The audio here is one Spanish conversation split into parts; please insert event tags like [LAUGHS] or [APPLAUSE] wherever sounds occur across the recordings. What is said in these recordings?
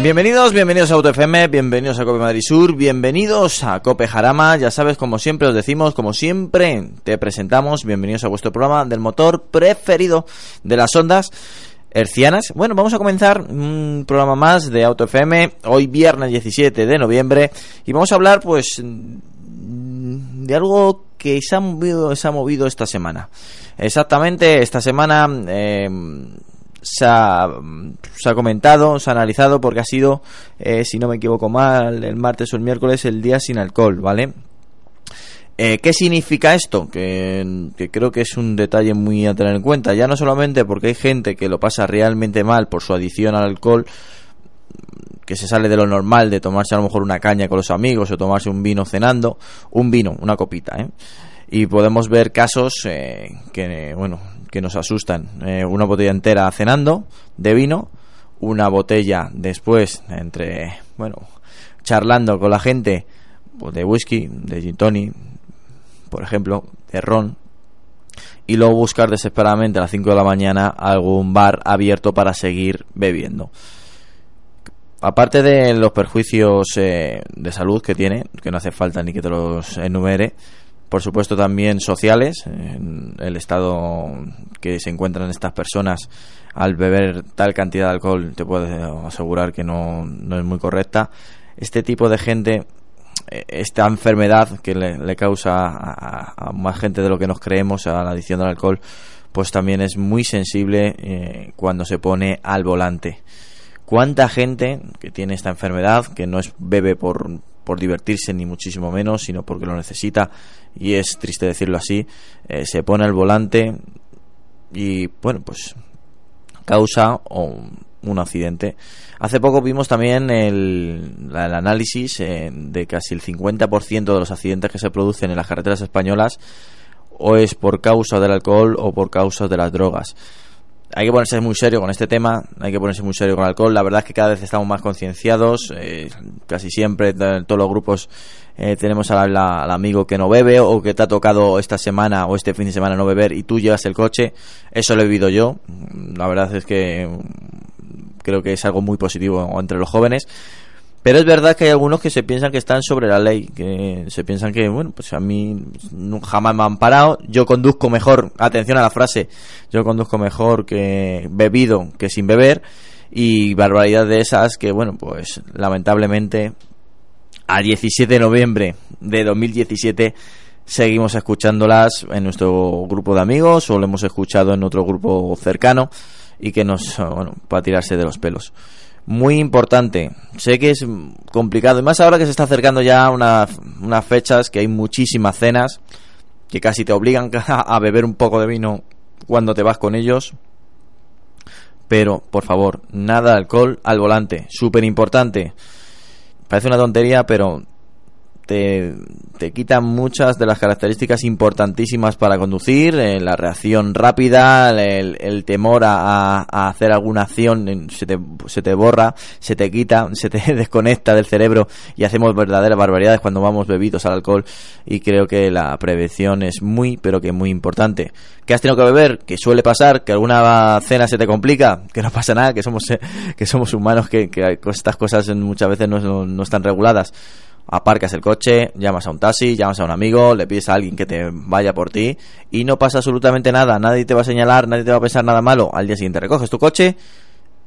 Bienvenidos, bienvenidos a Auto FM, bienvenidos a Cope Madrid Sur, bienvenidos a Cope Jarama. Ya sabes, como siempre os decimos, como siempre te presentamos, bienvenidos a vuestro programa del motor preferido de las ondas hercianas. Bueno, vamos a comenzar un programa más de Auto FM, hoy viernes 17 de noviembre, y vamos a hablar, pues, de algo que se ha movido, se ha movido esta semana. Exactamente, esta semana. Eh, se ha, comentado, se ha analizado porque ha sido, eh, si no me equivoco mal, el martes o el miércoles el día sin alcohol, ¿vale? Eh, ¿Qué significa esto? Que, que, creo que es un detalle muy a tener en cuenta. Ya no solamente porque hay gente que lo pasa realmente mal por su adicción al alcohol, que se sale de lo normal de tomarse a lo mejor una caña con los amigos o tomarse un vino cenando, un vino, una copita, ¿eh? Y podemos ver casos eh, que, bueno, que nos asustan. Eh, una botella entera cenando de vino, una botella después entre, bueno, charlando con la gente pues, de whisky, de gin tonic, por ejemplo, de ron, y luego buscar desesperadamente a las 5 de la mañana algún bar abierto para seguir bebiendo. Aparte de los perjuicios eh, de salud que tiene, que no hace falta ni que te los enumere, por supuesto también sociales, en el estado que se encuentran estas personas al beber tal cantidad de alcohol, te puedo asegurar que no, no es muy correcta. Este tipo de gente, eh, esta enfermedad que le, causa a, más gente de lo que nos creemos a la adicción al alcohol, pues también es muy sensible eh, cuando se pone al volante. ¿Cuánta gente que tiene esta enfermedad, que no es bebe por, por divertirse ni muchísimo menos, sino porque lo necesita y es triste decirlo así, eh, se pone al volante y bueno, pues causa un accidente. Hace poco vimos también el, el análisis eh, de casi el 50% de los accidentes que se producen en las carreteras españolas o es por causa del alcohol o por causa de las drogas hay que ponerse muy serio con este tema, hay que ponerse muy serio con el alcohol. La verdad es que cada vez estamos más concienciados, eh, casi siempre todos los grupos eh, tenemos al, amigo que no bebe o que te ha tocado esta semana o este fin de semana no beber y tú llevas el coche. Eso lo he vivido yo. La verdad es que mm, creo que es algo muy positivo entre los jóvenes. Pero es verdad que hay algunos que se piensan que están sobre la ley, que se piensan que, bueno, pues a mí jamás me han parado, yo conduzco mejor, atención a la frase, yo conduzco mejor que bebido que sin beber, y barbaridad de esas que, bueno, pues lamentablemente a 17 de noviembre de 2017 seguimos escuchándolas en nuestro grupo de amigos o lo hemos escuchado en otro grupo cercano y que nos, bueno, para tirarse de los pelos muy importante. Sé que es complicado, y más ahora que se está acercando ya unas fechas, que hay muchísimas cenas, que casi te obligan [LAUGHS] a beber un poco de vino cuando te vas con ellos. Pero, por favor, nada de alcohol al volante, súper importante. Parece una tontería, pero te, te quita muchas de las características importantísimas para conducir, eh, la reacción rápida, el, temor a, hacer alguna acción, se te, se te borra, se te quita, se te [LAUGHS] desconecta del cerebro y hacemos verdaderas barbaridades cuando vamos bebidos al alcohol y creo que la prevención es muy, pero que muy importante. ¿Qué has tenido que beber? Que suele pasar, que alguna cena se te complica, que no pasa nada, que somos, eh, que somos humanos, que, que estas cosas muchas veces no, no están reguladas aparcas el coche, llamas a un taxi, llamas a un amigo, le pides a alguien que te vaya por ti y no pasa absolutamente nada, nadie te va a señalar, nadie te va a pensar nada malo. Al día siguiente recoges tu coche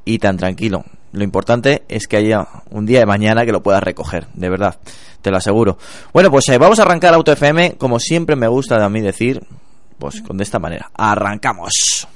y tan tranquilo. Lo importante es que haya un día de mañana que lo puedas recoger, de verdad, te lo aseguro. Bueno, pues eh, vamos a arrancar Auto FM, como siempre me gusta a mí decir, pues con de esta manera. Arrancamos.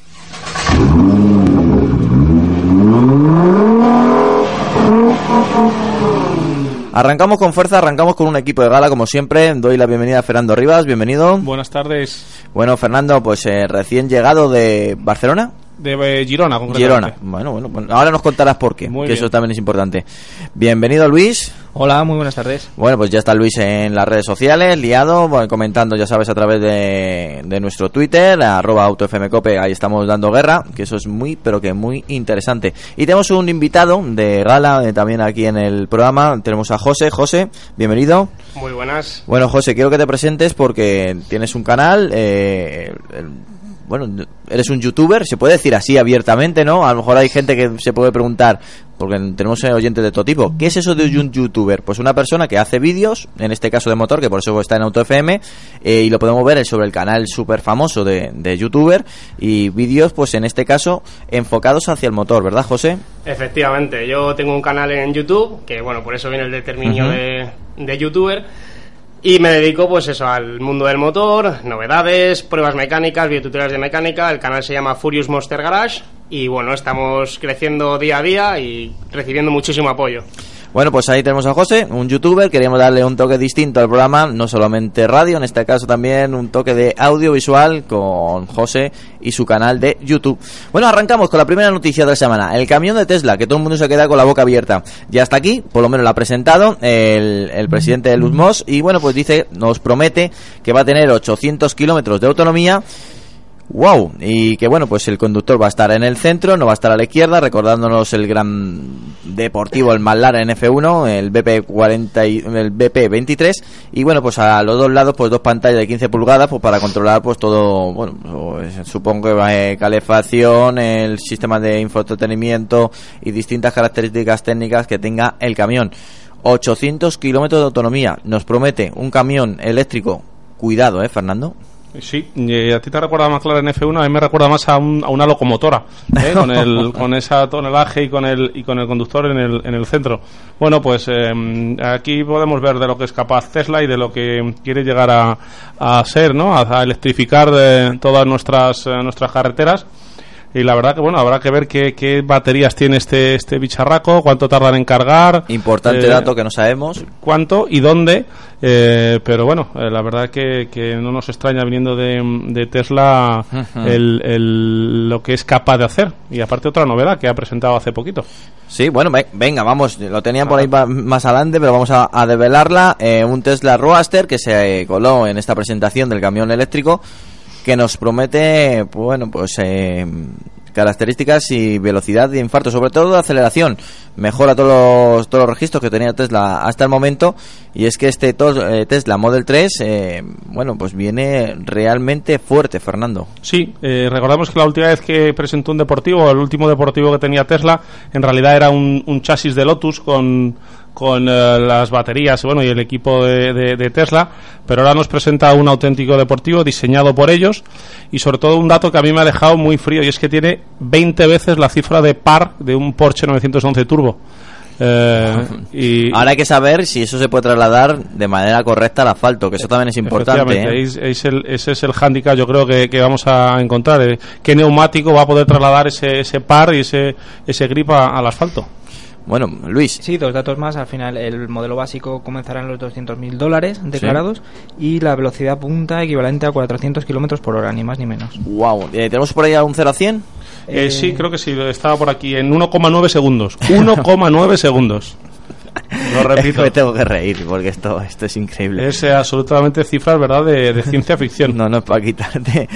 Arrancamos con fuerza, arrancamos con un equipo de gala, como siempre. Doy la bienvenida a Fernando Rivas, bienvenido. Buenas tardes. Bueno, Fernando, pues eh, recién llegado de Barcelona. De eh, Girona, concretamente. Girona. Bueno, bueno, bueno, ahora nos contarás por qué, Muy que bien. eso también es importante. Bienvenido, Luis. Hola, muy buenas tardes. Bueno, pues ya está Luis en las redes sociales, liado, bueno, comentando, ya sabes, a través de, de nuestro Twitter, arroba autofmcope, ahí estamos dando guerra, que eso es muy, pero que muy interesante. Y tenemos un invitado de gala eh, también aquí en el programa, tenemos a José. José, bienvenido. Muy buenas. Bueno, José, quiero que te presentes porque tienes un canal, eh, el- bueno, eres un youtuber, se puede decir así abiertamente, ¿no? A lo mejor hay gente que se puede preguntar, porque tenemos eh, oyentes de todo tipo, ¿qué es eso de un youtuber? Pues una persona que hace vídeos, en este caso de motor, que por eso está en Auto FM, eh, y lo podemos ver sobre el canal súper famoso de, de youtuber, y vídeos, pues en este caso, enfocados hacia el motor, ¿verdad, José? Efectivamente, yo tengo un canal en YouTube, que bueno, por eso viene el determinio de, de youtuber. Y me dedico pues eso al mundo del motor, novedades, pruebas mecánicas, videotutoriales de mecánica. El canal se llama Furious Monster Garage. Y bueno, estamos creciendo día a día y recibiendo muchísimo apoyo. Bueno, pues ahí tenemos a José, un youtuber. Queríamos darle un toque distinto al programa, no solamente radio, en este caso también un toque de audiovisual con José y su canal de YouTube. Bueno, arrancamos con la primera noticia de la semana. El camión de Tesla, que todo el mundo se queda con la boca abierta. Ya está aquí, por lo menos lo ha presentado el, el presidente de Luzmos y bueno, pues dice, nos promete que va a tener 800 kilómetros de autonomía Wow, y que bueno, pues el conductor va a estar en el centro, no va a estar a la izquierda, recordándonos el gran deportivo, el McLaren F1, el BP40 y el BP23 y bueno, pues a los dos lados pues dos pantallas de 15 pulgadas pues para controlar pues todo, bueno, pues, supongo que va eh, calefacción, el sistema de infoentretenimiento y distintas características técnicas que tenga el camión. 800 kilómetros de autonomía, nos promete un camión eléctrico. Cuidado, eh, Fernando. Sí, y a ti te recuerda más McLaren F1, a mí me recuerda más a, un- a una locomotora, ¿eh? con, el, [LAUGHS] con esa tonelaje y con el, y con el conductor en el, en el centro. Bueno, pues eh, aquí podemos ver de lo que es capaz Tesla y de lo que quiere llegar a, a ser, ¿no? A, a electrificar eh, todas nuestras, eh, nuestras carreteras. Y la verdad que, bueno, habrá que ver qué, qué baterías tiene este, este bicharraco, cuánto tardan en cargar. Importante eh, dato que no sabemos. cuánto y dónde, eh, pero bueno, eh, la verdad que, que no nos extraña viniendo de, de Tesla el, el- lo que es capaz de hacer. Y aparte otra novedad que ha presentado hace poquito. Sí, bueno, ve- venga, vamos, lo tenían por ahí más adelante, pero vamos a, a develarla. Eh, un Tesla Roadster que se coló en esta presentación del camión eléctrico que nos promete, bueno, pues eh, características y velocidad de infarto, sobre todo de aceleración. Mejora todos los, todos los registros que tenía Tesla hasta el momento y es que este to- eh, Tesla Model 3, eh, bueno, pues viene realmente fuerte, Fernando. Sí, eh, recordamos que la última vez que presentó un deportivo, el último deportivo que tenía Tesla, en realidad era un, un chasis de Lotus con, con eh, las baterías bueno, y el equipo de, de- de Tesla, pero ahora nos presenta un auténtico deportivo diseñado por ellos y sobre todo un dato que a mí me ha dejado muy frío y es que tiene 20 veces la cifra de par de un Porsche 911 Turbo. Eh, y, Ahora hay que saber si eso se puede trasladar de manera correcta al asfalto, que eso también es importante. ¿eh? es- es el- ese es el hándicap yo creo que, que vamos a encontrar. ¿Qué neumático va a poder trasladar ese, ese par y ese, ese grip a- al asfalto? Bueno, Luis, Sí, dos datos más. Al final, el modelo básico comenzará en los 200.000 dólares declarados y la velocidad punta equivalente a 400 kilómetros por hora, ni más ni menos. wow. Eh, ¿Tenemos por ahí a un 0 a 100? Eh, sí, creo que sí, estaba por aquí en 1,9 segundos. [LAUGHS] 1,9 segundos. Lo [LAUGHS] repito. Me tengo que reír porque esto, esto es increíble. Es eh, absolutamente cifras, ¿verdad?, de, de [LAUGHS] ciencia ficción. No, no, para quitarte,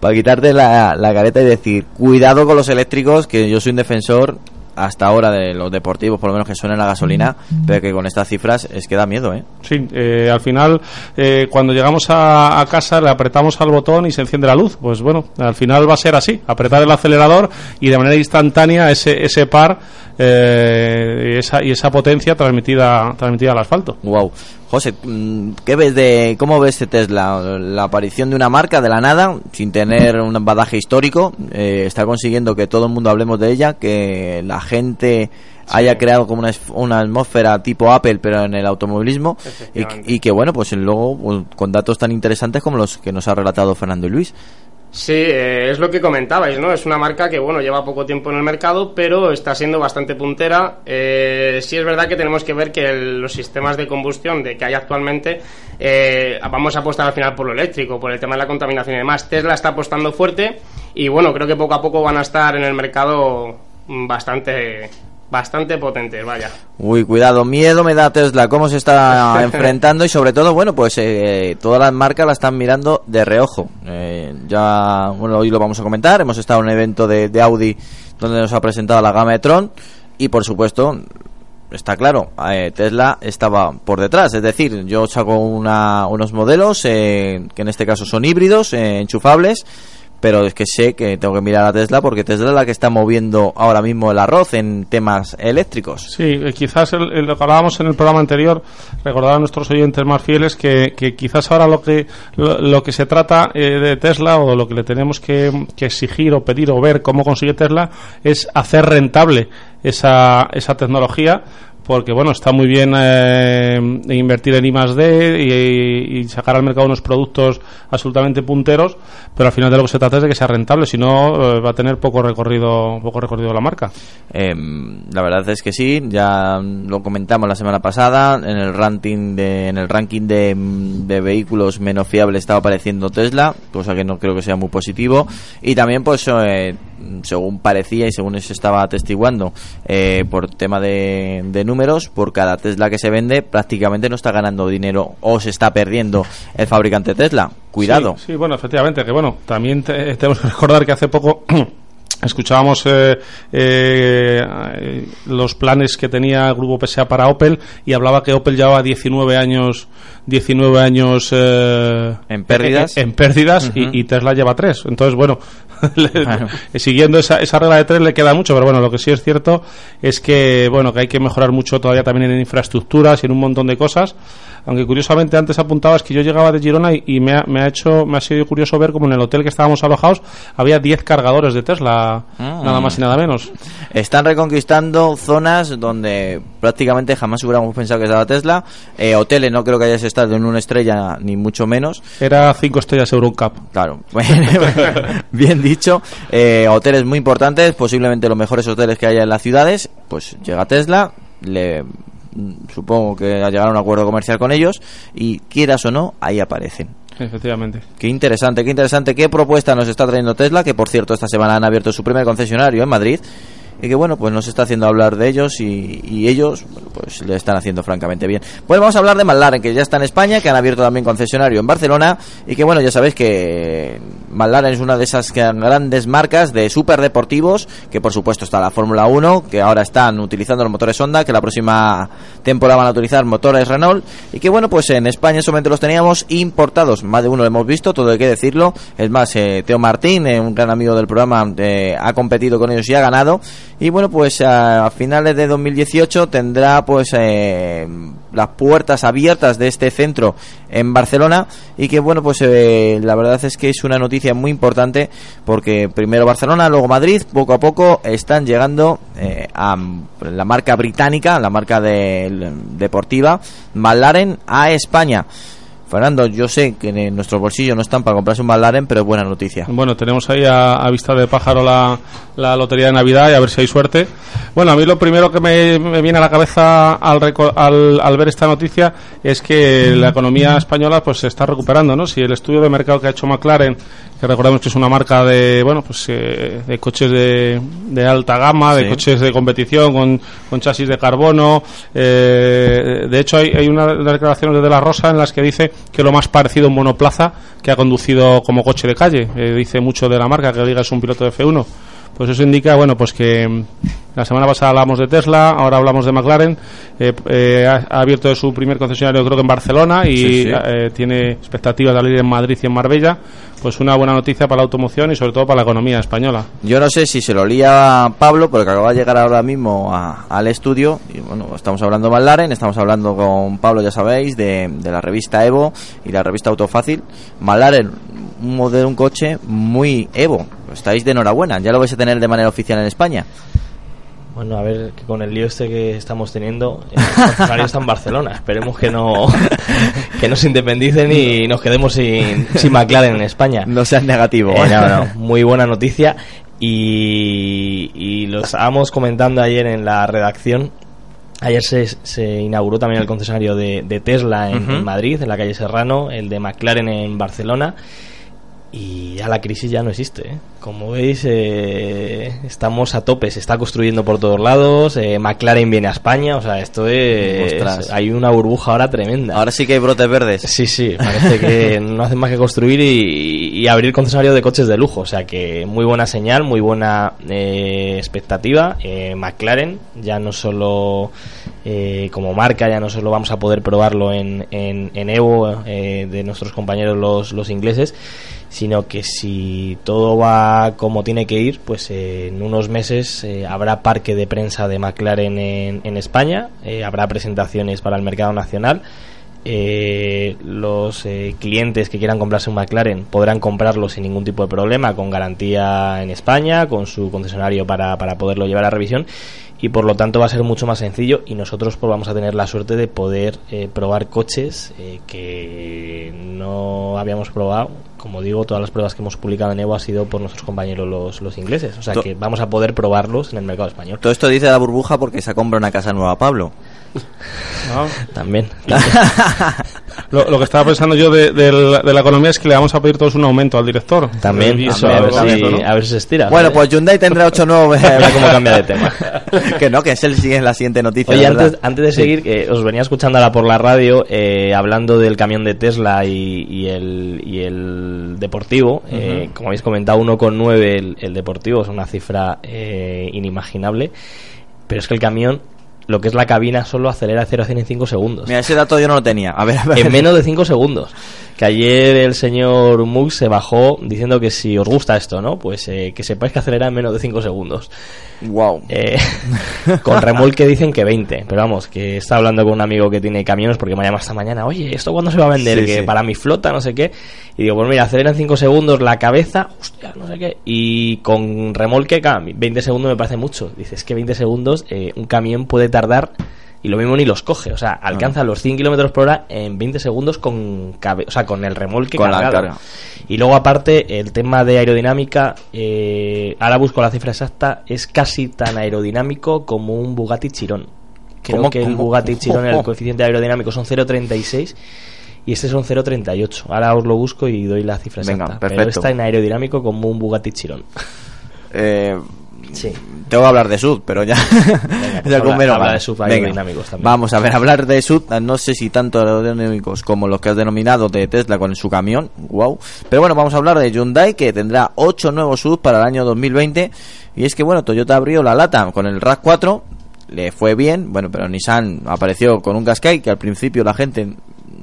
para quitarte la, la careta y decir, cuidado con los eléctricos, que yo soy un defensor hasta ahora de los deportivos, por lo menos que suenen a gasolina, pero que con estas cifras es que da miedo, ¿eh? Sí, eh, al final, eh, cuando llegamos a, a casa, le apretamos al botón y se enciende la luz. Pues bueno, al final va a ser así: apretar el acelerador y de manera instantánea ese, ese par eh, esa, y esa potencia transmitida, transmitida al asfalto. Wow. José, mm, ¿qué ves de cómo ves de Tesla? La aparición de una marca de la nada, sin tener un badaje histórico, eh, está consiguiendo que todo el mundo hablemos de ella, que la gente haya creado como una, una atmósfera tipo Apple, pero en el automovilismo, y, que bueno, pues luego pues, con datos tan interesantes como los que nos ha relatado Fernando y Luis. Sí, eh, es lo que comentabais, ¿no? Es una marca que, bueno, lleva poco tiempo en el mercado, pero está siendo bastante puntera. Eh, sí es verdad que tenemos que ver que los sistemas de combustión de que hay actualmente, eh, vamos a apostar al final por lo eléctrico, por el tema de la contaminación y demás. Tesla está apostando fuerte y, bueno, creo que poco a poco van a estar en el mercado mm, bastante, bastante potentes, vaya. Uy, cuidado, miedo me da Tesla, cómo se está [LAUGHS] enfrentando y sobre todo, bueno, pues eh, todas las marcas la están mirando de reojo. Eh, ya, bueno, hoy lo vamos a comentar, hemos estado en un evento de, de Audi donde nos ha presentado la gama de Tron y por supuesto, está claro, eh, Tesla estaba por detrás, es decir, yo saco una- unos modelos eh, que en este caso son híbridos, eh, enchufables, pero es que sé que tengo que mirar a Tesla porque Tesla es la que está moviendo ahora mismo el arroz en temas eléctricos. Sí, eh, quizás lo que hablábamos en el programa anterior, recordar a nuestros oyentes más fieles que, que quizás ahora lo que lo, lo que se trata eh, de Tesla o lo que le tenemos que, que exigir o pedir o ver cómo consigue Tesla es hacer rentable esa, esa tecnología porque bueno está muy bien eh, invertir en I más D y, sacar al mercado unos productos absolutamente punteros pero al final de lo que se trata es de que sea rentable si no eh, va a tener poco recorrido poco recorrido la marca. Eh, la verdad es que sí, ya lo comentamos la semana pasada, en el ranking de, en el ranking de, de vehículos menos fiables estaba apareciendo Tesla, cosa que no creo que sea muy positivo, y también pues eh, según parecía y según se estaba atestiguando eh, por tema de, de números, por cada Tesla que se vende prácticamente no está ganando dinero o se está perdiendo el fabricante Tesla. Cuidado. Sí, sí, bueno, efectivamente, que bueno, también te- tenemos que recordar que hace poco [CLEARS THROAT] escuchábamos eh, eh, los planes que tenía el grupo PSA para Opel y hablaba que Opel llevaba 19 años 19 años eh, En pérdidas. en, en pérdidas y, y Tesla lleva 3 entonces bueno [LAUGHS] Claro. siguiendo esa, esa regla de 3 le queda mucho pero bueno lo que sí es cierto es que bueno que hay que mejorar mucho todavía también en infraestructuras y en un montón de cosas aunque curiosamente antes apuntabas que yo llegaba de Girona y, y me, ha, me ha hecho me ha sido curioso ver como en el hotel que estábamos alojados había 10 cargadores de Tesla Ah. nada más y nada menos Están reconquistando zonas donde prácticamente jamás hubiéramos pensado que estaba Tesla. Eh, hoteles no creo que hayas estado en una estrella, ni mucho menos. era 5 estrellas Eurocup Claro, [LAUGHS] bien dicho. Eh, hoteles muy importantes, posiblemente los mejores hoteles que haya en las ciudades. Pues llega Tesla, le supongo que llegar a un acuerdo comercial con ellos y quieras o no, ahí aparecen. efectivamente Qué interesante, qué interesante. ¿Qué propuesta nos está trayendo Tesla? Que por cierto, esta semana han abierto su primer concesionario en Madrid. Y que bueno, pues nos está haciendo hablar de ellos y, y ellos, bueno, pues le están haciendo francamente bien. Pues vamos a hablar de McLaren, que ya está en España, que han abierto también concesionario en Barcelona. Y que bueno, ya sabéis que McLaren es una de esas grandes marcas de superdeportivos, que por supuesto está la Fórmula 1, que ahora están utilizando los motores Honda, que la próxima temporada van a utilizar motores Renault. Y que bueno, pues en España solamente los teníamos importados. Más de uno lo hemos visto, todo hay que decirlo. Es más, eh, Teo Martín, eh, un gran amigo del programa, eh, ha competido con ellos y ha ganado. Y bueno, pues a, a finales de 2018 tendrá pues las puertas abiertas de este centro en Barcelona. Y que bueno, pues la verdad es que es una noticia muy importante porque primero Barcelona, luego Madrid, poco a poco están llegando eh, a la marca británica, la marca de- deportiva McLaren a España. Fernando, yo sé que en nuestros bolsillos no están para comprarse un McLaren, pero es buena noticia. Bueno, tenemos ahí a, a vista de pájaro la, la lotería de Navidad y a ver si hay suerte. Bueno, a mí lo primero que me, me viene a la cabeza al, al, al ver esta noticia es que la economía española pues se está recuperando, ¿no? Si el estudio de mercado que ha hecho McLaren, que recordemos que es una marca de, bueno, pues eh, de coches de, de alta gama, de coches de competición con, con chasis de carbono, eh, de hecho hay, hay una de las declaraciones de la Rosa en las que dice que lo más parecido a un monoplaza que ha conducido como coche de calle. Eh, dice mucho de la marca, que diga es un piloto de F1. Pues eso indica, bueno, pues que, La semana pasada hablamos de Tesla, ahora hablamos de McLaren. Eh, eh, ha, ha abierto su primer concesionario creo que en Barcelona y Sí, sí. eh, tiene expectativas de abrir en Madrid y en Marbella. Pues una buena noticia para la automoción y sobre todo para la economía española. Yo no sé si se lo lía Pablo, porque acaba de llegar ahora mismo a- al estudio. Y bueno, estamos hablando de McLaren, estamos hablando con Pablo, ya sabéis, de, de la revista Evo y la revista Autofácil. McLaren, un modelo, un coche muy Evo. Estáis de enhorabuena, ya lo vais a tener de manera oficial en España. Bueno, a ver, que con el lío este que estamos teniendo, el concesionario está en Barcelona. Esperemos que no, [LAUGHS] que no se independicen y nos quedemos sin, sin McLaren en España. No seas negativo. Eh, no, no, muy buena noticia. Y, y lo estábamos comentando ayer en la redacción. Ayer se, se inauguró también el concesionario de, de Tesla en Madrid, en la calle Serrano, el de McLaren en Barcelona. Y ya la crisis ya no existe. ¿eh? Como veis, eh, estamos a tope. Se está construyendo por todos lados. eh, McLaren viene a España. O sea, esto es. Ostras. Hay una burbuja ahora tremenda. Ahora sí que hay brotes verdes. Sí, sí, parece que [LAUGHS] no hacen más que construir y, y abrir concesionario de coches de lujo. O sea que muy buena señal, muy buena eh, expectativa. Eh, McLaren, ya no solo eh, como marca, ya no solo vamos a poder probarlo en, en, en Evo eh, de nuestros compañeros los, los ingleses, sino que si todo va como tiene que ir, pues eh, en unos meses eh, habrá parque de prensa de McLaren en, en España, eh, habrá presentaciones para el mercado nacional. Los clientes que quieran comprarse un McLaren podrán comprarlo sin ningún tipo de problema, con garantía en España, con su concesionario para, para poderlo llevar a revisión y por lo tanto va a ser mucho más sencillo y nosotros pues vamos a tener la suerte de poder probar coches que no habíamos probado. Como digo, todas las pruebas que hemos publicado en Evo ha sido por nuestros compañeros los, los ingleses. O sea To- que vamos a poder probarlos en el mercado español. Todo esto dice la burbuja porque se ha comprado una casa nueva, Pablo. ¿No? También. Lo, lo que estaba pensando yo de, de la, de la economía es que le vamos a pedir todos un aumento al director. También, eso, a, ver si, ¿no? a ver si se estira. Bueno, pues Hyundai tendrá ocho nuevos. [LAUGHS] Mira cómo cambia de tema. [LAUGHS] que no, que es el sigue la siguiente noticia. Oye, antes, antes de seguir, eh, os venía escuchando ahora por la radio eh, hablando del camión de Tesla y, y el, y el deportivo. Eh, como habéis comentado, 1,9 el, el deportivo es una cifra eh, inimaginable. Pero es que el camión, lo que es la cabina, solo acelera de 0 a 100 en 5 segundos. Mira, ese dato yo no lo tenía. A ver, a ver. En menos de 5 segundos. Que ayer el señor Mux se bajó diciendo que si os gusta esto, ¿no? Pues eh, que sepáis que acelera en menos de 5 segundos. Wow. Eh, [LAUGHS] con remolque dicen que 20, pero vamos, que está hablando con un amigo que tiene camiones porque me llama esta mañana, oye, ¿esto cuándo se va a vender? Sí, que sí. para mi flota, no sé qué. Y digo, pues mira, acelera en 5 segundos la cabeza, hostia, no sé qué. Y con remolque, claro, 20 segundos me parece mucho. Dices que 20 segundos eh, un camión puede tardar y lo mismo ni los coge. O sea, Ah. alcanza los 100 kilómetros por hora en 20 segundos con, cabe- o sea, con el remolque Con la cargado. carga. Y luego aparte el tema de aerodinámica, eh, ahora busco la cifra exacta, es casi tan aerodinámico como un Bugatti Chiron. Creo ¿Cómo? que el. Bugatti Chiron el [LAUGHS] coeficiente aerodinámico son 0.36 y este son 0.38. Ahora os lo busco y doy la cifra Venga, exacta. Pero está en aerodinámico como un Bugatti Chiron. Eh, Sí. tengo que hablar de SUD, pero ya. pues [LAUGHS] habla- habla de aerodinámicos también. Vamos a ver, hablar de SUD, no sé si tanto aerodinámicos como los que has denominado de Tesla con su camión, wow. Pero bueno, vamos a hablar de Hyundai que tendrá 8 nuevos SUV para el año 2020. Y es que bueno, Toyota abrió la lata con el RAV4, le fue bien, bueno, pero Nissan apareció con un Qashqai que al principio la gente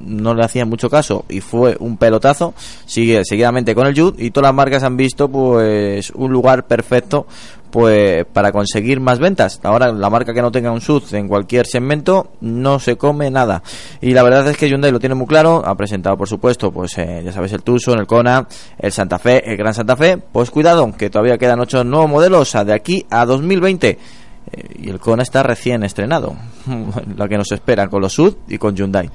no le hacía mucho caso y fue un pelotazo. Sigue seguidamente con el Jude y todas las marcas han visto pues un lugar perfecto pues para conseguir más ventas. Ahora la marca que no tenga un SUV en cualquier segmento no se come nada. Y la verdad es que Hyundai lo tiene muy claro, ha presentado por supuesto pues eh, ya sabes el Tucson, el Kona, el Santa Fe, el Gran Santa Fe. Pues cuidado que todavía quedan ocho nuevos modelos de aquí a 2020. Eh, y el Kona está recién estrenado. [LAUGHS] la que nos espera con los SUV y con Hyundai.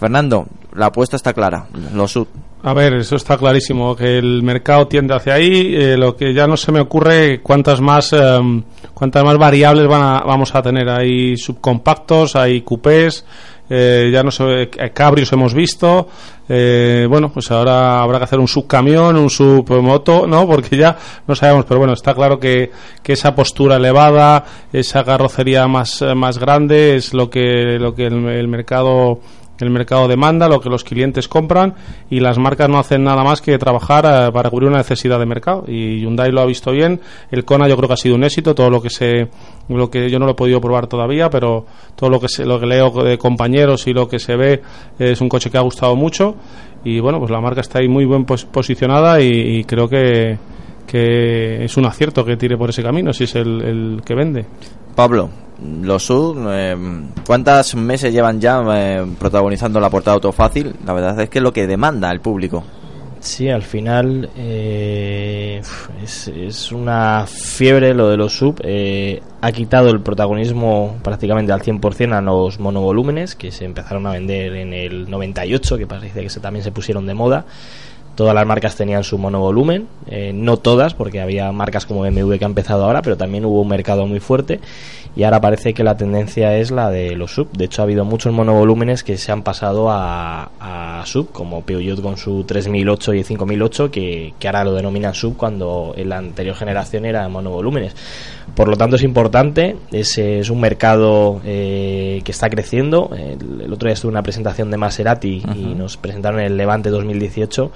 Fernando, la apuesta está clara, los SUV. A ver, eso está clarísimo, que el mercado tiende hacia ahí. eh, lo que ya no se me ocurre cuántas más em, cuántas más variables van a- vamos a tener. Hay subcompactos, hay coupés, eh, ya no sé, eh, cabrios hemos visto. eh, bueno, pues ahora habrá que hacer un subcamión, un submoto, ¿no? Porque ya no sabemos, pero bueno, está claro que, que esa postura elevada, esa carrocería más, más grande es lo que, lo que el mercado el mercado demanda, lo que los clientes compran y las marcas no hacen nada más que trabajar eh, para cubrir una necesidad de mercado. Y Hyundai lo ha visto bien, el Kona yo creo que ha sido un éxito, todo lo que se lo que yo no lo he podido probar todavía, pero todo lo que se, lo que leo de compañeros y lo que se ve es un coche que ha gustado mucho. Y bueno, pues la marca está ahí muy bien pos- posicionada y creo que que es un acierto que tire por ese camino si es el, el que vende. Pablo, los SUV, eh, ¿cuántos meses llevan ya eh, protagonizando la portada Autofácil? La verdad es que es lo que demanda el público. Sí, al final eh, es, es una fiebre lo de los sub. eh, ha quitado el protagonismo prácticamente al 100% a los monovolúmenes que se empezaron a vender en el 98, que parece que se, también se pusieron de moda. Todas las marcas tenían su monovolumen, eh, no todas, porque había marcas como BMW que ha empezado ahora, pero también hubo un mercado muy fuerte y ahora parece que la tendencia es la de los sub. De hecho, ha habido muchos monovolúmenes que se han pasado a, sub, como Peugeot con su 3008 y 5008, que, que ahora lo denominan sub cuando en la anterior generación era monovolúmenes. Por lo tanto, es importante, es, es un mercado eh, que está creciendo. El, el otro día estuve en una presentación de Maserati y nos presentaron el Levante 2018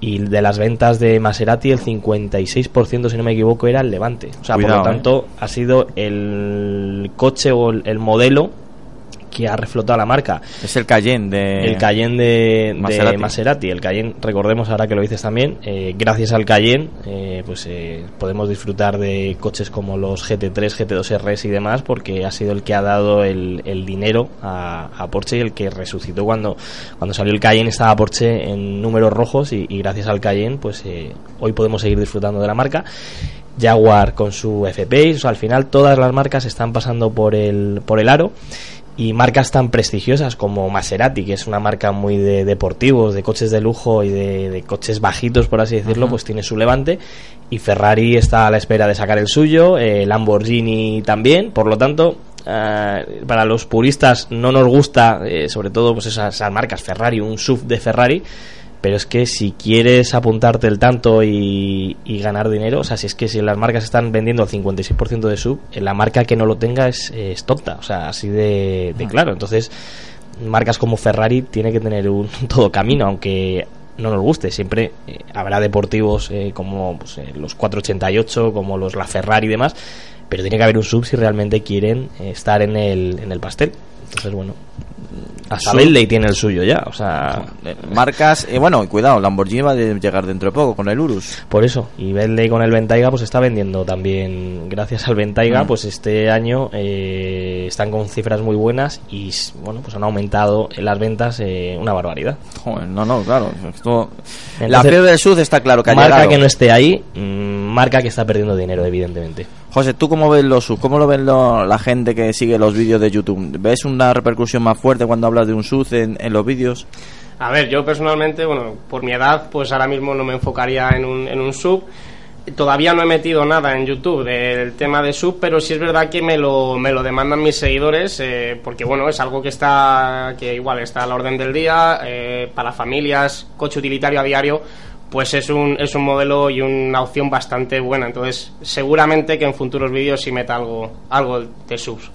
y de las ventas de Maserati el 56% si no me equivoco era el Levante. O sea Cuidado, por lo tanto ha sido el coche o el, el modelo que ha reflotado la marca Es el Cayenne de... el Cayenne de de Maserati. El Cayenne, recordemos ahora que lo dices también, eh, gracias al Cayenne, eh, pues eh, podemos disfrutar de coches como los GT3, GT2 RS y demás, porque ha sido el que ha dado el, el dinero a, a Porsche y el que resucitó cuando, cuando salió el Cayenne estaba Porsche en números rojos y, y gracias al Cayenne, pues eh, hoy podemos seguir disfrutando de la marca. Jaguar con su FP, o sea, al final todas las marcas están pasando por el, por el aro y marcas tan prestigiosas como Maserati, que es una marca muy de deportivos, de coches de lujo y de, de coches bajitos, por así decirlo, pues tiene su levante. Y Ferrari está a la espera de sacar el suyo, eh, Lamborghini también, por lo tanto. eh, para los puristas no nos gusta eh, sobre todo pues esas, esas marcas Ferrari un sub de Ferrari pero es que si quieres apuntarte el tanto y, y ganar dinero, o sea, si es que si las marcas están vendiendo el 56% de sub, eh, la marca que no lo tenga es, es tonta, o sea, así de, de claro. Entonces, marcas como Ferrari tiene que tener un [LAUGHS] todo camino, aunque no nos guste. Siempre eh, habrá deportivos eh, como pues, eh, los 488, como los La Ferrari y demás, pero tiene que haber un sub si realmente quieren eh, estar en el, en el pastel. Entonces, bueno, hasta. Bentley tiene el suyo ya, o sea, Eh, Marcas, eh, bueno, cuidado, Lamborghini va a llegar dentro de poco con el Urus. Por eso, y Bentley con el Bentayga pues está vendiendo también, gracias al Bentayga, Mm. pues este año eh, están con cifras muy buenas y bueno, pues han aumentado en las ventas eh, una barbaridad. Joder, no, no, claro. esto- la fiebre del SUV está claro que ha marca llegado. que no esté ahí, mm, marca que está perdiendo dinero, evidentemente. José, ¿tú cómo ves los SUV? ¿Cómo lo ven lo- la gente que sigue los vídeos de YouTube? ¿Ves una repercusión más fuerte cuando hablas de un en, en los vídeos? A ver, yo personalmente, bueno, por mi edad, pues ahora mismo no me enfocaría en un, en un sub. Todavía no he metido nada en YouTube del tema de sub, pero sí es verdad que me lo, me lo demandan mis seguidores, eh, porque bueno, es algo que está, que igual está a la orden del día, eh, para familias, coche utilitario a diario, pues es un, es un modelo y una opción bastante buena. Entonces, seguramente que en futuros vídeos sí meta algo, algo de subs.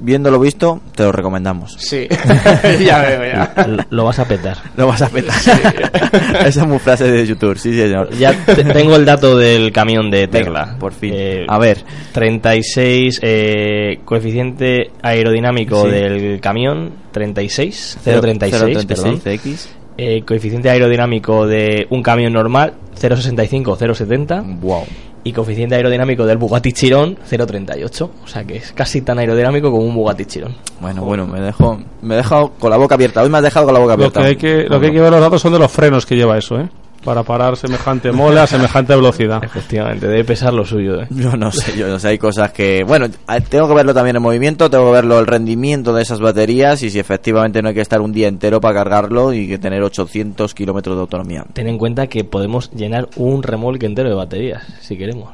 Viendo lo visto, te lo recomendamos. Sí, [LAUGHS] ya veo, ya. Lo, lo vas a petar. Lo vas a petar. [LAUGHS] Esa es muy frase de YouTube, sí, señor. Ya te- tengo el dato del camión de Tesla. Venga, por fin. Eh, A ver. 36 eh, coeficiente aerodinámico Sí. del camión 36 036 perdón. X. Eh, coeficiente aerodinámico de un camión normal 065 070 Wow. y coeficiente aerodinámico del Bugatti Chiron 038 o sea que es casi tan aerodinámico como un Bugatti Chiron Bueno, bueno, me dejo, me he dejado con la boca abierta. Hoy me has dejado con la boca Lo abierta. que, hay que, lo que hay que ver los datos son de los frenos que lleva eso, ¿eh? Para parar semejante mole a semejante velocidad. efectivamente debe pesar lo suyo ¿eh? Yo no sé, yo no sé, hay cosas que... Bueno, tengo que verlo también en movimiento, tengo que verlo el rendimiento de esas baterías y si efectivamente no hay que estar un día entero para cargarlo y que tener 800 kilómetros de autonomía. ten en cuenta que podemos llenar un remolque entero de baterías si queremos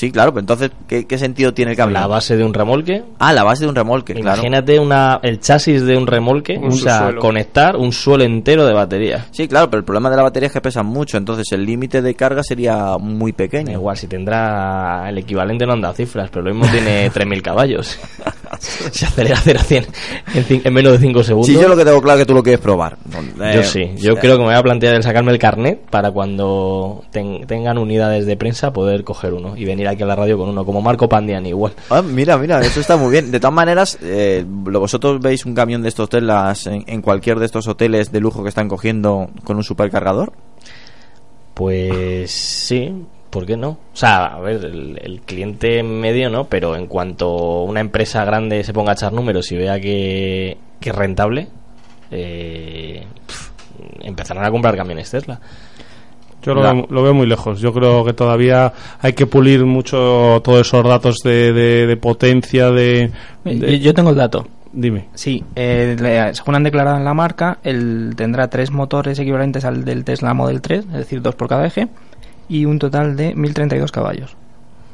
Sí, claro, pero entonces, ¿qué, qué sentido tiene el cambio? la base de un remolque Ah, la base de un remolque, claro. Imagínate una, el chasis de un remolque, Un o sea, conectar un suelo entero de batería. Sí, claro, pero el problema de la batería es que pesan mucho, entonces el límite de carga sería muy Da pequeño. igual, si tendrá el equivalente no han dado cifras, pero lo mismo tiene [LAUGHS] 3.000 caballos. [LAUGHS] [LAUGHS] se acelera 0 a 100 en, menos de 5 segundos. Si yo lo que tengo claro es que tú lo quieres probar. Yo sí, yo creo que me voy a plantear el sacarme el carnet para cuando ten- tengan unidades de prensa poder coger uno y venir aquí a la radio con uno, como Marco Pandiani igual. Ah, mira, mira, eso está muy bien. De todas maneras, eh, lo- vosotros veis un camión de estos telas en, en cualquier de estos hoteles de lujo que están cogiendo con un supercargador. Pues sí, ¿por qué no? O sea, a ver, el, el cliente medio no, pero en cuanto una empresa grande se ponga a echar números y vea que, que es rentable, eh, pf, empezarán a comprar camiones Tesla. Yo lo, veo, lo veo muy lejos. Yo creo que todavía hay que pulir mucho todos esos datos de, de- de potencia, de, Yo, de- yo tengo el dato. Dime. Sí, eh, según han declarado en la marca, él tendrá tres motores equivalentes al del Tesla Model 3, es decir, dos por cada eje, y un total de 1032 caballos.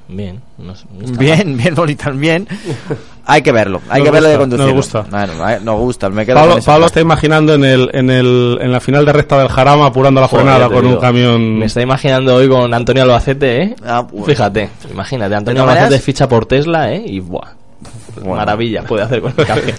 Bien, no, no está mal. Bien, [LAUGHS] bien bonito, bien. [LAUGHS] Hay que verlo, hay Nos que verlo de gusta, conducirlo. nos gusta. Bueno, nos gusta, me quedo Pablo, está imaginando en, el, en, el, en la final de recta del Jarama apurando la Joder, frenada te con un camión. Me estoy imaginando hoy con Antonio Albacete, ¿eh? Ah, pues. Fíjate, imagínate, Antonio Albacete maneras- ficha por Tesla, ¿eh? Y buah, Bueno. maravilla puede hacer con el [LAUGHS] camión.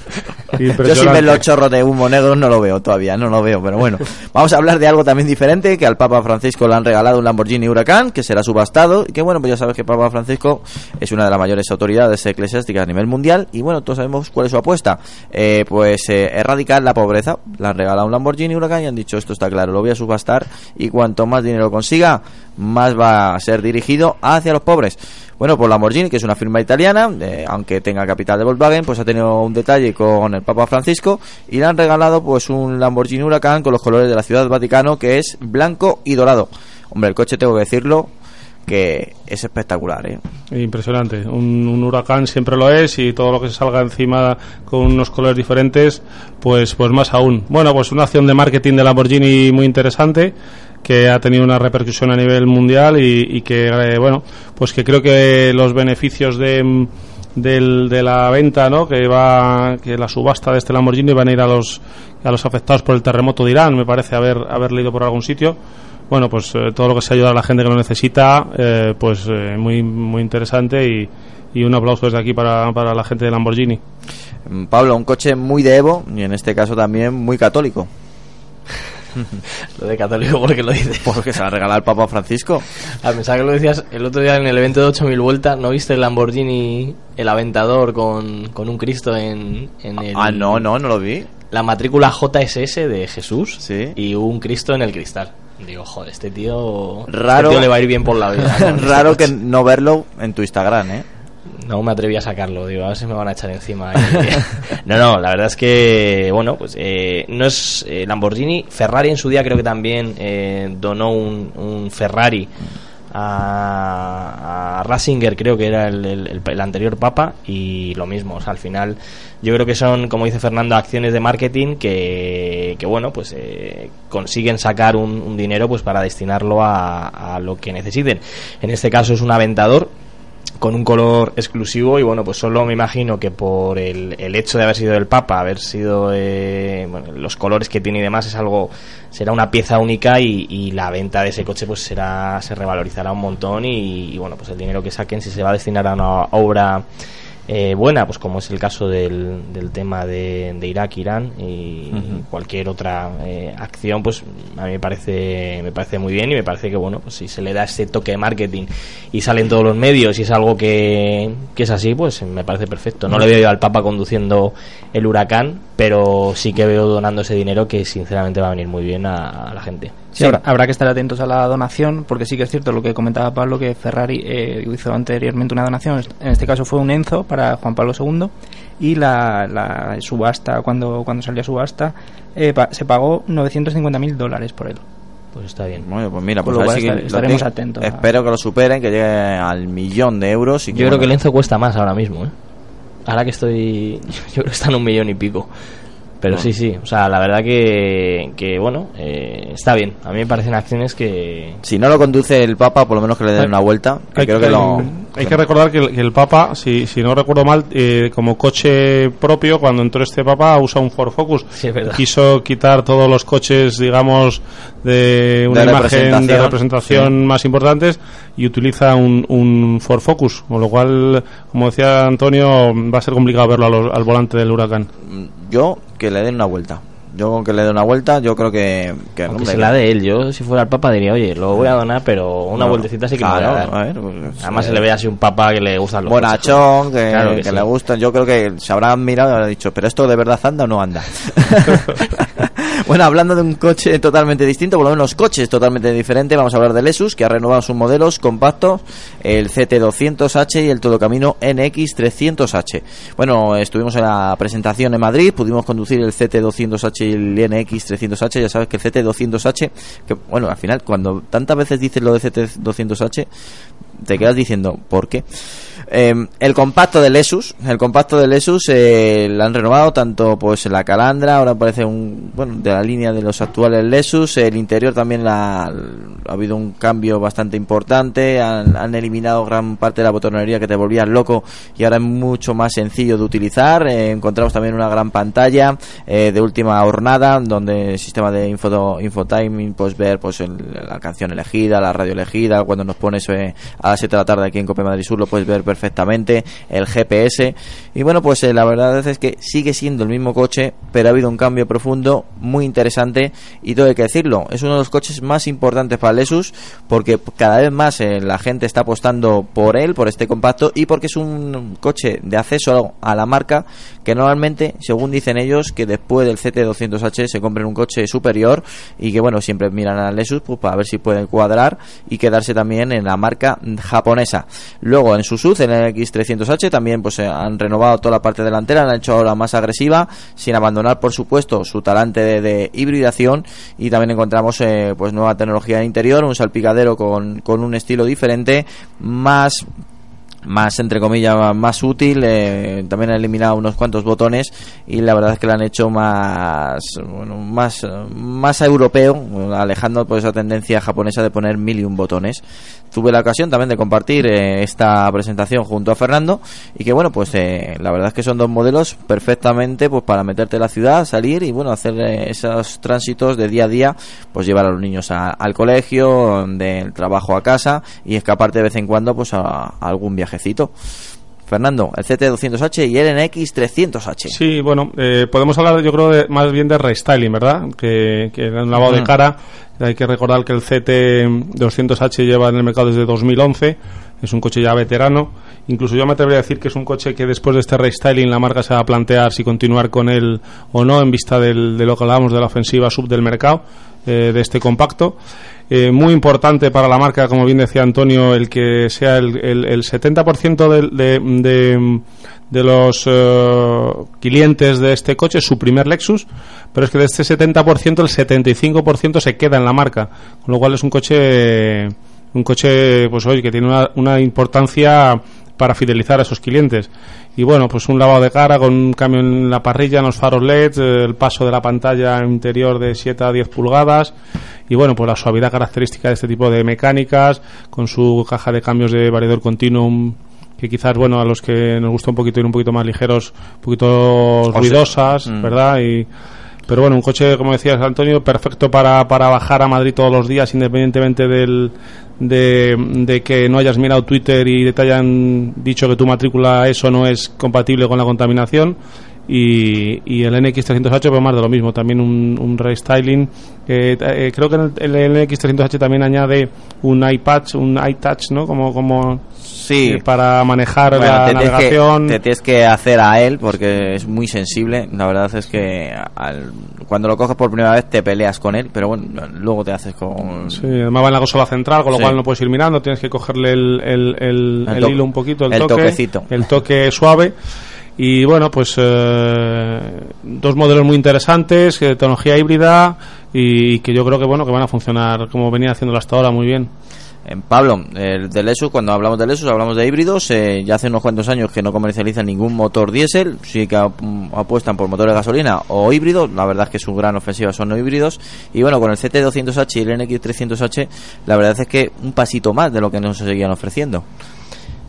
Yo sin ver los chorros de humo negro no lo veo todavía, no lo veo, pero bueno. [LAUGHS] Vamos a hablar de algo también diferente, que al Papa Francisco le han regalado un Lamborghini Huracán, que será subastado, y que bueno, pues ya sabes que Papa Francisco es una de las mayores autoridades eclesiásticas a nivel mundial, y bueno, todos sabemos cuál es su apuesta. Eh, pues eh, erradicar la pobreza. Le han regalado un Lamborghini Huracán y han dicho, esto está claro, lo voy a subastar, y cuanto más dinero consiga, más va a ser dirigido hacia los pobres. Bueno, pues Lamborghini, que es una firma italiana, eh, aunque tenga capital de Volkswagen, pues ha tenido un detalle con el Papa Francisco y le han regalado pues un Lamborghini Huracán con los colores de la Ciudad del Vaticano, que es blanco y dorado. Hombre, el coche tengo que decirlo que es espectacular, ¿eh? Impresionante. Un, un huracán siempre lo es y todo lo que se salga encima con unos colores diferentes, pues, pues más aún. Bueno, pues una acción de marketing de Lamborghini muy interesante que ha tenido una repercusión a nivel mundial y, y que, eh, bueno, pues que creo que los beneficios de, del- de la venta, ¿no? Que va, que la subasta de este Lamborghini van a ir a los, a los afectados por el terremoto de Irán, me parece haber, haber leído por algún sitio bueno, pues eh, todo lo que se ayuda a la gente que lo necesita, eh, pues eh, muy muy interesante y, y un aplauso desde aquí para, para la gente de Lamborghini. Pablo, un coche muy de Evo y en este caso también muy católico. Lo de católico, porque lo dices? Porque se la ha regalado el Papa Francisco. A pensar que lo decías el otro día en el evento de 8000 vueltas, ¿no viste el Lamborghini, el Aventador con, con un Cristo en, en el, Ah, no, no, no lo vi. la matrícula JSS de Jesús Sí. y un Cristo en el cristal? Digo, joder, este tío, Raro. este tío le va a ir bien por la vida. este [LAUGHS] Raro que [LAUGHS] no verlo en tu Instagram, ¿eh? No me atreví a sacarlo, digo, a ver si me van a echar encima. [LAUGHS] no, no, la verdad es que, bueno, pues eh, no es eh, Lamborghini. Ferrari en su día creo que también eh, donó un, Ferrari a, a Ratzinger, creo que era el, el- anterior papa, y lo mismo. O sea, al final, yo creo que son, como dice Fernando, acciones de marketing que, que bueno, pues eh, consiguen sacar un, dinero pues para destinarlo a lo que necesiten. En este caso es un aventador con un color exclusivo y bueno pues solo me imagino que por el, el hecho de haber sido el Papa haber sido eh, bueno, los colores que tiene y demás es algo será una pieza única y, y la venta de ese coche pues será se revalorizará un montón y, y, bueno pues el dinero que saquen si se va a destinar a una obra eh, buena, pues como es el caso del, del tema de, de Irak, Irán y cualquier otra eh, acción, pues a mí me parece, me parece muy bien y me parece que bueno, pues si se le da ese toque de marketing y salen todos los medios y es algo que, que es así, pues me parece perfecto. No le veo yo al Papa conduciendo el huracán, pero sí que veo donando ese dinero que sinceramente va a venir muy bien a, a la gente. Sí, habrá, habrá que estar atentos a la donación, porque sí que es cierto lo que comentaba Pablo, que Ferrari eh, hizo anteriormente una donación, en este caso fue un Enzo para Juan Pablo II, y la, la subasta, cuando, cuando salió a subasta, eh, pa- se pagó 950 mil dólares por él. Pues está bien. Bueno, pues mira, pues estar- estaremos atentos a- Espero que lo superen, que llegue al millón de euros. Y Yo creo bueno, que el Enzo cuesta más ahora mismo, ¿eh? Ahora que estoy... [LAUGHS] Yo creo que está en un millón y pico. Pero sí, sí. O sea, la verdad que, que bueno, eh, está bien. A mí me parecen acciones que... Si no lo conduce el Papa, por lo menos que le den una vuelta. Que creo que lo, Hay que recordar que el, que el Papa, si, si no recuerdo mal, eh, como coche propio, cuando entró este Papa, usa un Ford Focus. Sí, es verdad. Quiso quitar todos los coches, digamos, de una De imagen de representación. más importantes y utiliza un, un Ford Focus. Con lo cual, como decía Antonio, va a ser complicado verlo a los- al volante del huracán. Yo, que le den una vuelta. Yo con que le den una vuelta, yo creo que... que Aunque se la de él, yo si fuera el Papa diría, oye, lo voy a donar, pero una No, vueltecita sí que me claro, voy a dar. a ver, pues, Además eh, se le ve así un Papa que le gustan los bonachón, que, Claro que sí. le gustan. Yo creo que se habrán mirado y habrán dicho, pero esto de verdad anda o no anda. [LAUGHS] bueno, hablando de un coche totalmente distinto, por lo menos coches totalmente diferentes, vamos a hablar del Lexus, que ha renovado sus modelos compactos, el CT200H y el Todocamino NX300H. Bueno, estuvimos en la presentación en Madrid, pudimos conducir el CT200H y el NX300H, ya sabes que el CT200H, que bueno, al final, cuando tantas veces dices lo de CT200H, te quedas diciendo, ¿por qué? Eh, el compacto del Lexus, el compacto del Lexus eh, lo han renovado tanto pues la calandra, ahora parece un bueno de la línea de los actuales Lexus, el interior también la- ha habido un cambio bastante importante, han, eliminado gran parte de la botonería que te volvías loco y ahora es mucho más sencillo de utilizar, Eh, encontramos también una gran pantalla eh, de última hornada donde el sistema de info, infotiming pues ver pues el- la canción elegida, la radio elegida, cuando nos pones eh, a las 7 de la tarde aquí en Cope Madrid Sur lo puedes ver perfectamente, el GPS y bueno pues eh, la verdad es que sigue siendo el mismo coche pero ha habido un cambio profundo muy interesante y todo hay que decirlo, es uno de los coches más importantes para el Lexus porque cada vez más eh, la gente está apostando por él, por este compacto y porque es un coche de acceso a la marca que normalmente, según dicen ellos, que después del CT200H se compren un coche superior y que bueno, siempre miran al Lexus pues, para ver si pueden cuadrar y quedarse también en la marca japonesa. Luego en su SUV, en el X300H, también pues eh, han renovado toda la parte delantera, la han hecho ahora más agresiva, sin abandonar por supuesto su talante de, de hibridación y también encontramos eh, pues nueva tecnología en interior, un salpicadero con, con un estilo diferente, más más entre comillas más útil eh, también han eliminado unos cuantos botones y la verdad es que lo han hecho más bueno, más más europeo alejando por esa tendencia japonesa de poner mil y un botones. Tuve la ocasión también de compartir eh, esta presentación junto a Fernando y que bueno pues eh, la verdad es que son dos modelos perfectamente pues para meterte en la ciudad salir y bueno hacer esos tránsitos de día a día pues llevar a los niños al colegio del trabajo a casa y escaparte de vez en cuando pues a, algún viajecito Fernando, el CT200H y el NX300H. Sí, bueno, eh, podemos hablar yo creo de- más bien de restyling, ¿verdad? Que, que un lavado de Ujú. cara. Hay que recordar que el CT200H lleva en el mercado desde 2011. Es un coche ya veterano. Incluso yo me atrevería a decir que es un coche que después de este restyling la marca se va a plantear si continuar con él o no en vista del- de lo que hablábamos de la ofensiva sub del mercado eh, de este compacto. Eh, muy importante para la marca, como bien decía Antonio, el que sea el, el, el 70% del- de, de, de los eh, clientes de este coche su primer Lexus, pero es que de este 70% el 75% se queda en la marca, con lo cual es un coche un coche pues hoy que tiene una, una importancia para fidelizar a esos clientes. Y bueno, pues un lavado de cara con un cambio en la parrilla, en los faros LED, eh, el paso de la pantalla interior de 7 a 10 pulgadas y bueno, pues la suavidad característica de este tipo de mecánicas con su caja de cambios de variador continuum que quizás, bueno, a los que nos gusta un poquito ir un poquito más ligeros, un poquito sea, ruidosas, mm. ¿verdad? Y, pero bueno, un coche, como decías Antonio, perfecto para, para bajar a Madrid todos los días, independientemente del, de, de que no hayas mirado Twitter y te hayan dicho que tu matrícula eso no es compatible con la contaminación. Y, y el NX300H, pues más de lo mismo, también un, un restyling. Eh, eh, creo que el, el NX300H también añade un iPad, un iTouch, ¿no? Como, como Sí. eh, para manejar Bueno, la te tienes, que, navegación. te tienes que hacer a él porque es muy sensible. La verdad es que al- cuando lo coges por primera vez te peleas con él, pero bueno, luego te haces con... Sí, además va en la consola central, con lo Sí. cual no puedes ir mirando, tienes que cogerle el, el, el- hilo un poquito, el, el toque, toquecito. el toque suave. Y bueno, pues eh, dos modelos muy interesantes, de tecnología híbrida y que yo creo que bueno que van a funcionar como venía haciéndolo hasta ahora muy bien. En Pablo, el de Lexus, cuando hablamos de Lexus hablamos de híbridos, eh, ya hace unos cuantos años que no comercializan ningún motor diésel, sí que ap- apuestan por motores de gasolina o híbridos, la verdad es que su gran ofensiva son no híbridos, y bueno, con el CT200H y el NX300H, la verdad es que un pasito más de lo que nos seguían ofreciendo.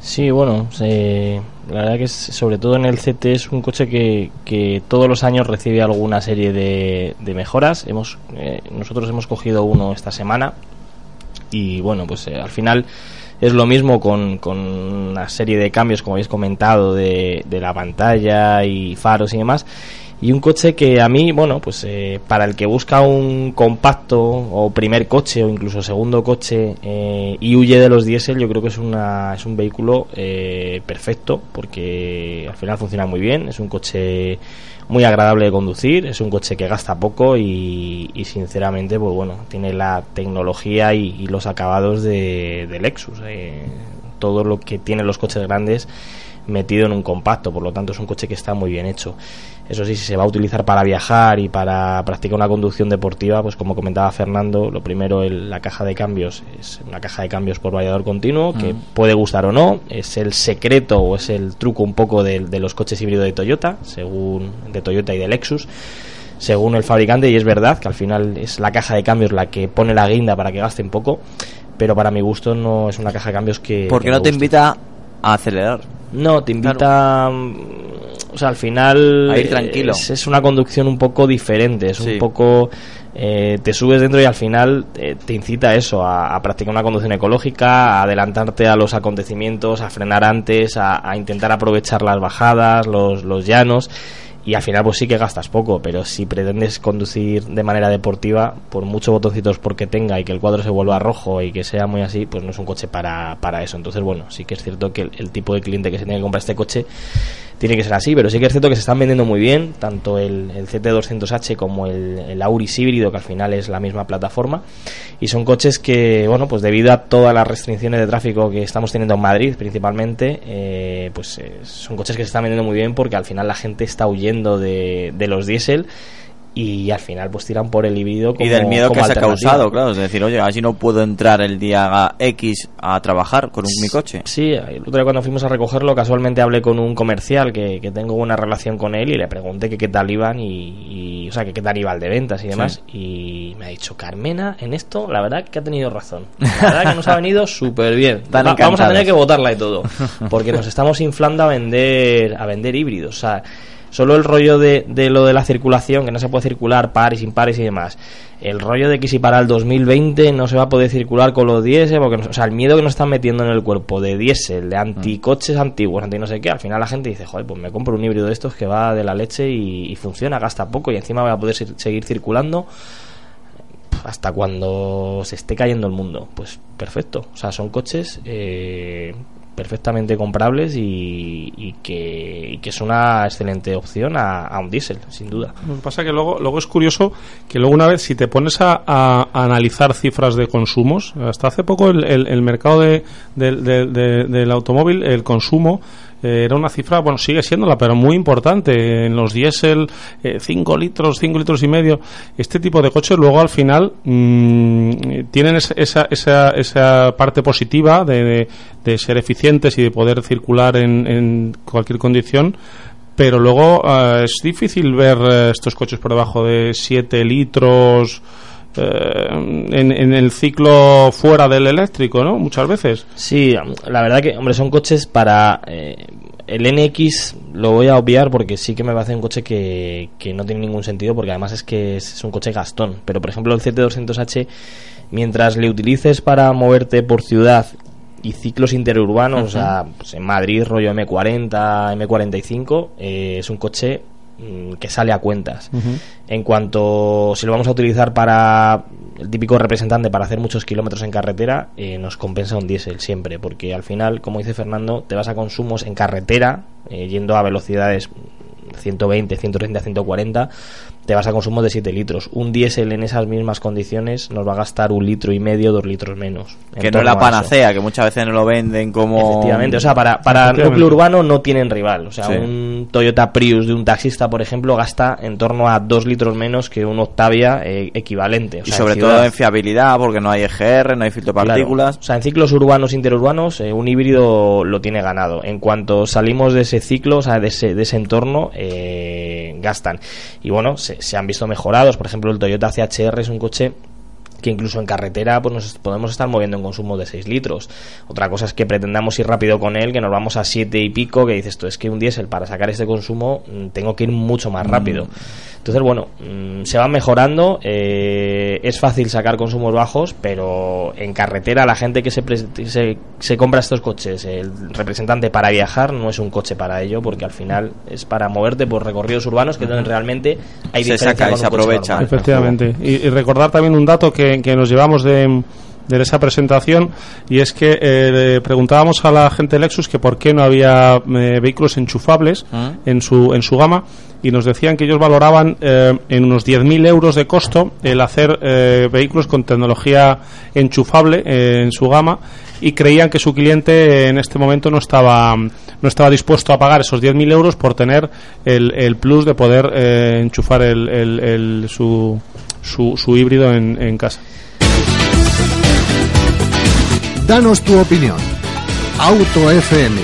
Sí, bueno, se- la verdad que es- sobre todo en el CT es un coche que, que todos los años recibe alguna serie de, mejoras. Hemos, eh, nosotros hemos cogido uno esta semana y bueno, pues eh, al final es lo mismo con, con una serie de cambios, como habéis comentado, de la pantalla y faros y demás. Y un coche que a mí, bueno, pues eh, para el que busca un compacto o primer coche o incluso segundo coche eh, y huye de los diésel, yo creo que es, una, es un vehículo eh, perfecto porque al final funciona muy bien. Es un coche muy agradable de conducir, es un coche que gasta poco y, sinceramente, pues bueno, tiene la tecnología y, y los acabados de, de Lexus. eh, todo lo que tienen los coches grandes metido en un compacto, por lo tanto es un coche que está muy bien hecho. Eso sí, si se va a utilizar para viajar y para practicar una conducción deportiva, pues como comentaba Fernando, lo primero, el- la caja de cambios es una caja de cambios por variador continuo, que Mm. puede gustar o no, es el secreto o es el truco un poco de, de los coches híbridos de Toyota, según de Toyota y de Lexus según el fabricante y es verdad que al final es la caja de cambios la que pone la guinda para que gasten poco pero para mi gusto no es una caja de cambios que Porque que no te invita a acelerar. No, te invita. mm, O sea, al final. A ir tranquilo. Es, es una conducción un poco diferente. Es Sí. un poco. eh, te subes dentro y al final eh, te incita a eso, a, a practicar una conducción ecológica, a adelantarte a los acontecimientos, a frenar antes, a, a intentar aprovechar las bajadas, los, los llanos. Y al final, pues sí que gastas poco, pero si pretendes conducir de manera deportiva, por muchos botoncitos porque tenga y que el cuadro se vuelva rojo y que sea muy así, pues no es un coche para, para eso. Entonces, bueno, sí que es cierto que el, tipo de cliente que se tiene que comprar este coche tiene que ser así, pero sí que es cierto que se están vendiendo muy bien, tanto el, el CT200H como el, el Auris híbrido, que al final es la misma plataforma, y son coches que, bueno, pues debido a todas las restricciones de tráfico que estamos teniendo en Madrid principalmente, eh, pues eh, son coches que se están vendiendo muy bien porque al final la gente está huyendo de, de los diésel y al final pues tiran por el híbrido como, y del miedo que como se ha causado, claro. Es decir, oye, así no puedo entrar el día X a trabajar con un- mi coche. Sí, el otro día cuando fuimos a recogerlo, casualmente hablé con un comercial que, que tengo buena relación con él y le pregunté que qué tal iban y, y, o sea, que qué tal iba el de ventas y demás. Y me ha dicho, Carmena, en esto, la verdad que ha tenido razón. La verdad que nos ha venido [LAUGHS] súper bien. Va- vamos a tener que votarla y todo. Porque nos [LAUGHS] estamos inflando a vender, a vender híbridos. O sea, solo el rollo de, de lo de la circulación, que no se puede circular pares, impares y demás. El rollo de que si para el 2020 no se va a poder circular con los diésel, porque, nos- o sea, el miedo que nos están metiendo en el cuerpo de diésel, de anticoches antiguos, anti no sé qué, al final la gente dice, joder, pues me compro un híbrido de estos que va de la leche y, y funciona, gasta poco y encima voy a poder se- seguir circulando hasta cuando se esté cayendo el mundo. Pues perfecto. O sea, son coches eh, perfectamente comprables y, y que, y que es una excelente opción a, un diésel, sin duda. Lo que pasa que luego, luego es curioso que luego una vez si te pones a, analizar cifras de consumos, hasta hace poco el, el- el mercado de, del- del- de- del automóvil, el consumo, eh, era una cifra, bueno, sigue siéndola, pero muy importante. En los diésel, 5 litros, 5 litros y medio. Este tipo de coches luego al final mm, tienen esa, esa, esa, esa parte positiva de, de- ser eficientes y de poder circular en, en cualquier condición pero luego eh, es difícil ver eh, estos coches por debajo de 7 litros eh, en, en el ciclo fuera del eléctrico, ¿no? Muchas veces. Sí, la verdad que, hombre, son coches para... eh, el NX lo voy a obviar porque sí que me parece un coche que, que no tiene ningún sentido porque además es que es, es un coche gastón. Pero por ejemplo el CT200H, mientras le utilices para moverte por ciudad y ciclos interurbanos, o sea, pues en Madrid rollo M40, M45, eh, es un coche mm, que sale a cuentas. En cuanto si lo vamos a utilizar para el típico representante para hacer muchos kilómetros en carretera, eh, nos compensa un diésel siempre, porque al final, como dice Fernando, te vas a consumos en carretera, eh, yendo a velocidades 120, 130, 140, te vas a consumos de 7 litros. Un diésel en esas mismas condiciones nos va a gastar un litro y medio, dos litros menos. En Que no es la panacea, que muchas veces no lo venden como... Efectivamente, o sea, para, para núcleo urbano no tienen rival. O sea, Sí. un Toyota Prius de un taxista, por ejemplo, gasta en torno a dos litros menos que un Octavia eh, equivalente. O Y sobre en todo en fiabilidad, porque no hay EGR, no hay filtro de Claro. partículas. O sea, en ciclos urbanos interurbanos, eh, un híbrido lo tiene ganado. En cuanto salimos de ese ciclo, o sea, de ese, de ese entorno, eh, gastan. Y bueno, se, se han visto mejorados. Por ejemplo, el Toyota CHR es un coche que incluso en carretera pues nos podemos estar moviendo en consumo de 6 litros. Otra cosa es que pretendamos ir rápido con él, que nos vamos a 7 y pico, que dices, esto es que un diésel para sacar este consumo mm, tengo que ir mucho más rápido. Entonces, bueno, mm, se va mejorando, eh, es fácil sacar consumos bajos, pero en carretera la gente que se, se, se compra estos coches, el representante para viajar no es un coche para ello, porque al final es para moverte por recorridos urbanos que donde realmente hay Se diferencia saca y se aprovecha. normal. Efectivamente. Y, y recordar también un dato que, que nos llevamos de, de esa presentación y es que eh, le preguntábamos a la gente de Lexus que por qué no había eh, vehículos enchufables Ah. en su en su gama y nos decían que ellos valoraban eh, en unos 10.000 euros de costo el hacer eh, vehículos con tecnología enchufable eh, en su gama y creían que su cliente en este momento no estaba no estaba dispuesto a pagar esos 10.000 euros por tener el, el plus de poder eh, enchufar el, el- el- su, su, su híbrido en, en casa. Danos tu opinión. autofm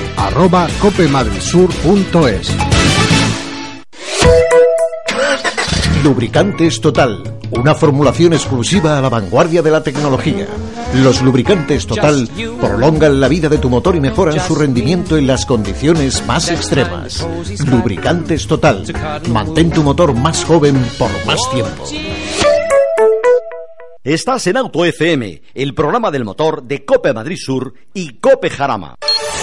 Lubricantes Total, una formulación exclusiva a la vanguardia de la tecnología. Los lubricantes Total prolongan la vida de tu motor y mejoran su rendimiento en las condiciones más extremas. Lubricantes Total, mantén tu motor más joven por más tiempo. Estás en Auto FM, el programa del motor de Cope Madrid Sur y Cope Jarama.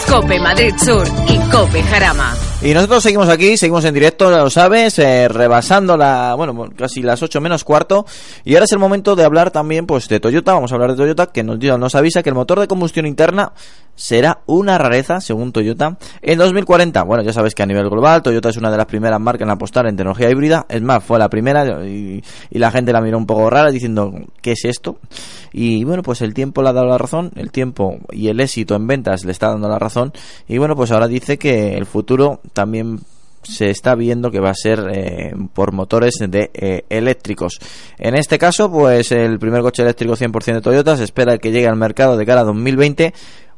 Cope Madrid Sur y Cope Jarama. Y nosotros seguimos aquí, seguimos en directo, lo sabes, eh, rebasando la, bueno, casi las 8 menos cuarto. Y ahora es el momento de hablar también, pues, de Toyota. Vamos a hablar de Toyota, que nos, nos avisa que el motor de combustión interna será una rareza, según Toyota, en 2040. Bueno, ya sabes que a nivel global, Toyota es una de las primeras marcas en apostar en tecnología híbrida. Es más, fue la primera y la gente la miró un poco rara diciendo, ¿qué es esto? Y bueno, pues el tiempo le ha dado la razón, el tiempo y el éxito en ventas le está dando la razón. Y bueno, pues ahora dice que el futuro también se está viendo que va a ser eh, por motores de eh, eléctricos. En este caso, pues el primer coche eléctrico 100% de Toyota se espera que llegue al mercado de cara a 2020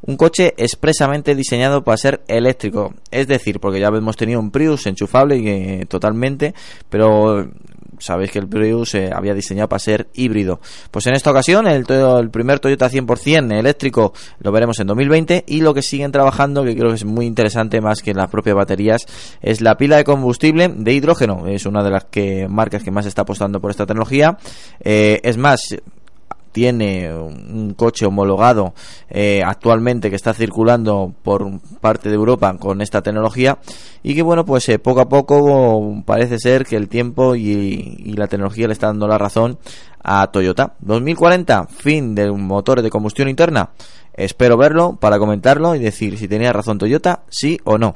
un coche expresamente diseñado para ser eléctrico. Es decir, porque ya hemos tenido un Prius enchufable y, eh, totalmente, pero sabéis que el Prius eh, había diseñado para ser híbrido. Pues en esta ocasión el, el primer Toyota 100% eléctrico lo veremos en 2020 y lo que siguen trabajando, que creo que es muy interesante más que las propias baterías, es la pila de combustible de hidrógeno. Es una de las que marcas que más está apostando por esta tecnología. Eh, es más, tiene un coche homologado eh, actualmente que está circulando por parte de Europa con esta tecnología y que bueno pues eh, poco a poco parece ser que el tiempo y, y la tecnología le está dando la razón a Toyota 2040 fin de motores de combustión interna espero verlo para comentarlo y decir si tenía razón Toyota sí o no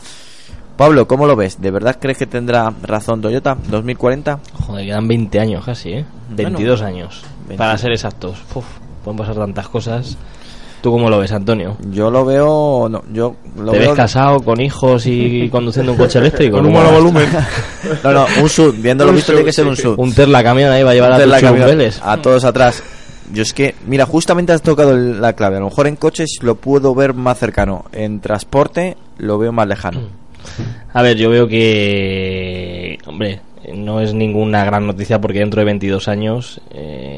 Pablo, ¿cómo lo ves? ¿De verdad crees que tendrá razón Toyota 2040? Joder, quedan 20 años casi, ¿eh? 22 años, 20. para ser exactos. Uf, pueden pasar tantas cosas. ¿Tú cómo lo ves, Antonio? Yo lo veo, no, yo lo ¿Te veo ves casado con hijos y [LAUGHS] conduciendo un coche eléctrico? Con un ¿Cómo vas? monovolumen. [LAUGHS] No, no, un sub, viéndolo visto tiene que ser un sub. Un Tesla camión ahí va a llevar a tus camión- chumbeles. a todos atrás. Yo es que, mira, justamente has tocado la clave. A lo mejor en coches lo puedo ver más cercano. En transporte lo veo más lejano. A ver, yo veo que, hombre, no es ninguna gran noticia porque dentro de 22 años, eh,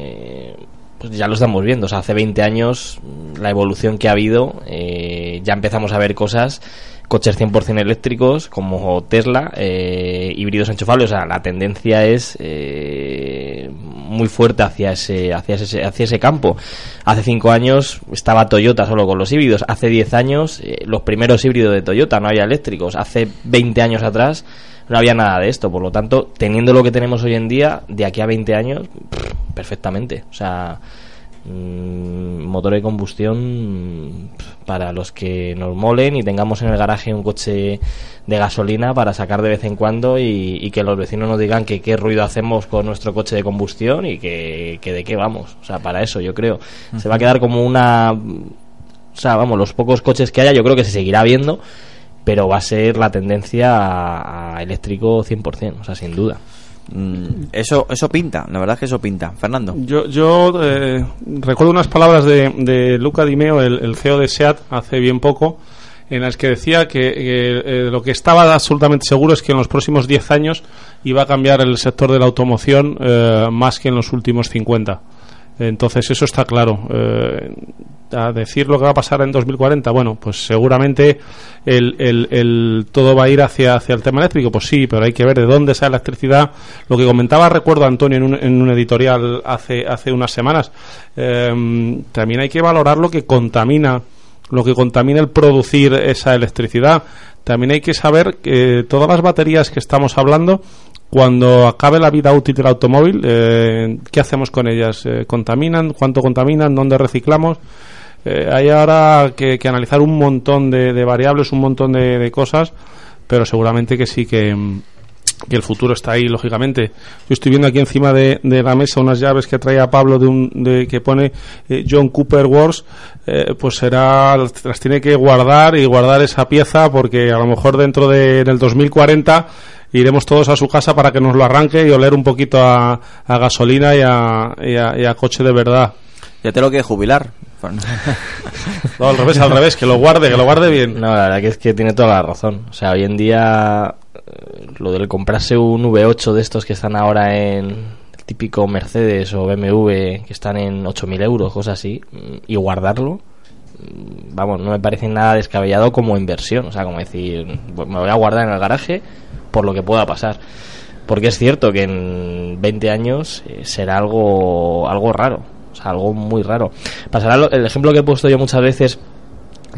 ya lo estamos viendo. O sea, hace 20 años la evolución que ha habido, eh, ya empezamos a ver cosas, coches 100% eléctricos como Tesla, eh, híbridos enchufables. O sea, la tendencia es eh, muy fuerte hacia ese, hacia ese, hacia ese campo. Hace 5 años estaba Toyota solo con los híbridos. Hace 10 años eh, los primeros híbridos de Toyota no había eléctricos. Hace 20 años atrás no había nada de esto. Por lo tanto, teniendo lo que tenemos hoy en día, de aquí a 20 años, perfectamente. O sea, mm, motor de combustión pff, para los que nos molen y tengamos en el garaje un coche de gasolina para sacar de vez en cuando y, y que los vecinos nos digan que qué ruido hacemos con nuestro coche de combustión y que, que de qué vamos. O sea, para eso yo creo. Se va a quedar como una... O sea, vamos, los pocos coches que haya yo creo que se seguirá viendo, pero va a ser la tendencia a, a eléctrico 100%, o sea, sin duda. Mm, eso, eso pinta, la verdad es que eso pinta. Fernando. Yo, yo eh, recuerdo unas palabras de, de Luca Di Meo, el, CEO de SEAT, hace bien poco, en las que decía que, que, eh, lo que estaba absolutamente seguro es que en los próximos 10 años iba a cambiar el sector de la automoción eh, más que en los últimos 50. Entonces eso está claro. Eh, a decir lo que va a pasar en 2040, bueno, pues seguramente el, el, el, todo va a ir hacia, el tema eléctrico, pues sí, pero hay que ver de dónde sale la electricidad. Lo que comentaba, recuerdo Antonio en un, en un editorial hace, hace unas semanas, eh, también hay que valorar lo que contamina lo que contamina el producir esa electricidad. También hay que saber que todas las baterías que estamos hablando, cuando acabe la vida útil del automóvil, eh, ¿qué hacemos con ellas? Eh, ¿Contaminan? ¿Cuánto contaminan? ¿Dónde reciclamos? Eh, hay ahora que, que, analizar un montón de, de variables, un montón de, de, cosas, pero seguramente que sí que, que el futuro está ahí, lógicamente. Yo estoy viendo aquí encima de, la mesa unas llaves que trae a Pablo de un, que pone eh, John Cooper Wars, eh, pues será, las tiene que guardar y guardar esa pieza porque a lo mejor dentro de, del 2040 iremos todos a su casa para que nos lo arranque y oler un poquito a, a gasolina y a, y a, y a coche de verdad. Ya te lo que jubilar. no, al revés, al revés, que lo guarde, que lo guarde bien. No, la verdad que es que tiene toda la razón. O sea, hoy en día lo del comprarse un V8 de estos que están ahora en el típico Mercedes o BMW que están en 8.000 euros, cosas así, y guardarlo, vamos, no me parece nada descabellado como inversión. O sea, como decir, me voy a guardar en el garaje por lo que pueda pasar. Porque es cierto que en 20 años eh, será algo, algo raro, o sea, algo muy raro. Pasará el ejemplo que he puesto yo muchas veces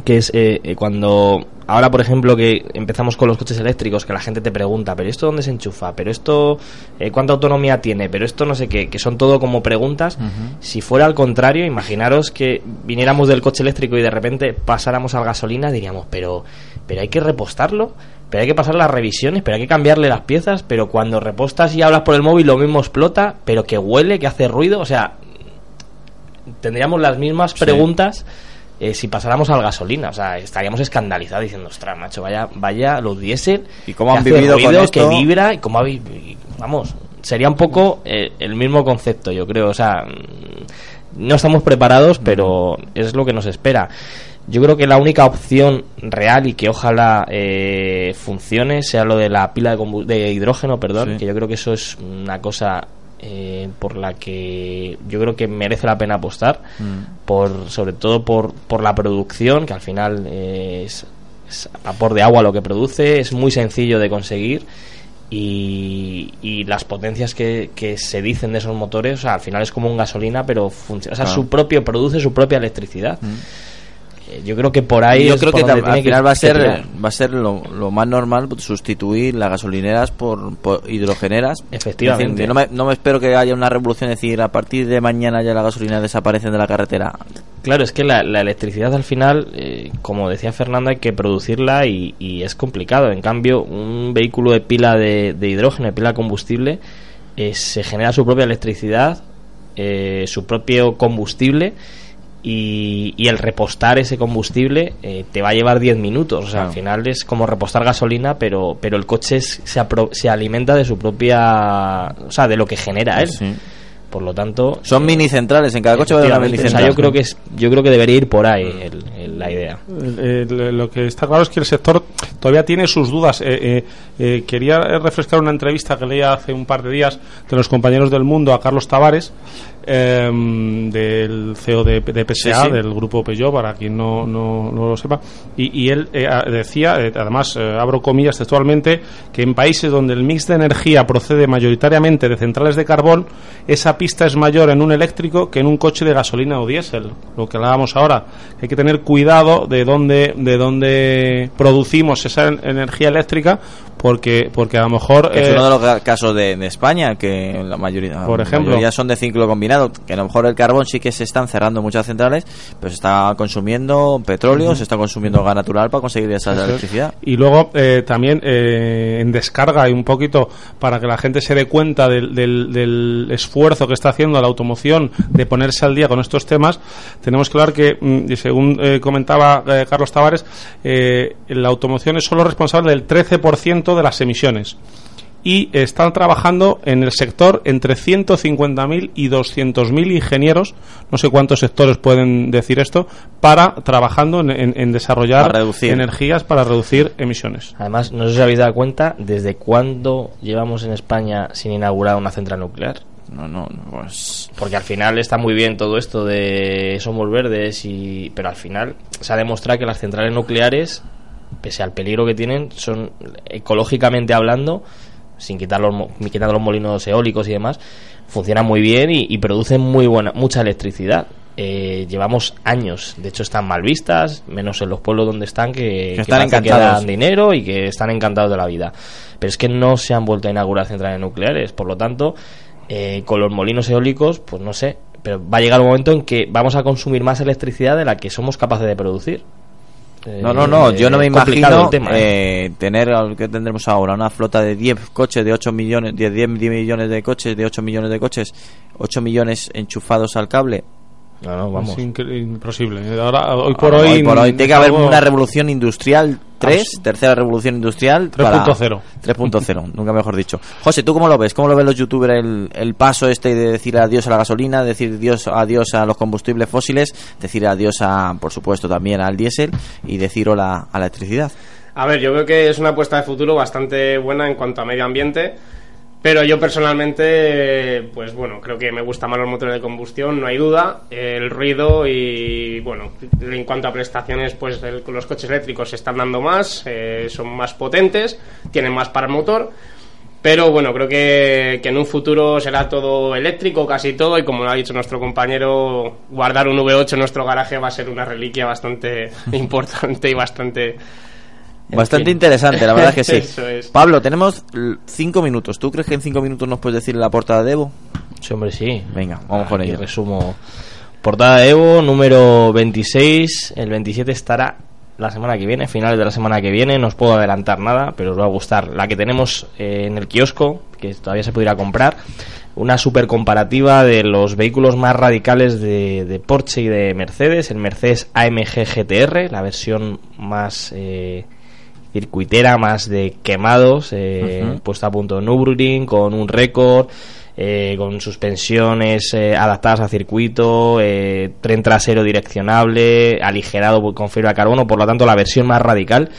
que es eh, eh, cuando ahora por ejemplo que empezamos con los coches eléctricos que la gente te pregunta pero esto dónde se enchufa pero esto eh, cuánta autonomía tiene pero esto no sé qué que son todo como preguntas. Uh -huh. si fuera al contrario imaginaros que viniéramos del coche eléctrico y de repente pasáramos a la gasolina diríamos pero pero hay que repostarlo pero hay que pasar las revisiones, pero hay que cambiarle las piezas, pero cuando repostas y hablas por el móvil lo mismo explota, pero que huele, que hace ruido, o sea, tendríamos las mismas preguntas. Eh, si pasáramos al gasolina, o sea, estaríamos escandalizados diciendo, ostras, macho, vaya, vaya los diésel, y cómo han vivido ruido, con esto? que vibra y cómo habéis, vamos, sería un poco eh, el mismo concepto, yo creo, o sea, no estamos preparados, pero es lo que nos espera. Yo creo que la única opción real y que ojalá eh, funcione sea lo de la pila de, de hidrógeno, perdón, sí. que yo creo que eso es una cosa eh, por la que yo creo que merece la pena apostar, mm. por sobre todo por, por la producción, que al final eh, es, vapor de agua lo que produce, es muy sencillo de conseguir. Y, y, las potencias que, que, se dicen de esos motores, o sea, al final es como un gasolina, pero funciona, o sea, claro. su propio produce su propia electricidad. Mm yo creo que por ahí yo creo que al final va a ser va a ser lo, lo, más normal sustituir las gasolineras por, por hidrogeneras. Efectivamente. Decir, no, me, no me espero que haya una revolución es decir a partir de mañana ya las gasolineras desaparecen de la carretera. Claro es que la, la electricidad al final eh, como decía Fernando hay que producirla y, y, es complicado. En cambio un vehículo de pila de, de hidrógeno de pila de combustible eh, se genera su propia electricidad eh, su propio combustible y, y, el repostar ese combustible eh, te va a llevar 10 minutos. O sea, claro. al final es como repostar gasolina, pero, pero el coche es, se, apro, se, alimenta de su propia. O sea, de lo que genera él. Sí. Por lo tanto. Son eh, mini centrales, en cada coche va a haber una mini central. O sea, yo creo que, es, yo creo que debería ir por ahí el, el, la idea. lo que está claro es que el sector todavía tiene sus dudas. Eh, eh, quería refrescar una entrevista que leía hace un par de días de los compañeros del mundo a Carlos Tavares eh, del CEO de, de PSA, sí, sí. del grupo Peugeot, para quien no, no, no lo sepa, y, y él eh, decía, eh, además eh, abro comillas textualmente, que en países donde el mix de energía procede mayoritariamente de centrales de carbón, esa pista es mayor en un eléctrico que en un coche de gasolina o diésel, lo que hablábamos ahora. Hay que tener cuidado de dónde, de dónde producimos esa energía eléctrica, porque porque a lo mejor es uno de los casos de, de, España que la mayoría por ejemplo. mayoría son de ciclo combinado que a lo mejor el carbón sí que se están cerrando muchas centrales pero se está consumiendo petróleo uh -huh. se está consumiendo gas natural para conseguir esa Eso electricidad. Y luego eh, también eh, en descarga y un poquito para que la gente se dé cuenta del, del, del, esfuerzo que está haciendo la automoción de ponerse al día con estos temas tenemos que hablar que mm, según eh, comentaba eh, Carlos Tavares eh, la automoción es solo responsable del 13% de las emisiones y están trabajando en el sector entre 150.000 y 200.000 ingenieros, no sé cuántos sectores pueden decir esto, para trabajando en, en, en desarrollar para energías para reducir emisiones. Además, no sé si habéis dado cuenta desde cuándo llevamos en España sin inaugurar una central nuclear. no, no, no, pues... Porque al final está muy bien todo esto de somos verdes, y pero al final se ha demostrado que las centrales nucleares, pese al peligro que tienen, son ecológicamente hablando, sin quitar los, quitando los molinos eólicos y demás, funcionan muy bien y, y producen muy buena, mucha electricidad. Eh, llevamos años, de hecho están mal vistas, menos en los pueblos donde están, que, Que están que encantados. dan dinero y que están encantados de la vida. Pero es que no se han vuelto a inaugurar centrales nucleares, por lo tanto, eh, con los molinos eólicos, pues no sé, pero va a llegar un momento en que vamos a consumir más electricidad de la que somos capaces de producir. No, no, no, Eh, yo no me imagino tema, ¿eh? eh, tener que tendremos ahora, una flota de 10 coches de 8 millones, 10, 10 millones de coches, de 8 millones de coches, 8 millones enchufados al cable. No, no, vamos. Es imposible. Ahora, hoy por Ahora, hoy. por hoy tiene que haber una revolución industrial 3, tercera revolución industrial para- 3.0. 3.0, [LAUGHS] nunca mejor dicho. José, ¿tú cómo lo ves? ¿Cómo lo ven los youtubers el, el paso este de decir adiós a la gasolina, decir adiós, adiós a los combustibles fósiles, decir adiós a, por supuesto, también al diésel y decir hola a la electricidad? A ver, yo creo que es una apuesta de futuro bastante buena en cuanto a medio ambiente, pero yo personalmente, pues bueno, creo que me gustan más los motores de combustión, no hay duda. El ruido y, bueno, en cuanto a prestaciones, pues los coches eléctricos se están dando más, eh, son más potentes, tienen más para el motor. Pero bueno, creo que, que en un futuro será todo eléctrico, casi todo, y como lo ha dicho nuestro compañero, guardar un V8 en nuestro garaje va a ser una reliquia bastante [LAUGHS] importante y bastante... Bastante fin. interesante, la verdad es que sí. [LAUGHS] Eso es. Pablo, tenemos cinco minutos. ¿Tú crees que en cinco minutos nos puedes decir la portada de Evo? Sí, hombre, sí. Venga, vamos con Aquí ello. Resumo. Portada de Evo, número 26. El 27 estará la semana que viene, finales de la semana que viene. No os puedo adelantar nada, pero os va a gustar. La que tenemos eh, en el kiosco, que todavía se pudiera comprar. Una super comparativa de los vehículos más radicales de, de Porsche y de Mercedes. El Mercedes AMG GTR, la versión más eh, circuitera, más de quemados, eh, Ujú. puesta a punto de Nürburgring, con un récord, eh, con suspensiones eh, adaptadas a circuito, eh, tren trasero direccionable, aligerado con fibra de carbono, por lo tanto la versión más radical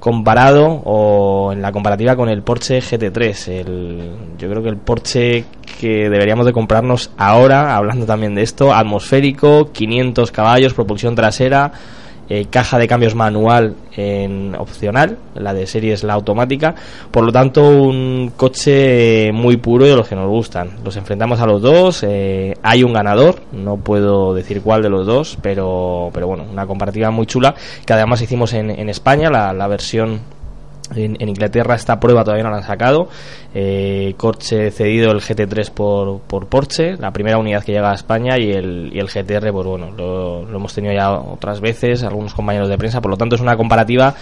comparado o en la comparativa con el Porsche GT3 el, yo creo que el Porsche que deberíamos de comprarnos ahora hablando también de esto atmosférico 500 caballos propulsión trasera eh, caja de cambios manual en opcional, la de serie es la automática, por lo tanto un coche muy puro de los que nos gustan. Los enfrentamos a los dos, eh, hay un ganador, no puedo decir cuál de los dos, pero, pero bueno, una comparativa muy chula que además hicimos en, en España, la, la versión en, Inglaterra esta prueba todavía no la han sacado. Eh, coche cedido el GT3 por, por Porsche, la primera unidad que llega a España y el, y el GTR, pues bueno, lo, lo hemos tenido ya otras veces, algunos compañeros de prensa, por lo tanto es una comparativa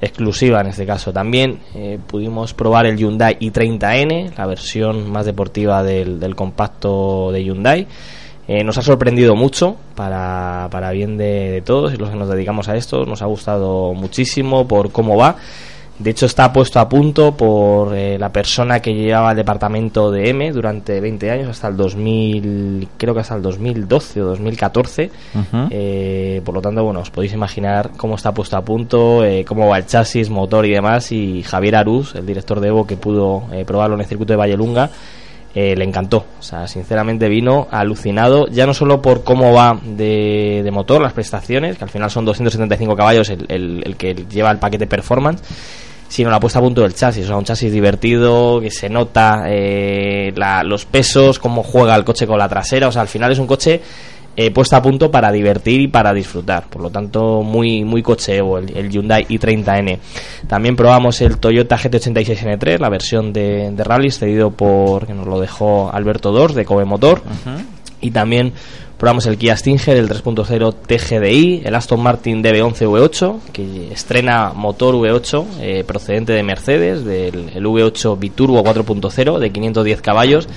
exclusiva en este caso. También eh, pudimos probar el Hyundai i30N, la versión más deportiva del, del compacto de Hyundai. Eh, nos ha sorprendido mucho para, para bien de, de todos y los que nos dedicamos a esto. Nos ha gustado muchísimo por cómo va. De hecho, está puesto a punto por eh, la persona que llevaba el departamento de M durante 20 años, hasta el 2000, creo que hasta el 2012 o 2014. Ujú. Eh, por lo tanto, bueno, os podéis imaginar cómo está puesto a punto, eh, cómo va el chasis, motor y demás. Y Javier Arús, el director de Evo, que pudo eh, probarlo en el circuito de Vallelunga, le encantó. O sea, sinceramente vino alucinado, ya no solo por cómo va de, de motor, las prestaciones, que al final son 275 caballos el, el- el que lleva el paquete performance, sino la puesta a punto del chasis. O sea, un chasis divertido, que se nota eh, la- los pesos, cómo juega el coche con la trasera. O sea, al final es un coche eh, puesta a punto para divertir y para disfrutar. Por lo tanto, muy, muy coche Evo, el, el Hyundai i30N. También probamos el Toyota GT86N3, la versión de, de rally cedido por, que nos lo dejó Alberto Dors, de Kobe Motor. Y también probamos el Kia Stinger, el 3.0 TGDI, el Aston Martin DB11 V8, que estrena motor V8 eh, procedente de Mercedes, del el V8 Biturbo 4.0 de 510 caballos,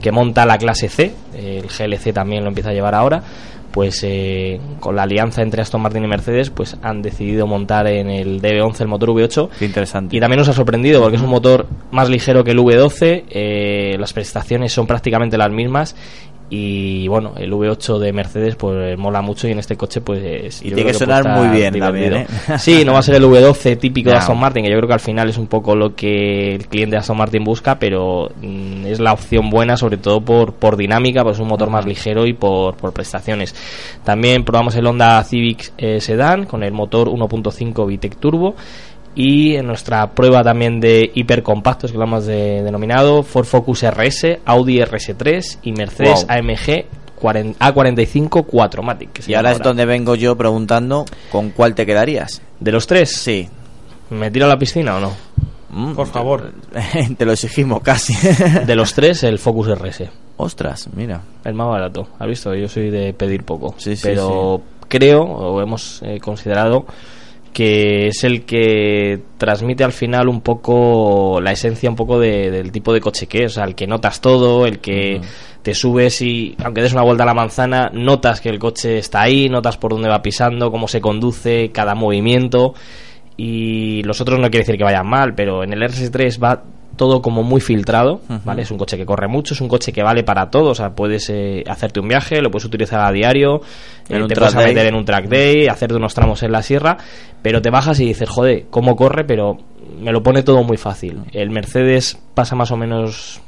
que monta la clase C, el GLC también lo empieza a llevar ahora, pues eh, con la alianza entre Aston Martin y Mercedes, pues han decidido montar en el DB11 el motor V8 Qué interesante. y también nos ha sorprendido porque es un motor más ligero que el V12, eh, las prestaciones son prácticamente las mismas y bueno, el V8 de Mercedes pues mola mucho y en este coche pues... Y tiene que sonar muy bien también, ¿eh? [LAUGHS] Sí, no va a ser el V12 típico de Aston Martin, que yo creo que al final es un poco lo que el cliente de Aston Martin busca, pero mm, es la opción buena sobre todo por, por dinámica, pues es un motor más ligero y por, por prestaciones. También probamos el Honda Civic eh, Sedan con el motor 1.5 VTEC Turbo y en nuestra prueba también de hipercompactos que lo hemos denominado Ford Focus RS, Audi RS3 y Mercedes AMG A45 4matic. Y ahora es donde vengo yo preguntando con cuál te quedarías. ¿De los tres? Sí. ¿Me tiro a la piscina o no? Mm, Por favor. [LAUGHS] te lo exigimos casi. [LAUGHS] de los tres, el Focus RS. Ostras, mira. El más barato. ¿Has visto? Yo soy de pedir poco. Sí, sí, pero creo, o hemos eh, considerado que es el que transmite al final un poco la esencia un poco del tipo de coche que es, o sea, el que notas todo, el que te subes y aunque des una vuelta a la manzana, notas que el coche está ahí, notas por dónde va pisando, cómo se conduce, cada movimiento y los otros no quiere decir que vayan mal, pero en el RS3 va todo como muy filtrado, ¿vale? Es un coche que corre mucho, es un coche que vale para todo, o sea, puedes eh, hacerte un viaje, lo puedes utilizar a diario, eh, te puedes meter en un track day, hacerte unos tramos en la sierra, pero te bajas y dices, joder, cómo corre, pero me lo pone todo muy fácil. El Mercedes pasa más o menos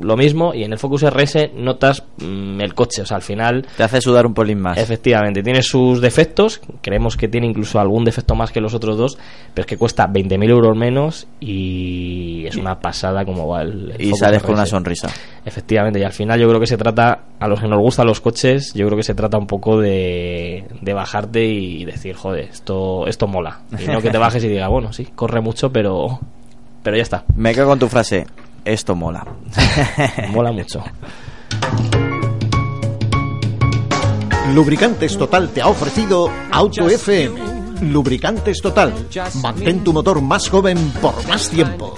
lo mismo y en el Focus RS notas mm, el coche, o sea, al final Te hace sudar un polín más. Efectivamente, tiene sus defectos, creemos que tiene incluso algún defecto más que los otros dos, pero es que cuesta 20.000 euros menos y es una pasada como va el, el y Focus sales con una sonrisa. Efectivamente, y al final yo creo que se trata, a los que nos gustan los coches, yo creo que se trata un poco de, de bajarte y decir, joder, esto, esto mola. Y no que te [LAUGHS] bajes y digas, bueno, sí, corre mucho, pero, pero ya está, Me quedo con tu frase. Esto mola. [LAUGHS] mola mucho. Lubricantes Total te ha ofrecido Auto FM. Lubricantes Total. Mantén tu motor más joven por más tiempo.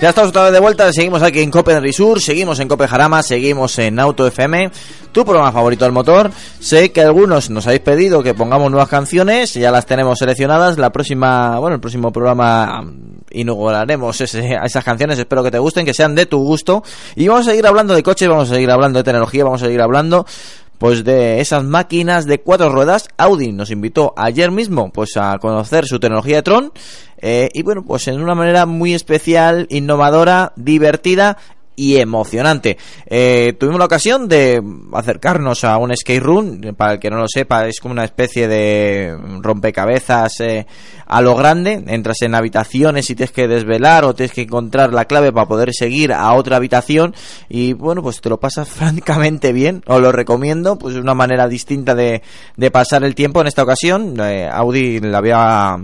Ya estamos otra vez de vuelta, seguimos aquí en Cope del Sur, seguimos en Cope Jarama, seguimos en Auto FM, tu programa favorito del motor. Sé que algunos nos habéis pedido que pongamos nuevas canciones, ya las tenemos seleccionadas. La próxima, bueno, el próximo programa inauguraremos ese- esas canciones, espero que te gusten, que sean de tu gusto. Y vamos a seguir hablando de coches, vamos a seguir hablando de tecnología, vamos a seguir hablando pues de esas máquinas de cuatro ruedas, Audi nos invitó ayer mismo pues a conocer su tecnología de Tron eh, y bueno pues en una manera muy especial, innovadora, divertida y emocionante. Eh, tuvimos la ocasión de acercarnos a un skate room, para el que no lo sepa, es como una especie de rompecabezas eh, a lo grande. Entras en habitaciones y tienes que desvelar o tienes que encontrar la clave para poder seguir a otra habitación y bueno, pues te lo pasas [LAUGHS] francamente bien, os lo recomiendo, pues es una manera distinta de, de pasar el tiempo en esta ocasión. Eh, Audi la había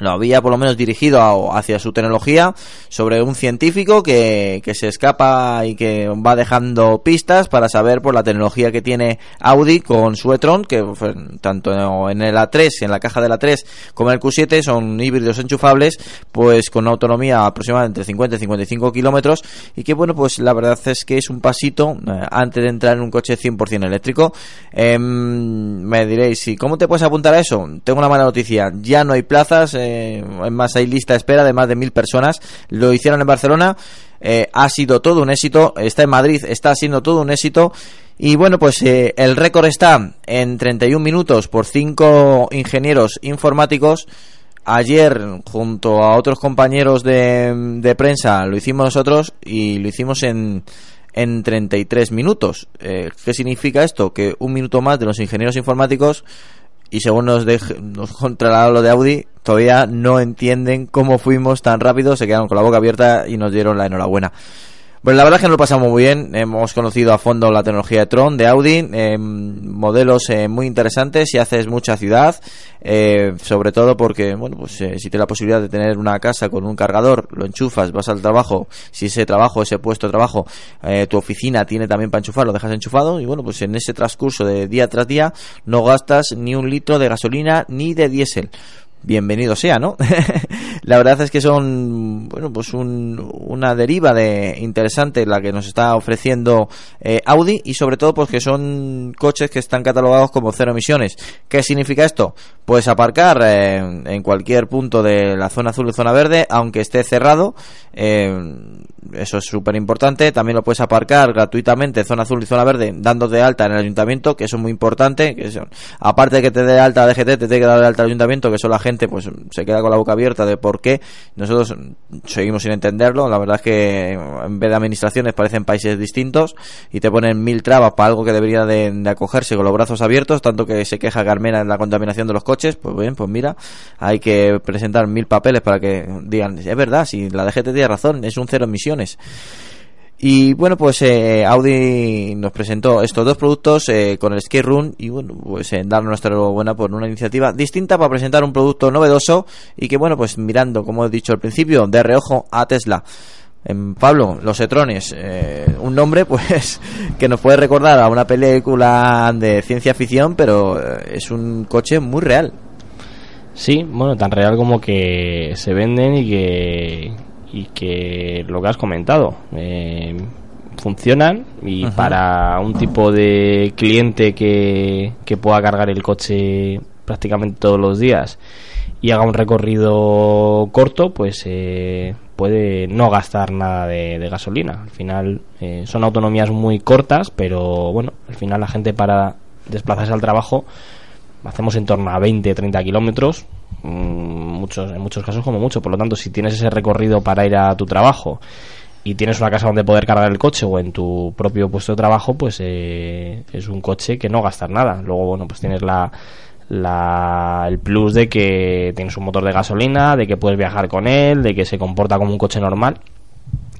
lo había por lo menos dirigido a- hacia su tecnología sobre un científico que, que se escapa y que va dejando pistas para saber por la tecnología que tiene Audi con su e-tron que fue tanto en el A3 en la caja del A3 como en el Q7 son híbridos enchufables pues con una autonomía aproximadamente entre 50 y 55 kilómetros y que bueno pues la verdad es que es un pasito eh, antes de entrar en un coche 100% eléctrico Em, me diréis ¿y cómo te puedes apuntar a eso? tengo una mala noticia ya no hay plazas eh, es más hay lista de espera de más de mil personas lo hicieron en Barcelona eh, ha sido todo un éxito está en Madrid está siendo todo un éxito y bueno, pues eh, el récord está en 31 minutos por cinco ingenieros informáticos. Ayer, junto a otros compañeros de, de prensa, lo hicimos nosotros y lo hicimos en, en 33 minutos. Eh, ¿Qué significa esto? Que un minuto más de los ingenieros informáticos, y según nos, nos controlaron lo de Audi, todavía no entienden cómo fuimos tan rápido, se quedaron con la boca abierta y nos dieron la enhorabuena. Pues la verdad es que nos lo pasamos muy bien. Hemos conocido a fondo la tecnología de Tron, de Audi, eh, modelos eh, muy interesantes si haces mucha ciudad, eh, sobre todo porque, bueno, pues eh, si tienes la posibilidad de tener una casa con un cargador, lo enchufas, vas al trabajo, si ese trabajo, ese puesto de trabajo, eh, tu oficina tiene también para enchufar, lo dejas enchufado y bueno, pues en ese transcurso de día tras día no gastas ni un litro de gasolina ni de diésel bienvenido sea, ¿no? [LAUGHS] la verdad es que son, bueno, pues un- una deriva de interesante la que nos está ofreciendo eh, Audi y sobre todo pues que son coches que están catalogados como cero emisiones. ¿Qué significa esto? Pues aparcar en cualquier punto de la zona azul y zona verde, aunque esté cerrado, eh, eso es súper importante. También lo puedes aparcar gratuitamente en zona azul y zona verde, dando de alta en el ayuntamiento, que eso es muy importante. Que eso- aparte de que te dé alta la DGT, te tiene que dar alta el ayuntamiento, que eso la gente pues se queda con la boca abierta de por qué. Nosotros seguimos sin entenderlo. La verdad es que en vez de administraciones parecen países distintos y te ponen mil trabas para algo que debería de, acogerse con los brazos abiertos, tanto que se queja Carmena de la contaminación de los coches. Pues bien, pues mira, hay que presentar mil papeles para que digan, es verdad, si la DGT tiene razón, es un cero emisiones. Y bueno, pues eh, Audi nos presentó estos dos productos eh, con el Skate Run y bueno, pues eh, dar nuestra enhorabuena por una iniciativa distinta para presentar un producto novedoso y que bueno, pues mirando, como he dicho al principio, de reojo a Tesla. Pablo, los Etrones, eh, un nombre [LAUGHS] pues que nos puede recordar a una película de ciencia ficción, pero eh, es un coche muy real. Sí, bueno, tan real como que se venden y que, y que lo que has comentado, eh, funcionan y para un tipo de cliente que, que pueda cargar el coche prácticamente todos los días y haga un recorrido corto, pues eh, puede no gastar nada de, de gasolina. Al final eh, son autonomías muy cortas, pero bueno, al final la gente para desplazarse al trabajo hacemos en torno a 20, 30 kilómetros, mm, muchos, en muchos casos como mucho. Por lo tanto, si tienes ese recorrido para ir a tu trabajo y tienes una casa donde poder cargar el coche o en tu propio puesto de trabajo, pues eh, es un coche que no gastas nada. Luego, bueno, pues tienes la, la, el plus de que tienes un motor de gasolina, de que puedes viajar con él, de que se comporta como un coche normal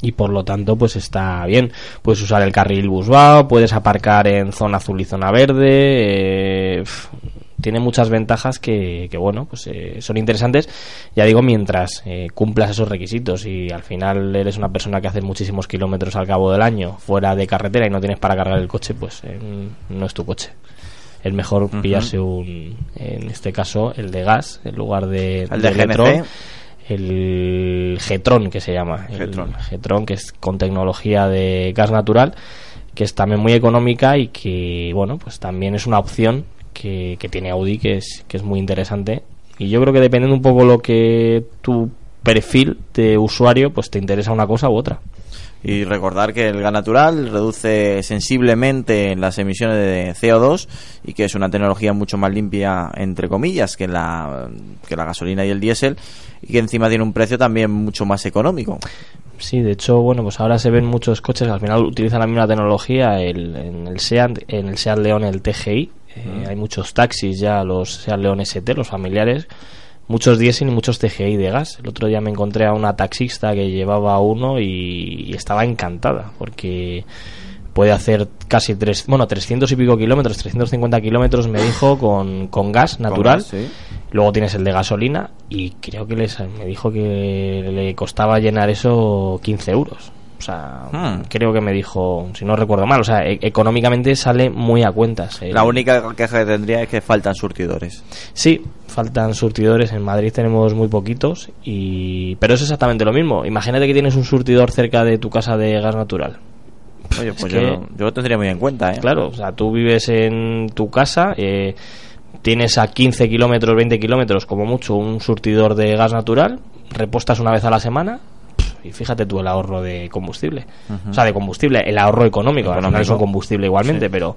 y por lo tanto pues está bien puedes usar el carril busbao puedes aparcar en zona azul y zona verde eh, tiene muchas ventajas que, que, bueno pues eh, son interesantes. Ya digo mientras eh, cumplas esos requisitos y al final eres una persona que hace muchísimos kilómetros al cabo del año fuera de carretera y no tienes para cargar el coche pues eh, no es tu coche. Es mejor pillarse un en este caso el de gas en lugar de El de GNC. Electron, el Getron que se llama. El Getron. Getron, que es con tecnología de gas natural que es también muy económica y que bueno pues también es una opción que, que tiene Audi que es que es muy interesante y yo creo que dependiendo un poco lo que tu perfil de usuario pues te interesa una cosa u otra Y recordar que el gas natural reduce sensiblemente las emisiones de CO2 y que es una tecnología mucho más limpia, entre comillas, que la, que la gasolina y el diésel y que encima tiene un precio también mucho más económico. Sí, de hecho, bueno, pues ahora se ven muchos coches que al final utilizan la misma tecnología. El, en el Seat, en el Seat León, el TGI, eh, hay muchos taxis ya, los Seat León ST, los familiares, muchos diésel y muchos TGI de gas. El otro día me encontré a una taxista que llevaba uno y, y estaba encantada porque puede hacer casi tres, bueno, 300 y pico kilómetros, 350 kilómetros me dijo con, con gas natural. gas, sí. Luego tienes el de gasolina y creo que les, me dijo que le costaba llenar eso 15 euros. O sea, Hmm. creo que me dijo, si no recuerdo mal, o sea, e- económicamente sale muy a cuentas. El- La única queja que tendría es que faltan surtidores. Sí, faltan surtidores. En Madrid tenemos muy poquitos, y pero es exactamente lo mismo. Imagínate que tienes un surtidor cerca de tu casa de gas natural. Oye, Es pues que- yo lo tendría muy en cuenta, ¿eh? Claro, o sea, tú vives en tu casa, eh, tienes a 15 kilómetros, 20 kilómetros, como mucho, un surtidor de gas natural, repostas una vez a la semana. Y fíjate tú el ahorro de combustible. O sea, de combustible, el ahorro económico. Económico. es un combustible igualmente, Sí. pero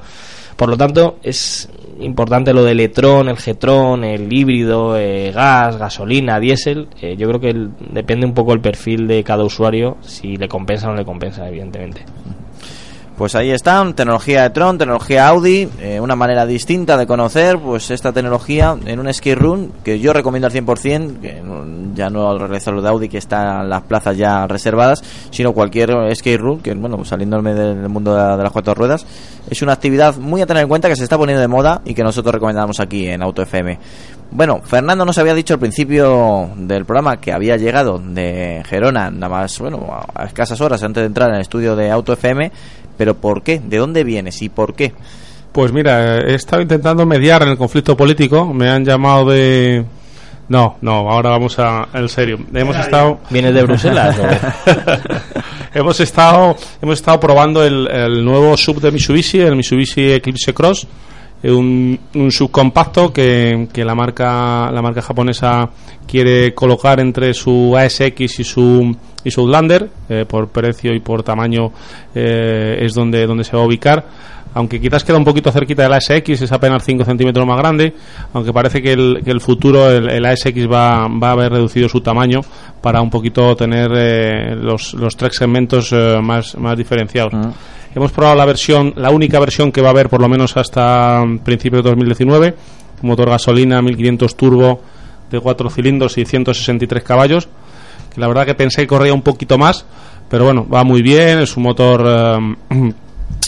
por lo tanto es importante lo del electrón, el getrón, el híbrido, eh, gas, gasolina, diésel. Eh, yo creo que el- depende un poco el perfil de cada usuario, si le compensa o no le compensa, evidentemente. Pues ahí están, tecnología de Tron, tecnología Audi, eh, una manera distinta de conocer pues esta tecnología en un skate run que yo recomiendo al 100%, que ya no el realizador de Audi que está en las plazas ya reservadas, sino cualquier skate room, que bueno, saliéndome del mundo de, de las cuatro ruedas, es una actividad muy a tener en cuenta que se está poniendo de moda y que nosotros recomendamos aquí en Auto FM. Bueno, Fernando nos había dicho al principio del programa que había llegado de Gerona, nada más, bueno, a escasas horas antes de entrar en el estudio de Auto FM, pero ¿por qué? ¿De dónde vienes y por qué? Pues mira, he estado intentando mediar en el conflicto político. Me han llamado de. No, no, ahora vamos a en serio. Hemos estado. ¿Vienes de Bruselas? [LAUGHS] hemos estado hemos estado probando el, el nuevo sub de Mitsubishi, el Mitsubishi Eclipse Cross, un, un subcompacto que, que la marca la marca japonesa quiere colocar entre su ASX y su y su Outlander. Eh, por precio y por tamaño eh, es donde donde se va a ubicar. Aunque quizás queda un poquito cerquita del ASX, es apenas 5 centímetros más grande, aunque parece que el, que el futuro, el, el ASX va, va a haber reducido su tamaño para un poquito tener eh, los, los tres segmentos eh, más, más diferenciados. Hemos probado la versión, la única versión que va a haber por lo menos hasta principios de 2019, motor gasolina 1500 turbo de 4 cilindros y 163 caballos, que la verdad que pensé que corría un poquito más, pero bueno, va muy bien, es un motor... eh,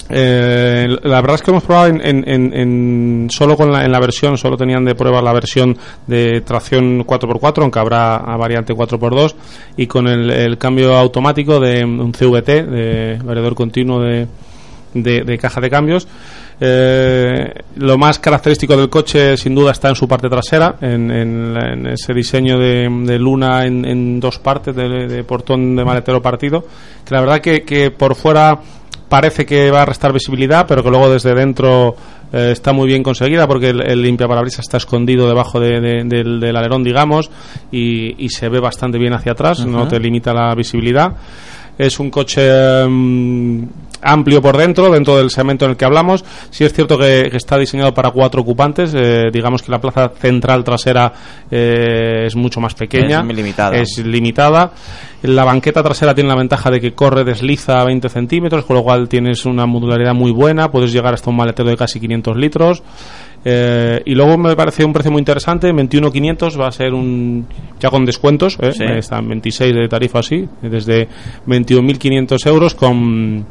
eh, la verdad es que hemos probado en, en- en- en- solo con la, en la versión, solo tenían de prueba la versión de tracción 4x4, aunque habrá a variante 4x2, y con el, cambio automático de un CVT, de variador continuo de, de, caja de cambios. Eh, lo más característico del coche, sin duda, está en su parte trasera, en, en ese diseño de, de luna en, en dos partes, de, de portón de maletero partido, que la verdad que, que por fuera parece que va a restar visibilidad, pero que luego desde dentro eh, está muy bien conseguida porque el, el limpiaparabrisas está escondido debajo de- de- del, del alerón, digamos, y, y se ve bastante bien hacia atrás, no te limita la visibilidad. Es un coche mm, amplio por dentro, dentro del segmento en el que hablamos. Sí es cierto que, que está diseñado para cuatro ocupantes. eh, digamos que la plaza central trasera eh, es mucho más pequeña. Es limitada. Es limitada. La banqueta trasera tiene la ventaja de que corre, desliza a 20 centímetros, con lo cual tienes una modularidad muy buena. Puedes llegar hasta un maletero de casi 500 litros. Eh, y luego me parece un precio muy interesante, 21.500 va a ser un ya con descuentos, ¿eh? Sí. está en 26 de tarifa así, desde 21.500 euros con,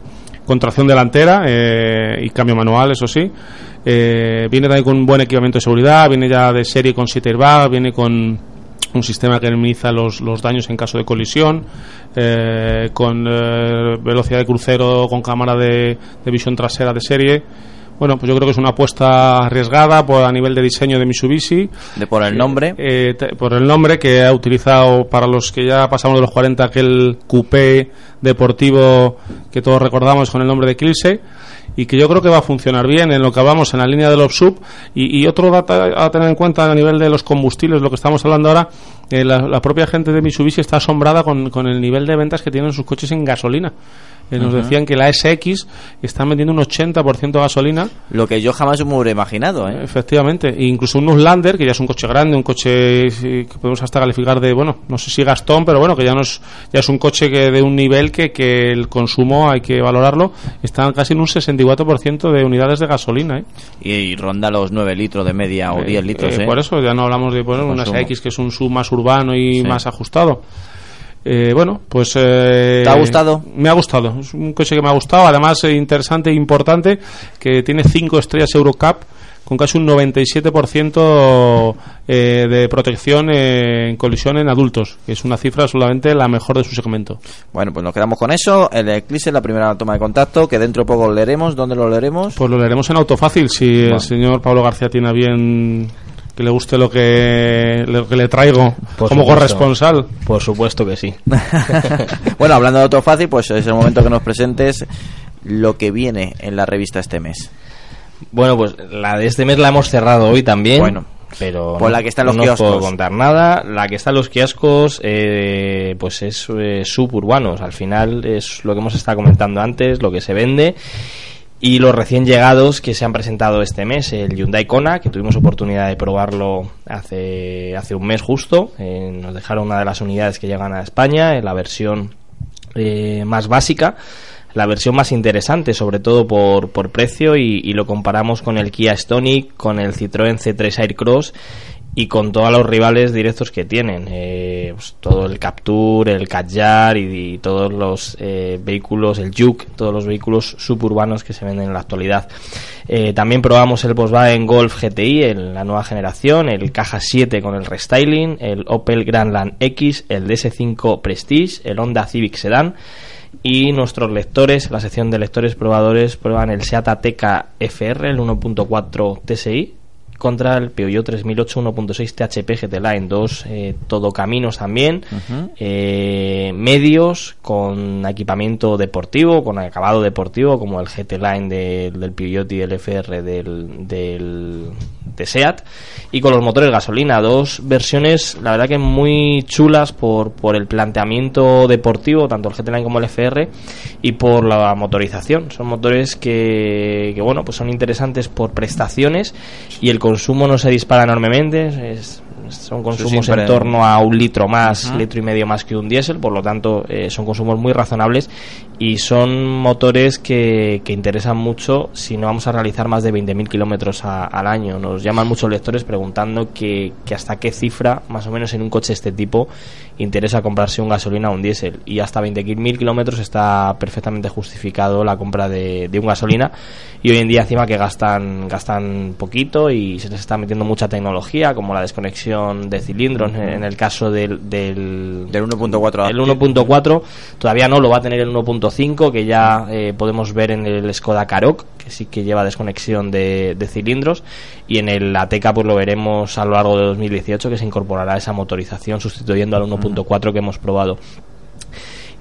con tracción delantera eh, y cambio manual, eso sí. Eh, viene también con un buen equipamiento de seguridad, viene ya de serie con 7 airbags, viene con un sistema que minimiza los, los daños en caso de colisión, eh, con eh, velocidad de crucero, con cámara de, de visión trasera de serie. Bueno, pues yo creo que es una apuesta arriesgada por, a nivel de diseño de Mitsubishi. De por el nombre. Eh, te- por el nombre que ha utilizado para los que ya pasamos de los 40 aquel coupé deportivo que todos recordamos con el nombre de Eclipse y que yo creo que va a funcionar bien en lo que hablamos en la línea de los sub y, y otro dato a tener en cuenta a nivel de los combustibles, lo que estamos hablando ahora, eh, la, la propia gente de Mitsubishi está asombrada con, con el nivel de ventas que tienen sus coches en gasolina. Eh, nos decían que la SX están vendiendo un 80% de gasolina Lo que yo jamás me hubiera imaginado, ¿eh? Efectivamente, e incluso un Uslander, que ya es un coche grande, un coche que podemos hasta calificar de, bueno, no sé si Gastón, pero bueno, que ya no es, ya es un coche que de un nivel que, que el consumo hay que valorarlo, están casi en un 64% de unidades de gasolina, ¿eh? Y, y ronda los 9 litros de media o 10 litros, Eh, ¿eh? Por eso ya no hablamos de poner una Consumo. SX que es un sub más urbano y Sí. más ajustado. Eh, bueno, pues... eh, ¿Te ha gustado? Me ha gustado. Es un coche que me ha gustado. Además, eh, interesante e importante que tiene 5 estrellas Eurocup con casi un 97% eh, de protección en colisión en adultos, que es una cifra absolutamente la mejor de su segmento. Bueno, pues nos quedamos con eso. El Eclipse, la primera toma de contacto, que dentro de poco leeremos. ¿Dónde lo leeremos? Pues lo leeremos en Autofácil si el señor Pablo García tiene bien que le guste lo que, lo que le traigo Por como supuesto. corresponsal. Por supuesto que sí. [LAUGHS] [LAUGHS] bueno, hablando de auto fácil, pues es el momento que nos presentes lo que viene en la revista este mes. Bueno, pues la de este mes la hemos cerrado hoy también. Bueno, pero pues no- la que está en los no os puedo kioscos. contar nada. La que está en los kioscos, eh, pues es eh, suburbanos. Al final es lo que hemos estado comentando antes, lo que se vende. Y los recién llegados que se han presentado este mes, el Hyundai Kona, que tuvimos oportunidad de probarlo hace, hace un mes justo. Eh, nos dejaron una de las unidades que llegan a España, en la versión eh, más básica, la versión más interesante, sobre todo por, por precio, y, y lo comparamos con el Kia Stonic, con el Citroën C3 Aircross y con todos los rivales directos que tienen. Eh, pues todo el Capture, el Kadjar y, todos los eh, vehículos, el Juke, todos los vehículos suburbanos que se venden en la actualidad. Eh, también probamos el Volkswagen Golf GTI, en la nueva generación, el Caja 7 con el restyling, el Opel Grandland X, el DS5 Prestige, el Honda Civic Sedan y nuestros lectores, la sección de lectores probadores, prueban el Seat Ateca FR, el 1.4 TSI, contra el Peugeot 3008 1.6 THP GT Line, dos eh, todocaminos también, eh, medios con equipamiento deportivo, con acabado deportivo, como el GT Line de- del Peugeot y el FR del, del de y con los motores gasolina, dos versiones, la verdad que muy chulas por, por el planteamiento deportivo, tanto el GT Line como el FR, y por la motorización. Son motores que, que bueno, pues son interesantes por prestaciones y el consumo no se dispara enormemente. es- son consumos siempre- en torno a un litro más, litro y medio más que un diésel, por lo tanto eh, son consumos muy razonables y son motores que, que interesan mucho si no vamos a realizar más de 20.000 kilómetros a- al año. Nos llaman muchos lectores preguntando que, que hasta qué cifra, más o menos en un coche de este tipo, interesa comprarse un gasolina o un diésel. Y hasta 20.000 kilómetros está perfectamente justificado la compra de, de un gasolina. Y hoy en día encima que gastan, gastan poquito y se les está metiendo mucha tecnología, como la desconexión de cilindros, en, en el caso del, del, Del 1.4 el 1.4 todavía no lo va a tener el 1.5 que ya eh, podemos ver en el Skoda Karoq que sí que lleva desconexión de, de cilindros y en el Ateca pues lo veremos a lo largo de 2018 que se incorporará esa motorización sustituyendo al 1.4 que hemos probado.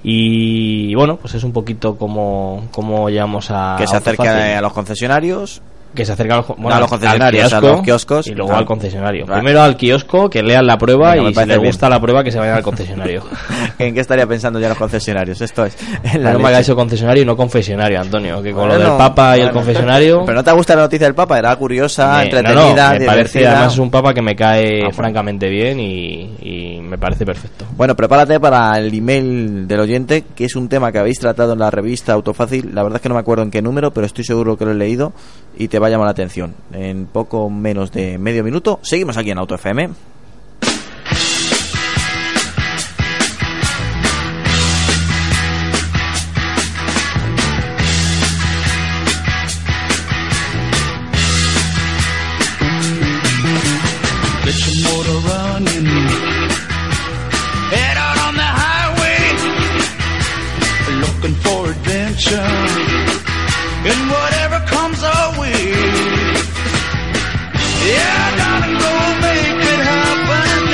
Y bueno pues es un poquito como, como llegamos a que se acerca a los concesionarios que se acerca a los, bueno, a los al concesionarios, a kiosco los kioscos y luego al concesionario. Primero al kiosco, que lean la prueba Venga, y si les bien. gusta la prueba que se vayan al concesionario. [LAUGHS] ¿En qué estaría pensando ya los concesionarios? Esto es. la no me hagáis eso concesionario y no confesionario, Antonio, que con lo del Papa y el confesionario... [LAUGHS] Pero no te gusta la noticia del Papa, era curiosa, me- entretenida, no, no, me parece además es un Papa que me cae Ah, francamente bien y, y me parece perfecto. Bueno, prepárate para el email del oyente, que es un tema que habéis tratado en la revista Autofácil. La verdad es que no me acuerdo en qué número, pero estoy seguro que lo he leído y te va a llamar la atención. En poco menos de medio minuto, seguimos aquí en Auto FM.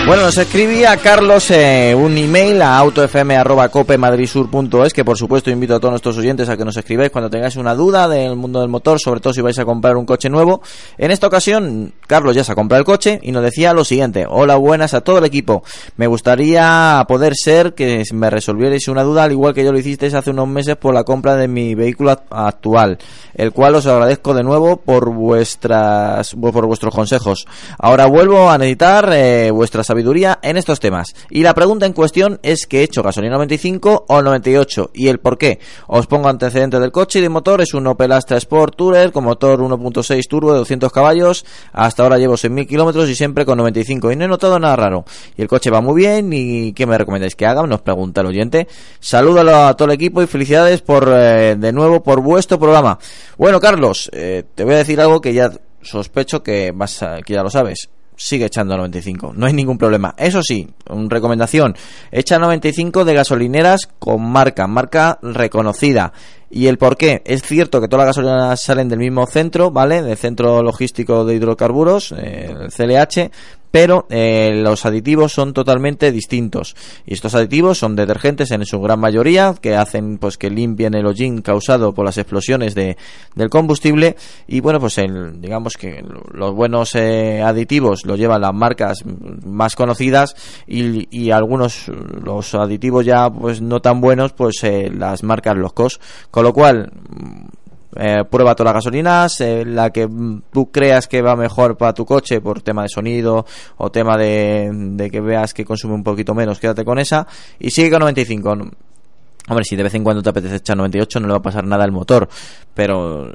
Bueno, nos escribía Carlos eh, un email a autofm.copemadrisur.es que por supuesto invito a todos nuestros oyentes a que nos escribáis cuando tengáis una duda del mundo del motor, sobre todo si vais a comprar un coche nuevo. En esta ocasión, Carlos ya se ha comprado el coche y nos decía lo siguiente. Hola, buenas a todo el equipo. Me gustaría poder ser que me resolvierais una duda al igual que yo lo hicisteis hace unos meses por la compra de mi vehículo act- actual, el cual os agradezco de nuevo por vuestras por vuestros consejos. Ahora vuelvo a necesitar eh, vuestra en estos temas. Y la pregunta en cuestión es que he hecho gasolina 95 o 98 y el por qué. Os pongo antecedentes del coche y de motor. Es un Opel Astra Sport Tourer con motor 1.6 turbo de 200 caballos. Hasta ahora llevo 6.000 kilómetros y siempre con 95 y no he notado nada raro. Y el coche va muy bien y ¿qué me recomendáis que haga? Nos pregunta el oyente. Saludos a todo el equipo y felicidades por eh, de nuevo por vuestro programa. Bueno, Carlos, eh, te voy a decir algo que ya sospecho que vas a- que ya lo sabes sigue echando a 95, no hay ningún problema. Eso sí, una recomendación, echa 95 de gasolineras con marca, marca reconocida. ¿Y el por qué? Es cierto que todas las gasolineras salen del mismo centro, ¿vale? Del centro logístico de hidrocarburos, eh, el CLH, pero eh, los aditivos son totalmente distintos. Y estos aditivos son detergentes en su gran mayoría, que hacen pues que limpien el hollín causado por las explosiones de, del combustible. Y bueno, pues el, digamos que los buenos eh, aditivos los llevan las marcas más conocidas y, algunos los aditivos ya pues no tan buenos pues eh, las marcas los COS. Con lo cual eh, prueba todas las gasolinas, la que tú creas que va mejor para tu coche por tema de sonido o tema de, de que veas que consume un poquito menos, quédate con esa y sigue con 95. No- Hombre, si de vez en cuando te apetece echar 98 no le va a pasar nada al motor, pero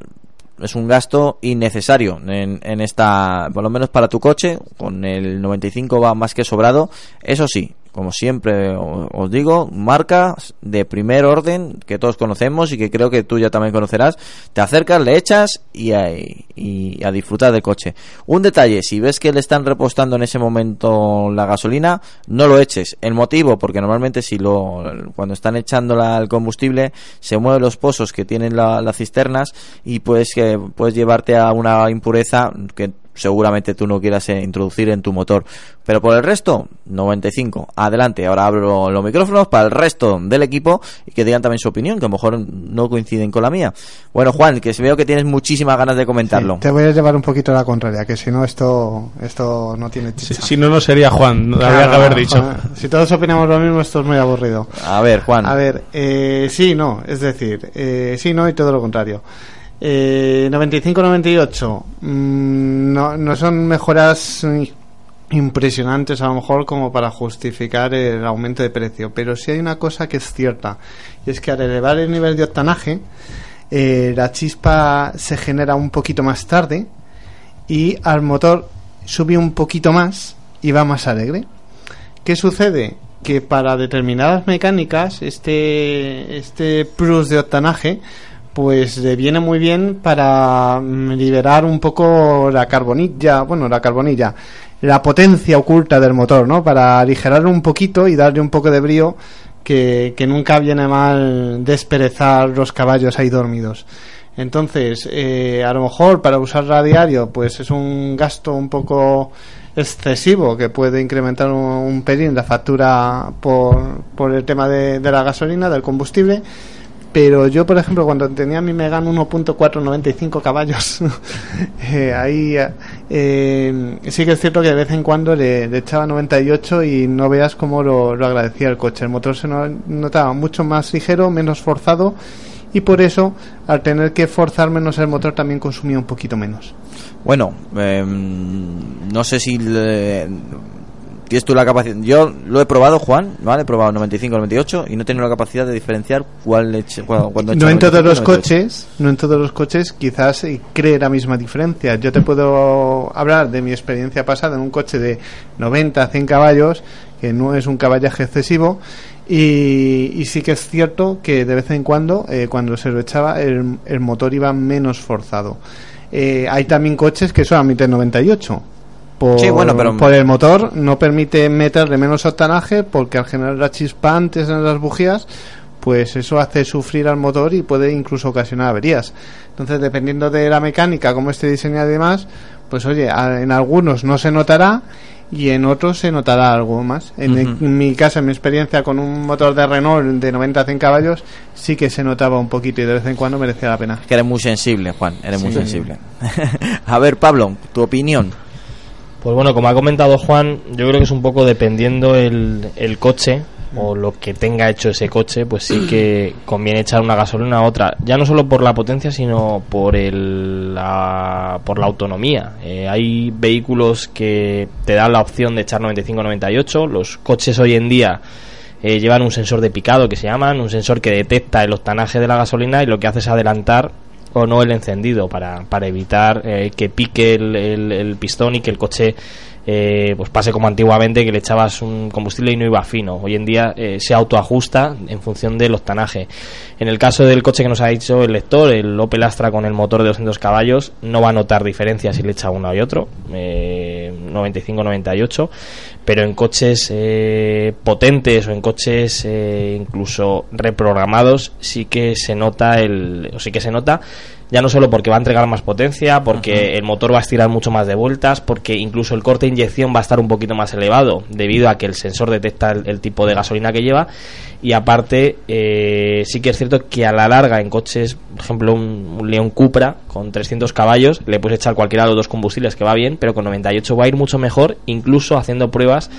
es un gasto innecesario en, en esta, por lo menos para tu coche, con el 95 va más que sobrado. Eso sí, como siempre os digo, marcas de primer orden que todos conocemos y que creo que tú ya también conocerás. Te acercas, le echas y a, y a disfrutar del coche. Un detalle, si ves que le están repostando en ese momento la gasolina, no lo eches. El motivo, porque normalmente si lo cuando están echándola al combustible se mueven los pozos que tienen la- las cisternas y puedes que puedes llevarte a una impureza que seguramente tú no quieras eh, introducir en tu motor. Pero por el resto, 95. Adelante, ahora abro los micrófonos para el resto del equipo y que digan también su opinión, que a lo mejor no coinciden con la mía. Bueno, Juan, que veo que tienes muchísimas ganas de comentarlo. Te voy a llevar un poquito a la contraria, que si no esto esto no tiene Si, chicha. si no, no sería Juan, habría que haber dicho. joder, Si todos opinamos lo mismo, esto es muy aburrido. A ver, Juan. A ver, eh, sí, no, es decir, eh, sí, no y todo lo contrario. Eh, 95-98 mm, no, no son mejoras impresionantes a lo mejor como para justificar el aumento de precio, pero sí hay una cosa que es cierta, y es que al elevar el nivel de octanaje, eh, la chispa se genera un poquito más tarde y al motor sube un poquito más y va más alegre. ¿Qué sucede? Que para determinadas mecánicas este, este plus de octanaje pues viene muy bien para mm, liberar un poco la carbonilla, bueno, la carbonilla, la potencia oculta del motor, ¿no? Para aligerarlo un poquito y darle un poco de brío que, que nunca viene mal desperezar los caballos ahí dormidos. Entonces, eh, a lo mejor para usarla a diario, pues es un gasto un poco excesivo que puede incrementar un, un pelín la factura por, por el tema de, de la gasolina, del combustible. Pero yo, por ejemplo, cuando tenía mi Megan 1.495 caballos, [LAUGHS] eh, ahí eh, sí que es cierto que de vez en cuando le, echaba 98 y no veas cómo lo, lo agradecía el coche. El motor se no- notaba mucho más ligero, menos forzado y por eso, al tener que forzar menos el motor, también consumía un poquito menos. Bueno, em, no sé si le- tienes tú la capacidad. Yo lo he probado, Juan, ¿vale? He probado 95, 98 y no he tenido la capacidad de diferenciar cuál eche, cuál- cuando he No en todos 95, los 98. coches, no en todos los coches quizás cree la misma diferencia. Yo te puedo hablar de mi experiencia pasada en un coche de 90 100 caballos, que no es un caballaje excesivo, y, y sí que es cierto que de vez en cuando, eh, cuando se lo echaba, el, el motor iba menos forzado. Eh, hay también coches que son a mitad 98. Por, Sí, bueno, pero- por el motor no permite meterle menos octanaje porque al generar la chispa antes en las bujías pues eso hace sufrir al motor y puede incluso ocasionar averías. Entonces, dependiendo de la mecánica, cómo esté diseñado y demás, pues oye, en algunos no se notará y en otros se notará algo más. En, mi- Ujú. en mi caso, en mi experiencia con un motor de Renault de 90 a 100 caballos, sí que se notaba un poquito y de vez en cuando merecía la pena. Que eres muy sensible, Juan, eres muy sensible. [LAUGHS] a ver, Pablo, tu opinión. Pues bueno, como ha comentado Juan, yo creo que es un poco dependiendo el, el coche o lo que tenga hecho ese coche, pues sí que [CLEARS THROAT] conviene echar una gasolina a otra. Ya no solo por la potencia, sino por el, la, por la autonomía. Eh, hay vehículos que te dan la opción de echar 95-98. Los coches hoy en día eh, llevan un sensor de picado que se llaman, un sensor que detecta el octanaje de la gasolina y lo que hace es adelantar o no el encendido para, para evitar eh, que pique el, el- pistón y que el coche eh, pues pase como antiguamente que le echabas un combustible y no iba fino. Hoy en día eh, se autoajusta en función del octanaje. En el caso del coche que nos ha dicho el lector, el Opel Astra con el motor de 200 caballos, no va a notar diferencia si le echa uno y otro, eh, 95-98, pero en coches eh, potentes o en coches eh, incluso reprogramados sí que se nota el, o sí que se nota ya no solo porque va a entregar más potencia, porque el motor va a estirar mucho más de vueltas, porque incluso el corte de inyección va a estar un poquito más elevado debido a que el sensor detecta el, el tipo de gasolina que lleva. Y aparte eh, sí que es cierto que a la larga en coches, por ejemplo un, un León Cupra con 300 caballos, le puedes echar cualquiera de los dos combustibles que va bien, pero con 98 va a ir mucho mejor, incluso haciendo pruebas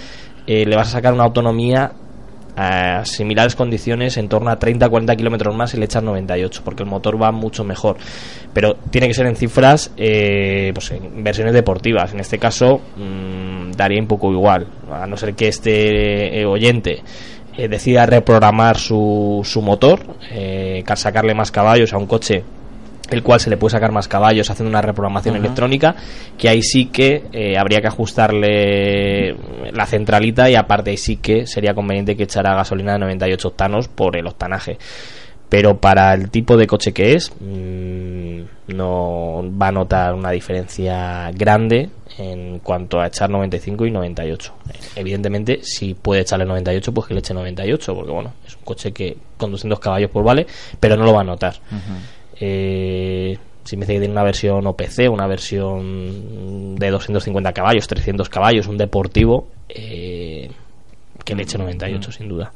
eh, le vas a sacar una autonomía a similares condiciones en torno a 30-40 kilómetros más y le echas 98 porque el motor va mucho mejor. Pero tiene que ser en cifras eh, pues en versiones deportivas. En este caso mm, daría un poco igual a no ser que este eh, oyente eh, decida reprogramar su, su motor eh, ca- sacarle más caballos a un coche el cual se le puede sacar más caballos haciendo una reprogramación electrónica, que ahí sí que eh, habría que ajustarle la centralita y aparte ahí sí que sería conveniente que echara gasolina de 98 octanos por el octanaje. Pero para el tipo de coche que es, mm, no va a notar una diferencia grande en cuanto a echar 95 y 98. Evidentemente, si puede echarle 98, pues que le eche 98, porque bueno, es un coche que con 200 caballos pues vale, pero no lo va a notar. Eh, si me dice que tiene una versión OPC, una versión de 250 caballos, 300 caballos, un deportivo, eh, que le eche 98 sin duda.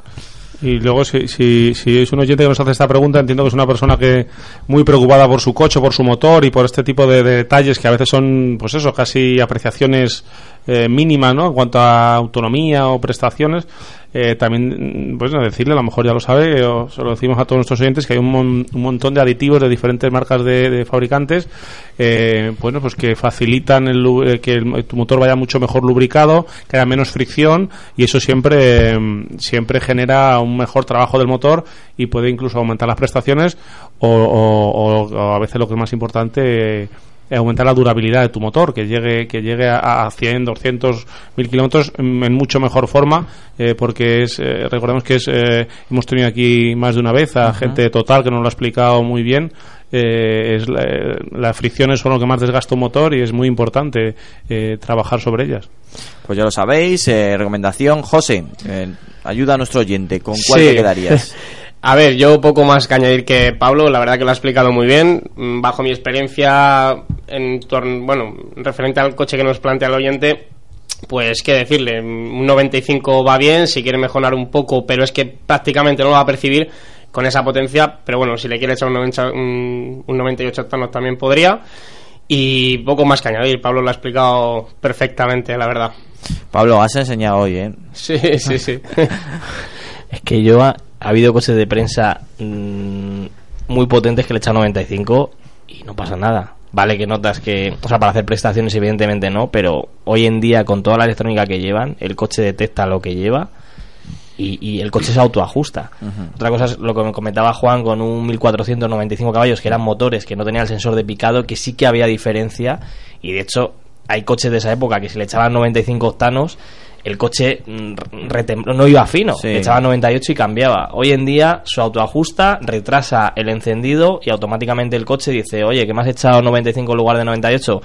Y luego, si, si, si es un oyente que nos hace esta pregunta, entiendo que es una persona que muy preocupada por su coche, por su motor y por este tipo de, de detalles que a veces son, pues eso, casi apreciaciones eh, mínimas, ¿no? En cuanto a autonomía o prestaciones. Eh, también, pues decirle, a lo mejor ya lo sabe, o se lo decimos a todos nuestros oyentes, que hay un, mon- un montón de aditivos de diferentes marcas de, fabricantes, eh, bueno, pues que facilitan el, eh, que el- tu motor vaya mucho mejor lubricado, que haya menos fricción, y eso siempre, eh, siempre genera un mejor trabajo del motor y puede incluso aumentar las prestaciones, o, o- o- a veces lo que es más importante, aumentar la durabilidad de tu motor, que llegue, que llegue a, a 100, 200, 1000 kilómetros en mucho mejor forma, eh, porque es, eh, recordemos que es, eh, hemos tenido aquí más de una vez a gente total que nos lo ha explicado muy bien. eh, es la, las fricciones son lo que más desgasta un motor y es muy importante eh, trabajar sobre ellas. Pues ya lo sabéis, eh, recomendación, José, ayuda a nuestro oyente, ¿con cuál Sí. te quedarías? [LAUGHS] A ver, yo poco más que añadir que Pablo, la verdad que lo ha explicado muy bien. Mm, Bajo mi experiencia, en torno, bueno, referente al coche que nos plantea el oyente, pues qué decirle, mm, un 95 va bien, si quiere mejorar un poco, pero es que prácticamente no lo va a percibir con esa potencia, pero bueno, si le quiere echar un, 90 un, un 98 octanos también podría. Y poco más que añadir, Pablo lo ha explicado perfectamente, la verdad. Pablo, has enseñado hoy, ¿eh? Sí, sí, sí. [LAUGHS] Es que yo ha, ha habido coches de prensa mm, muy potentes que le echan 95 y no pasa nada. Vale que notas que, o sea, para hacer prestaciones evidentemente no, pero hoy en día con toda la electrónica que llevan, el coche detecta lo que lleva y, y el coche se autoajusta. Otra cosa es lo que me comentaba Juan con un 1495 caballos que eran motores que no tenían el sensor de picado, que sí que había diferencia y de hecho hay coches de esa época que si le echaban 95 octanos el coche mm, no iba fino, Sí. echaban 98 y cambiaba. Hoy en día su autoajusta retrasa el encendido y automáticamente el coche dice, oye, que me has echado 95 en lugar de 98,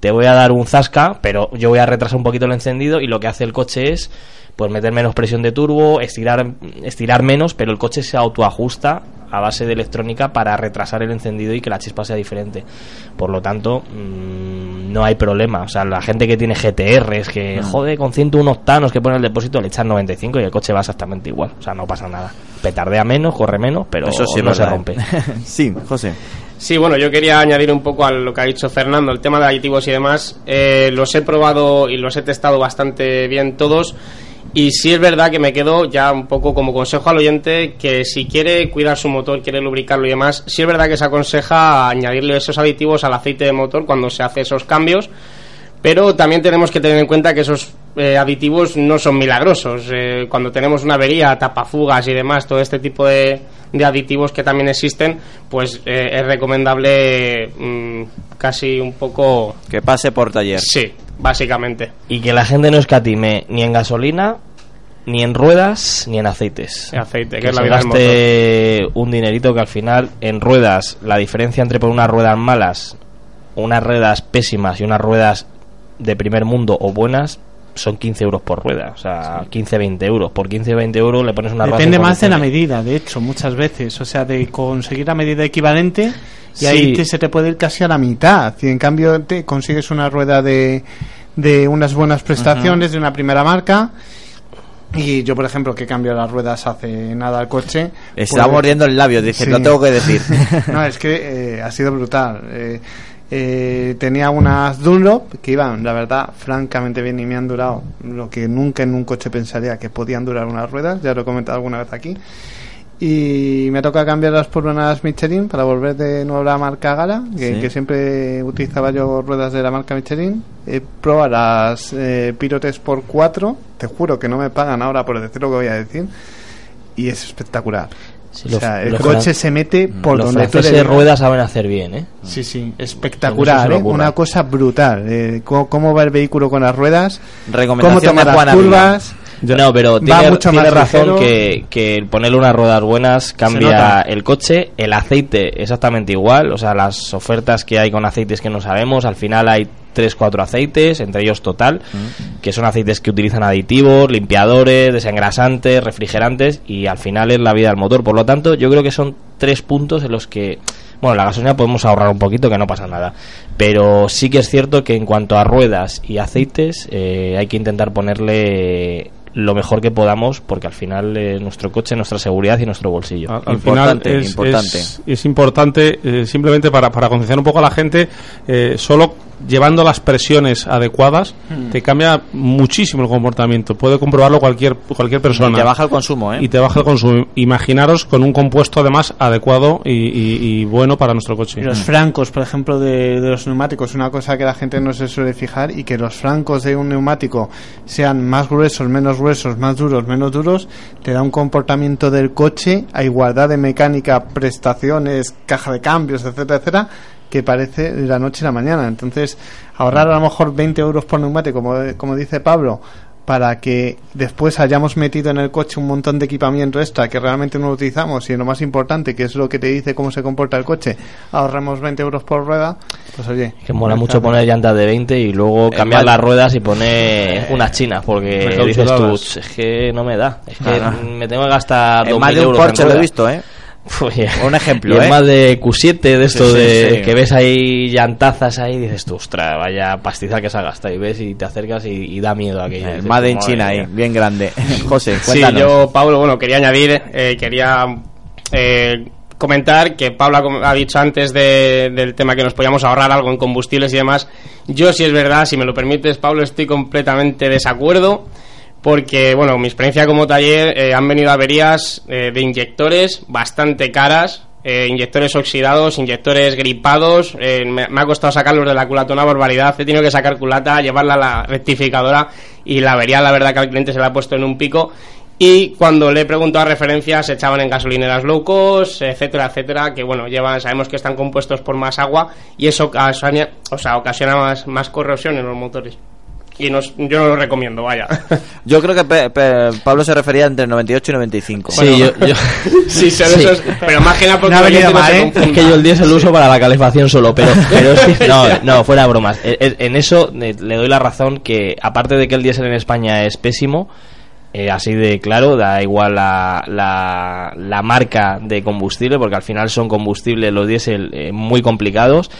te voy a dar un zasca, pero yo voy a retrasar un poquito el encendido y lo que hace el coche es pues meter menos presión de turbo, estirar, estirar menos, pero el coche se autoajusta a base de electrónica para retrasar el encendido y que la chispa sea diferente. Por lo tanto, mm, no hay problema. O sea, la gente que tiene GTRs, que jode con 101 octanos que pone el depósito, le echan 95 y el coche va exactamente igual. O sea, no pasa nada. Petardea menos, corre menos, pero Eso sí no se rompe. ¿eh? [LAUGHS] sí, José. Sí, bueno, yo quería añadir un poco a lo que ha dicho Fernando, el tema de aditivos y demás. Eh, los he probado y los he testado bastante bien todos. Y sí es verdad que me quedo ya un poco como consejo al oyente que si quiere cuidar su motor, quiere lubricarlo y demás, sí es verdad que se aconseja añadirle esos aditivos al aceite de motor cuando se hace esos cambios. Pero también tenemos que tener en cuenta que esos eh, aditivos no son milagrosos. Eh, cuando tenemos una avería, tapafugas y demás, todo este tipo de, de aditivos que también existen, pues eh, es recomendable mm, casi un poco... Que pase por taller. Sí, básicamente. Y que la gente no escatime ni en gasolina, ni en ruedas, ni en aceites. En aceite, que que es la vida del gaste un dinerito que al final en ruedas, la diferencia entre por unas ruedas malas, unas ruedas pésimas y unas ruedas de primer mundo o buenas, son 15 euros por rueda. O sea, 15-20 euros. Por 15-20 euros le pones una rueda. Depende más de la medida, de hecho, muchas veces. O sea, de conseguir la medida equivalente y Sí. ahí te- se te puede ir casi a la mitad. Y en cambio te consigues una rueda de, de unas buenas prestaciones de una primera marca. Y yo, por ejemplo, que cambio las ruedas hace nada al coche. Está pues- mordiendo el labio, dice, Sí. lo tengo que decir. [LAUGHS] no, es que eh, ha sido brutal. Eh, eh, tenía unas Dunlop que iban, la verdad, francamente bien y me han durado lo que nunca en un coche pensaría que podían durar unas ruedas, ya lo he comentado alguna vez aquí. Y me toca cambiarlas por unas Michelin para volver de nuevo a la marca Gala, que, Sí. que siempre utilizaba yo ruedas de la marca Michelin. He probado las eh, Pirotes por 4, te juro que no me pagan ahora por decir lo que voy a decir, y es espectacular. Sí, o sea, el coche se mete por los donde tú le digas. ruedas saben hacer bien, ¿eh? Sí, sí, espectacular, ¿eh? una cosa brutal. eh, cómo, cómo va el vehículo con las ruedas, cómo toma de las Juan Ávila. curvas. No, pero Va tiene, mucho tiene más razón que, que el ponerle unas ruedas buenas cambia el coche, el aceite exactamente igual, o sea, las ofertas que hay con aceites que no sabemos, al final hay 3, 4 aceites, entre ellos Total, que son aceites que utilizan aditivos, limpiadores, desengrasantes, refrigerantes y al final es la vida del motor. Por lo tanto, yo creo que son tres puntos en los que, bueno, la gasolina podemos ahorrar un poquito, que no pasa nada. Pero sí que es cierto que en cuanto a ruedas y aceites, eh, hay que intentar ponerle lo mejor que podamos porque al final eh, nuestro coche, nuestra seguridad y nuestro bolsillo. Al, al final es es- es importante, eh, simplemente para, para concienciar un poco a la gente, eh, solo llevando las presiones adecuadas Hmm. te cambia muchísimo el comportamiento. Puede comprobarlo cualquier, cualquier persona. Y te baja el consumo, ¿eh? Y te baja el consumo. Imaginaros con un compuesto además adecuado y, y- y bueno para nuestro coche. Y los francos, por ejemplo, de, de los neumáticos, una cosa que la gente no se suele fijar y que los francos de un neumático sean más gruesos, menos gruesos, más duros, menos duros, te da un comportamiento del coche a igualdad de mecánica, prestaciones, caja de cambios, etcétera, etcétera, que parece de la noche a la mañana. Entonces, ahorrar a lo mejor 20 euros por neumático, como, como dice Pablo, para que después hayamos metido en el coche un montón de equipamiento extra que realmente no utilizamos y lo más importante, que es lo que te dice cómo se comporta el coche, ahorramos 20 euros por rueda, pues oye. Que mola está mucho bien. poner llantas de 20 y luego cambiar mal- las ruedas y poner unas chinas, porque Recalculadas. dices tú, "Ch, es que no me da, es que me tengo que gastar En 2.000 más de un euros Porsche lo he ruedas". visto, ¿eh? Oye, Un ejemplo, y es ¿eh? más de Q7 de esto Sí, sí, de sí. que ves ahí llantazas ahí y dices tú, ostras, vaya pastizal que se ha gastado y ves y te acercas y, y da miedo aquello. El Made en China ahí, mía. bien grande. [LAUGHS] José, Sí, cuéntanos. yo, Pablo, bueno, quería añadir, eh, quería eh, comentar que Pablo ha dicho antes de- del tema que nos podíamos ahorrar algo en combustibles y demás. Yo, si es verdad, si me lo permites, Pablo, estoy completamente desacuerdo. Porque, bueno, mi experiencia como taller eh, han venido averías eh, de inyectores bastante caras, eh, inyectores oxidados, inyectores gripados. eh, me, me ha costado sacarlos de la culata una barbaridad. He tenido que sacar culata, llevarla a la rectificadora y la avería, la verdad, que al cliente se la ha puesto en un pico. Y cuando le he preguntado a referencias, se echaban en gasolineras low cost, etcétera, etcétera, que bueno, llevan, sabemos que están compuestos por más agua y eso ocasiona, o sea, ocasiona más, más corrosión en los motores. Y nos- yo no lo recomiendo, vaya. [LAUGHS] Yo creo que Pe- Pe- Pablo se refería entre 98 y 95. Sí, yo, [LAUGHS] yo- [LAUGHS] Sí, son esos- pero más que nada porque No el no se ¿eh? Es que yo el diésel lo uso para la calefacción solo, pero, pero que- no, no, fuera bromas. Eh, eh, En eso eh, le doy la razón que, aparte de que el diésel en España es pésimo, eh, así de claro, da igual la, la, la marca de combustible, porque al final son combustibles los diésel eh, muy complicados.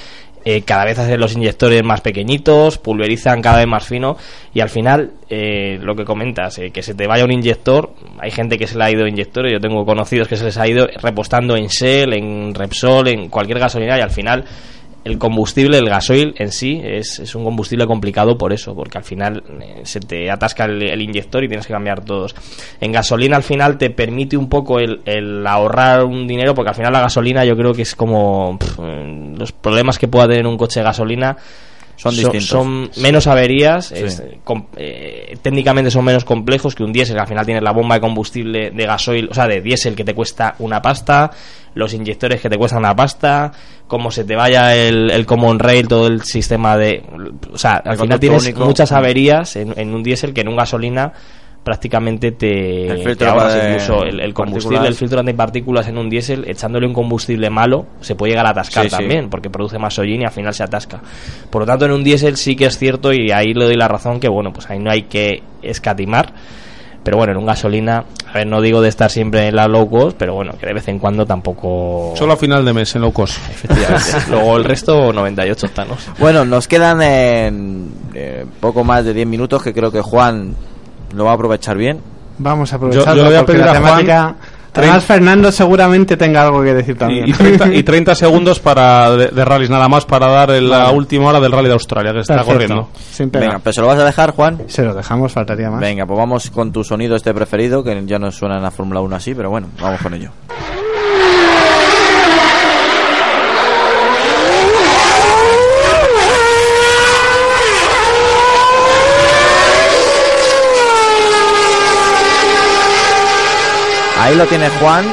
Eh, cada vez hacen los inyectores más pequeñitos, pulverizan cada vez más fino y al final eh, lo que comentas, eh, que se te vaya un inyector, hay gente que se le ha ido inyectores, yo tengo conocidos que se les ha ido repostando en Shell, en Repsol, en cualquier gasolina y al final el combustible, el gasoil en sí, es, es un combustible complicado por eso, porque al final eh, se te atasca el, inyector y tienes que cambiar todos. En gasolina al final te permite un poco el, el ahorrar un dinero, porque al final la gasolina yo creo que es como los problemas que pueda tener un coche de gasolina. Son distintos. son menos averías, Sí. es, com- eh, técnicamente son menos complejos que un diésel, que al final tienes la bomba de combustible de gasoil, o sea, de diésel que te cuesta una pasta, los inyectores que te cuestan una pasta, como se te vaya el, el common rail, todo el sistema de... O sea, al El final tienes único. muchas averías en, en un diésel que en un gasolina prácticamente te, El te filtro ahorras de incluso el, el combustible, partículas. el filtro antipartículas en un diésel, echándole un combustible malo, se puede llegar a atascar Sí, sí. también, porque produce más hollín y al final se atasca. Por lo tanto, en un diésel sí que es cierto, y ahí le doy la razón, que bueno, pues ahí no hay que escatimar. Pero bueno, en un gasolina, a ver, no digo de estar siempre en la low cost, pero bueno, que de vez en cuando tampoco. Solo a final de mes en low cost. Efectivamente. [LAUGHS] Luego el resto, 98 octanos. Bueno, nos quedan eh, eh, poco más de 10 minutos que creo que Juan lo va a aprovechar bien. Vamos a Yo- aprovecharlo yo voy a pedir la a Juan temática... Además, Fernando seguramente tenga algo que decir también. Y, y 30, y 30 segundos para de, de rallies nada más para dar el- la Vale. última hora del rally de Australia que está Perfecto. corriendo. Sin pena. Venga, pero se lo vas a dejar, Juan. Se lo dejamos, faltaría más. Venga, pues vamos con tu sonido este preferido, que ya no suena en la Fórmula 1 así, pero bueno, vamos con ello. Ahí lo tiene Juan,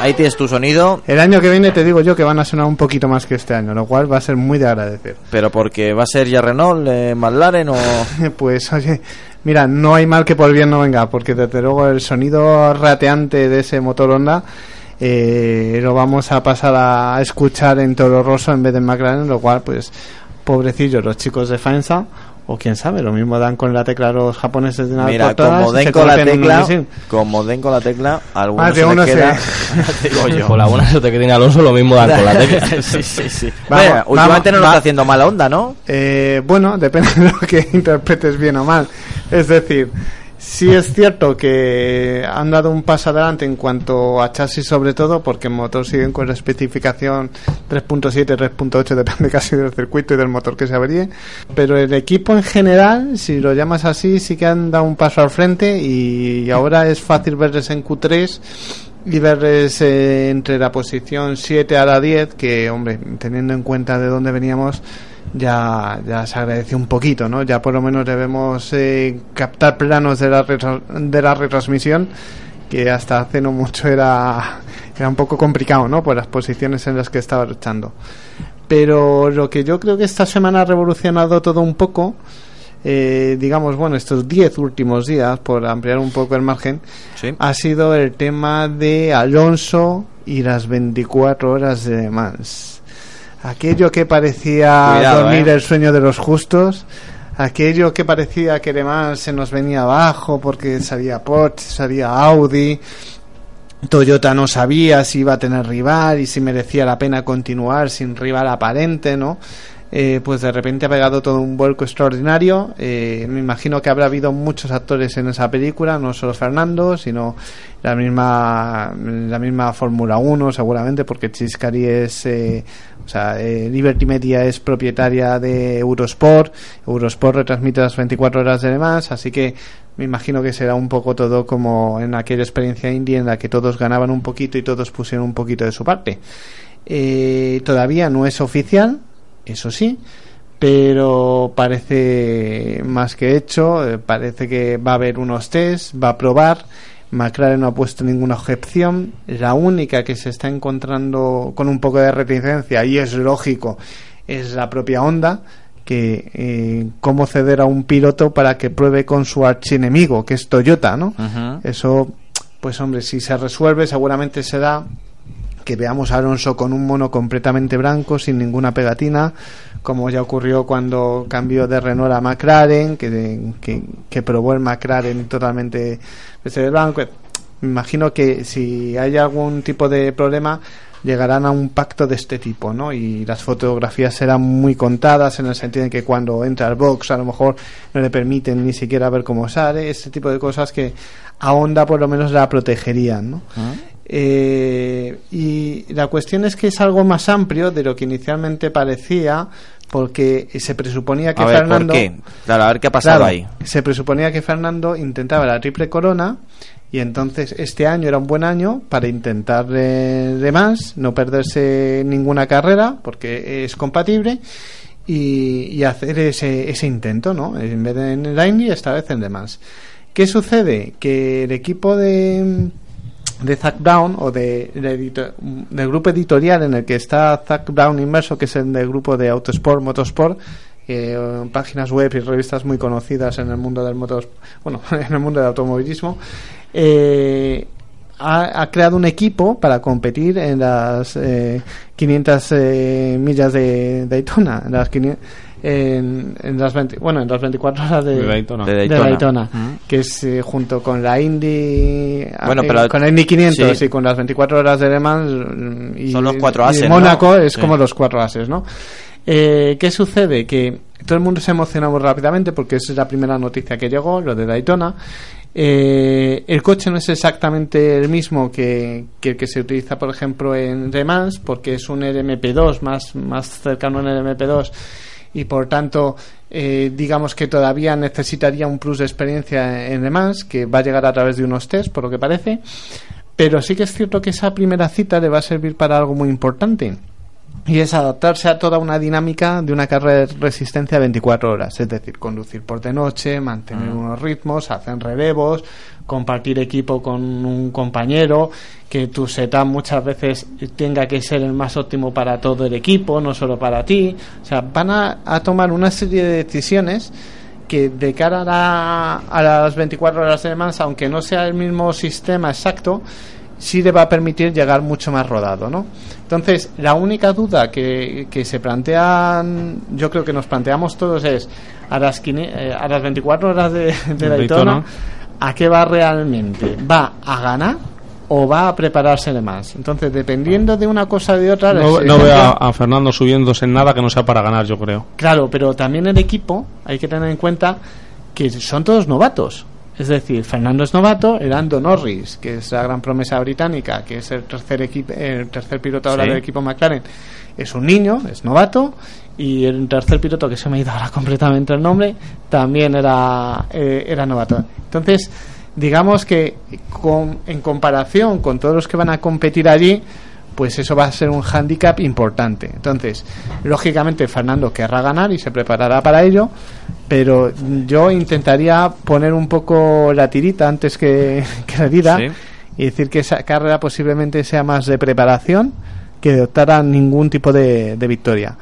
ahí tienes tu sonido. El año que viene te digo yo que van a sonar un poquito más que este año, lo cual va a ser muy de agradecer. Pero porque va a ser ya Renault, eh, McLaren o... [LAUGHS] pues oye, mira, no hay mal que por bien no venga, porque desde luego el sonido rateante de ese motor Honda eh, lo vamos a pasar a escuchar en Toro Rosso en vez de en McLaren, lo cual pues pobrecillos los chicos de Faenza o quién sabe, lo mismo dan con la tecla los japoneses de nada Mira, como den con la tecla, como den con la tecla, algunos Más de se uno queda... te [LAUGHS] digo yo. Con la buena suerte que tiene Alonso, lo mismo dan con la tecla. [LAUGHS] sí, sí, sí. Vamos, Mira, últimamente no nos va- está haciendo mala onda, ¿no? Eh, bueno, depende [LAUGHS] de lo que interpretes bien o mal. Es decir, sí es cierto que han dado un paso adelante en cuanto a chasis sobre todo, porque el motor siguen con la especificación 3.7, 3.8, depende [LAUGHS] casi del circuito y del motor que se averíe. Pero el equipo en general, si lo llamas así, sí que han dado un paso al frente y ahora es fácil verles en Q3 y verles eh, entre la posición 7 a la 10, que, hombre, teniendo en cuenta de dónde veníamos, ya, ya se agradece un poquito, ¿no? Ya por lo menos debemos eh, captar planos de la, retra- de la retransmisión, que hasta hace no mucho era, era un poco complicado, ¿no? Por las posiciones en las que estaba luchando. Pero lo que yo creo que esta semana ha revolucionado todo un poco, eh, digamos, bueno, estos 10 últimos días, por ampliar un poco el margen, Sí. ha sido el tema de Alonso y las 24 horas de Le Mans. Aquello que parecía Cuidado, dormir eh. el sueño de los justos, aquello que parecía que Mans se nos venía abajo porque salía Porsche, salía Audi, Toyota no sabía si iba a tener rival y si merecía la pena continuar sin rival aparente, ¿no? Eh, pues de repente ha pegado todo un vuelco extraordinario. Eh, me imagino que habrá habido muchos actores en esa película, no solo Fernando, sino la misma la misma Fórmula 1, seguramente, porque Chiscari es, eh, o sea, eh, Liberty Media es propietaria de Eurosport. Eurosport retransmite las 24 horas de Le Mans, así que me imagino que será un poco todo como en aquella experiencia indie en la que todos ganaban un poquito y todos pusieron un poquito de su parte. Eh, todavía no es oficial, eso sí, pero parece más que hecho, eh, parece que va a haber unos test, va a probar. McLaren no ha puesto ninguna objeción. La única que se está encontrando con un poco de reticencia, y es lógico, es la propia Honda, que eh, cómo ceder a un piloto para que pruebe con su archienemigo, que es Toyota, ¿no? Eso, pues hombre, si se resuelve, seguramente será que veamos a Alonso con un mono completamente blanco, sin ninguna pegatina, como ya ocurrió cuando cambió de Renault a McLaren, que, que, que probó el McLaren totalmente blanco. Me imagino que si hay algún tipo de problema, llegarán a un pacto de este tipo, ¿no? Y las fotografías serán muy contadas en el sentido de que cuando entra al box a lo mejor no le permiten ni siquiera ver cómo sale, ese tipo de cosas que a Honda por lo menos la protegerían, ¿no? Eh, y la cuestión es que es algo más amplio de lo que inicialmente parecía, porque se presuponía que a ver, Fernando. ¿por qué? Claro, a ver qué ha pasado Claro, ahí. Se presuponía que Fernando intentaba la triple corona y entonces este año era un buen año para intentar eh, de más, no perderse ninguna carrera porque es compatible y, y hacer ese, ese intento, ¿no? En vez de en el Indy, esta vez en de más. ¿Qué sucede? Que el equipo de de Zack Brown o de, de del grupo editorial en el que está Zack Brown inmerso, que es el del grupo de Autosport, Motorsport, eh, páginas web y revistas muy conocidas en el mundo del motos, bueno, [LAUGHS] en el mundo del automovilismo, eh, ha, ha creado un equipo para competir en las eh, 500 eh, millas de Daytona, en las 500 en, en las 20 bueno en las 24 horas de, De Daytona. De de Daytona. Daytona, Ujú. que es eh, junto con la Indy Bueno, eh, pero- con la Indy 500 sí. y con las 24 horas de Le Mans y, Son los cuatro y ases, ¿no? Mónaco es Sí. como los cuatro ases ¿no? Eh, ¿qué sucede? que todo el mundo se emocionó muy rápidamente porque esa es la primera noticia que llegó lo de Daytona eh, el coche no es exactamente el mismo que, que el que se utiliza, por ejemplo, en Le Mans, porque es un LMP2, más, más cercano al LMP2, y por tanto, eh, digamos que todavía necesitaría un plus de experiencia en Le Mans, que va a llegar a través de unos test, por lo que parece. Pero sí que es cierto que esa primera cita le va a servir para algo muy importante. y es adaptarse a toda una dinámica de una carrera de resistencia 24 horas, es decir, conducir por de noche, mantener Mm. unos ritmos, hacer relevos, compartir equipo con un compañero, que tu setup muchas veces tenga que ser el más óptimo para todo el equipo, no solo para ti. O sea, van a, a tomar una serie de decisiones que de cara a, la- a las 24 horas de más, aunque no sea el mismo sistema exacto, sí le va a permitir llegar mucho más rodado, ¿no? Entonces, la única duda que, que se plantean, yo creo que nos planteamos todos es, a las, quini- eh, a las 24 horas de, de Daytona. Daytona, ¿a qué va realmente? ¿Va a ganar o va a prepararse de más? Entonces, dependiendo de una cosa o de otra... No, no veo a, a Fernando subiéndose en nada que no sea para ganar, yo creo. Claro, pero también el equipo hay que tener en cuenta que son todos novatos. Es decir, Fernando es novato, el Lando Norris, que es la gran promesa británica, que es el tercer equipo, el tercer piloto ahora Sí. del equipo McLaren, es un niño, es novato, y el tercer piloto que se me ha ido ahora [LAUGHS] completamente el nombre, también era, eh, era novato. Entonces, digamos que con- en comparación con todos los que van a competir allí, pues eso va a ser un hándicap importante. Entonces, lógicamente Fernando querrá ganar y se preparará para ello, pero yo intentaría poner un poco la tirita antes que, [LAUGHS] que la herida Sí. y decir que esa carrera posiblemente sea más de preparación que de optar a ningún tipo de, de victoria.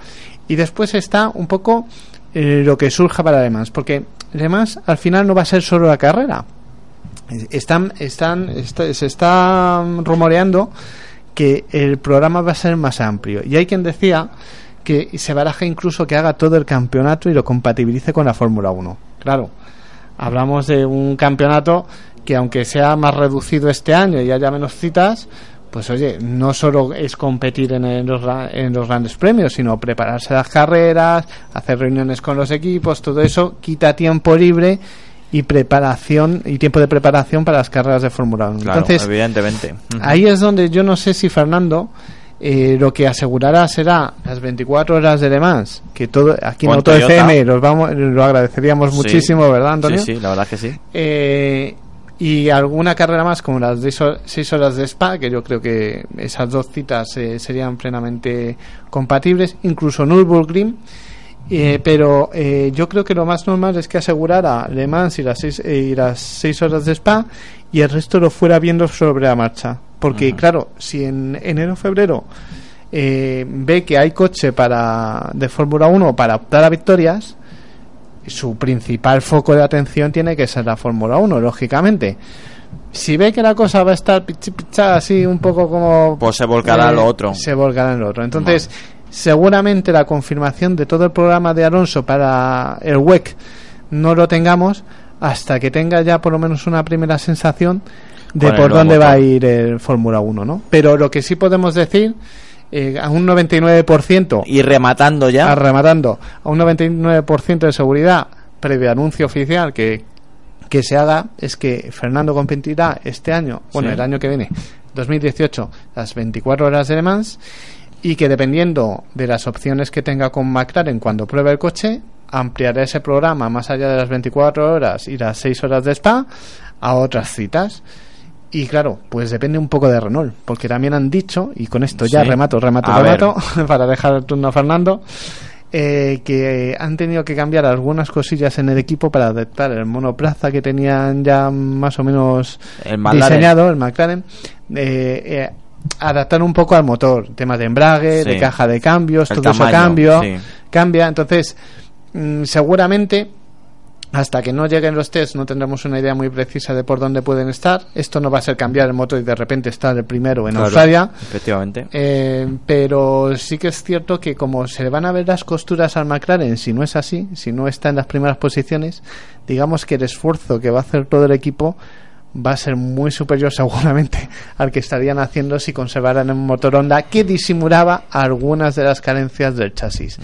Y después está un poco eh, lo que surja para Le Mans, porque Mans al final no va a ser solo la carrera. Están, están, está- se está rumoreando que el programa va a ser más amplio. Y hay quien decía que se baraja incluso que haga todo el campeonato y lo compatibilice con la Fórmula 1. Claro, hablamos de un campeonato que aunque sea más reducido este año y haya menos citas, pues oye, no solo es competir en, el- los, en los grandes premios, sino prepararse las carreras, hacer reuniones con los equipos, todo eso quita tiempo libre y preparación y tiempo de preparación para las carreras de Fórmula 1. Claro, Entonces, evidentemente. Ahí es donde yo no sé si Fernando eh, lo que asegurará será las 24 horas de Le Mans, que todo aquí en Auto Toyota. FM los vamos, lo agradeceríamos Sí. muchísimo, ¿verdad, Antonio? Sí, sí, la verdad es que sí. Eh, y alguna carrera más como las de 6 horas de Spa, que yo creo que esas dos citas eh, serían plenamente compatibles, incluso Nürburgring. Eh, pero eh, yo creo que lo más normal es que asegurara Le Mans y las seis, eh, y las seis horas de Spa y el resto lo fuera viendo sobre la marcha. Porque, claro, si en enero o febrero eh, ve que hay coche para de Fórmula 1 para optar a victorias, su principal foco de atención tiene que ser la Fórmula 1, lógicamente. Si ve que la cosa va a estar pichi- pichada así un poco como... Pues se volcará a lo otro. Se volcará en lo otro. Entonces, seguramente la confirmación de todo el programa de Alonso para el WEC no lo tengamos hasta que tenga ya por lo menos una primera sensación de por dónde va a ir el Fórmula 1, ¿no? Pero lo que sí podemos decir, eh, a un 99%... Y rematando ya. a- rematando, a un 99% de seguridad, previo anuncio oficial que, que se haga, es que Fernando competirá este año, bueno, Sí. el año que viene, 2018, las 24 horas de Le Mans, y que dependiendo de las opciones que tenga con McLaren cuando pruebe el coche, ampliará ese programa más allá de las 24 horas y las 6 horas de Spa a otras citas. Y claro, pues depende un poco de Renault, porque también han dicho, y con esto ya Sí. remato, remato, A ver. remato, [LAUGHS] para dejar el turno a Fernando, eh, que han tenido que cambiar algunas cosillas en el equipo para adaptar el monoplaza que tenían ya más o menos El diseñado, el McLaren, eh, eh, adaptar un poco al motor, temas de embrague, Sí. de caja de cambios, El todo eso cambio, sí. cambia, entonces mm, seguramente hasta que no lleguen los tests no tendremos una idea muy precisa de por dónde pueden estar. Esto no va a ser cambiar el motor y de repente estar el primero en Claro, Australia. Efectivamente. Eh, pero sí que es cierto que como se le van a ver las costuras al McLaren, si no es así, si no está en las primeras posiciones, digamos que el esfuerzo que va a hacer todo el equipo va a ser muy superior [LAUGHS] seguramente al que estarían haciendo si conservaran un motor Honda que disimulaba algunas de las carencias del chasis.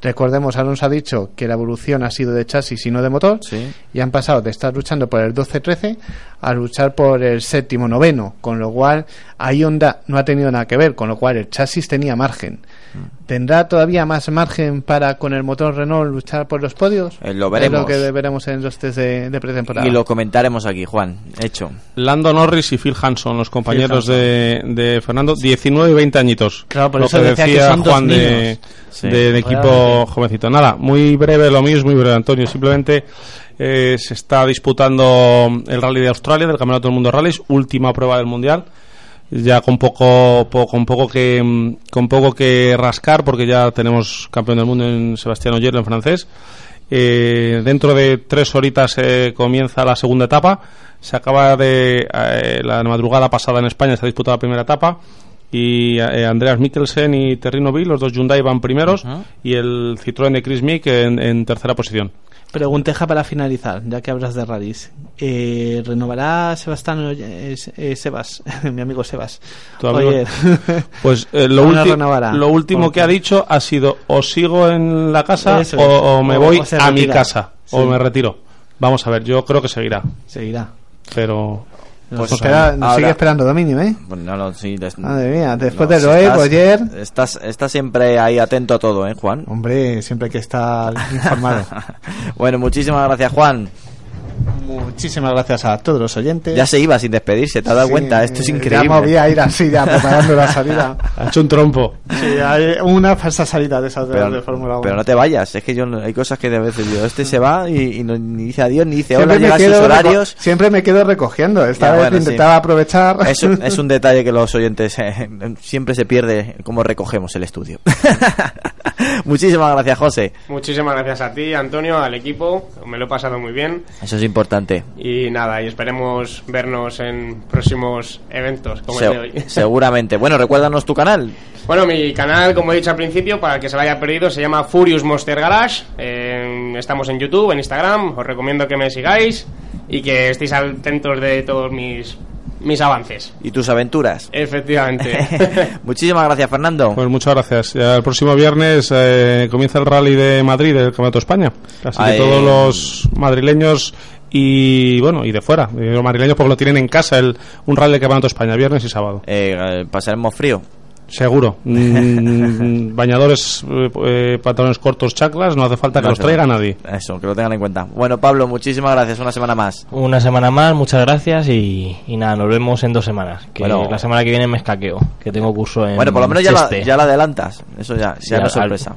Recordemos, Alonso ha dicho que la evolución ha sido de chasis y no de motor, Sí. y han pasado de estar luchando por el 12-13 a luchar por el séptimo noveno, con lo cual ahí Honda no ha tenido nada que ver, con lo cual el chasis tenía margen. ¿Tendrá todavía más margen para con el motor Renault luchar por los podios? Eh, lo Es veremos. lo que veremos en los test de, de pretemporada. Y lo comentaremos aquí, Juan. Hecho. Lando Norris y Phil Hanson, los compañeros de, de Fernando, 19 y 20 añitos. Claro, por lo eso que decía que son dos Juan de. Sí. de- de equipo Realmente. jovencito. Nada, muy breve lo mío, es muy breve, Antonio. Simplemente eh, se está disputando el Rally de Australia, del Campeonato del Mundo de Rallys, última prueba del Mundial. Ya con poco, po- con poco que mm, con poco que rascar, porque ya tenemos campeón del mundo en Sebastián Oyer, en francés. Eh, dentro de tres horitas eh, comienza la segunda etapa. Se acaba de eh, la madrugada pasada en España se ha disputado la primera etapa y eh, Andreas Mikkelsen y Terrino Bill, los dos Hyundai van primeros y el Citroën de Chris Mick en, en tercera posición. Pregunteja para finalizar, ya que hablas de rallies. Eh, ¿Renovará Sebastián eh, eh, Sebas, [LAUGHS] mi amigo Sebas? Oye, [LAUGHS] Pues eh, lo, ¿Cómo no renovará? lo último ¿Por que ha dicho ha sido o sigo en la casa o, me O- voy a mi casa o me retiro. Vamos a ver, yo creo que seguirá, Seguirá. pero Pues espera- nos ahora- sigue esperando dominio, ¿eh? Bueno, no, no, sí, des- Madre mía, después no, de Loeb, estás- Oyer... Estás, estás siempre ahí atento a todo, ¿eh, Juan? Hombre, siempre hay que estar informado. [LAUGHS] bueno, muchísimas gracias, Juan. Muchísimas gracias a todos los oyentes. Ya se iba sin despedirse, ¿te has dado Sí, cuenta? Esto es increíble. Ya movía a ir así, ya [LAUGHS] preparando la salida. ha hecho un trompo. Sí, hay una falsa salida de esas de, Pero, de Fórmula 1. pero no te vayas, es que yo no- hay cosas que de veces digo, este se va y, y no, ni dice adiós, ni dice hola, siempre, me llega a sus horarios. siempre me quedo recogiendo. Esta Ya, vez bueno, sí. intentaba aprovechar. Es un, es un [LAUGHS] detalle que los oyentes eh, siempre se pierde cómo recogemos el estudio. [LAUGHS] Muchísimas gracias, José. Muchísimas gracias a ti, Antonio, al equipo. Me lo he pasado muy bien. Eso es importante. Y nada, y esperemos vernos en próximos eventos como Se- el de hoy. [LAUGHS] seguramente. Bueno, recuérdanos tu canal. Bueno, mi canal, como he dicho al principio, para el que se lo haya perdido, se llama Furious Monster Garage. Eh, estamos en YouTube, en Instagram. Os recomiendo que me sigáis y que estéis atentos de todos mis, mis avances. Y tus aventuras. Efectivamente. [LAUGHS] Muchísimas gracias, Fernando. Pues muchas gracias. Ya el próximo viernes eh, comienza el Rally de Madrid del Campeonato de España. Así que todos los madrileños y bueno y de fuera, los madrileños porque lo tienen en casa el un Rally del Campeonato de España viernes y sábado. Eh, eh, pasaremos frío. Seguro. Mm, bañadores, eh, eh, pantalones cortos, chaclas, no hace falta que No los traiga nadie. Eso, que lo tengan en cuenta. Bueno, Pablo, muchísimas gracias. Una semana más. Una semana más, muchas gracias y, y nada, nos vemos en dos semanas. Que Bueno. la semana que viene me escaqueo, que tengo curso en Bueno, por lo menos ya la, ya la adelantas. Eso ya, ya Ya, no es sorpresa.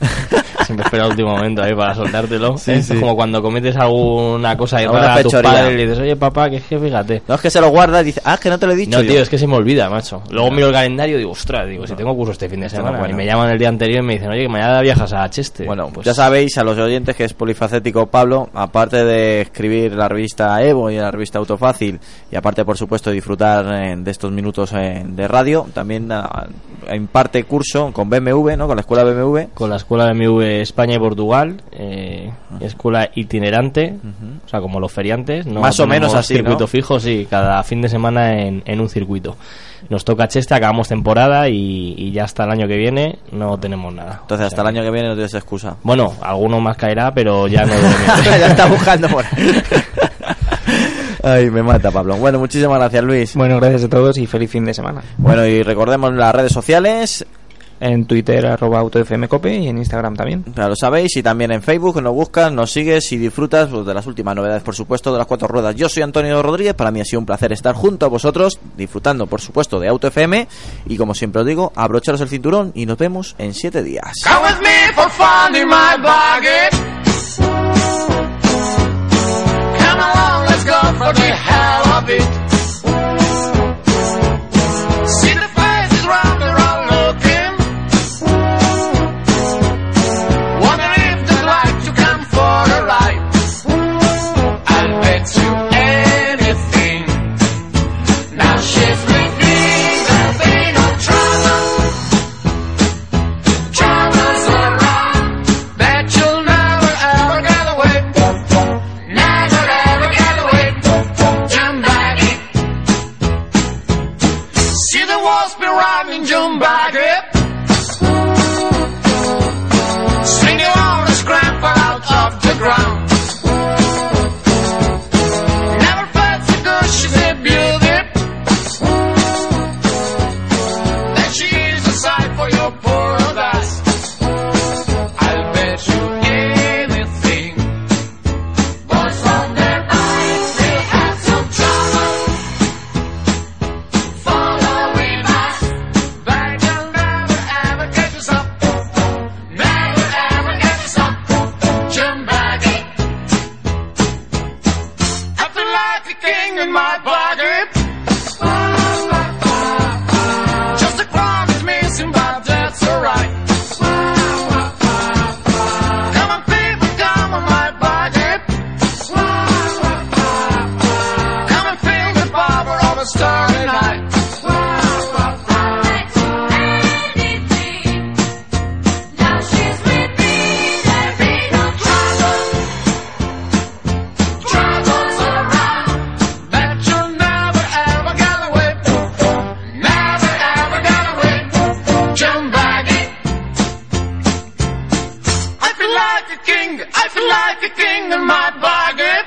[LAUGHS] Siempre espera el último momento ahí para soltártelo. Sí, ¿eh? sí. Es como cuando cometes alguna cosa Alguna rara a tus padres y le dices, oye papá, que es que fíjate. No es que se lo guarda y dice, ah, que no te lo he dicho. No, yo. tío, es que se me olvida, macho. Luego miro el calendario y digo, ostras, digo, si tengo curso este fin de no semana. es bueno. Y me llaman el día anterior y me dicen, oye, que mañana viajas a Cheste. Bueno, pues ya sabéis a los oyentes que es polifacético Pablo, aparte de escribir la revista Evo y la revista Autofácil, y aparte, por supuesto, disfrutar eh, de estos minutos eh, de radio, también ah, imparte curso con BMW, ¿no? Con la escuela BMW. con la escuela de España y Portugal, eh, escuela itinerante, o sea, como los feriantes. No Más o menos así, circuito ¿no? fijo, sí, cada fin de semana en, en un circuito. Nos toca Cheste, acabamos temporada y, y ya hasta el año que viene no tenemos nada. Entonces, hasta el año que viene no tienes excusa. Bueno, alguno más caerá, pero ya no. [LAUGHS] ya está buscando por ahí. [LAUGHS] Ay, me mata Pablo. Bueno, muchísimas gracias Luis. Bueno, gracias a todos y feliz fin de semana. Bueno, y recordemos las redes sociales, En Twitter, arroba autofmcope y en Instagram también. ya lo sabéis, y también en Facebook, nos buscas, nos sigues y disfrutas pues, de las últimas novedades, por supuesto, de las cuatro ruedas. Yo soy Antonio Rodríguez, para mí ha sido un placer estar junto a vosotros, disfrutando, por supuesto, de Auto FM, y como siempre os digo, abrocharos el cinturón y nos vemos en siete días. Come with me for finding my bargain. Come along, let's go for the hell of it. my pocket. marketing in my bargain.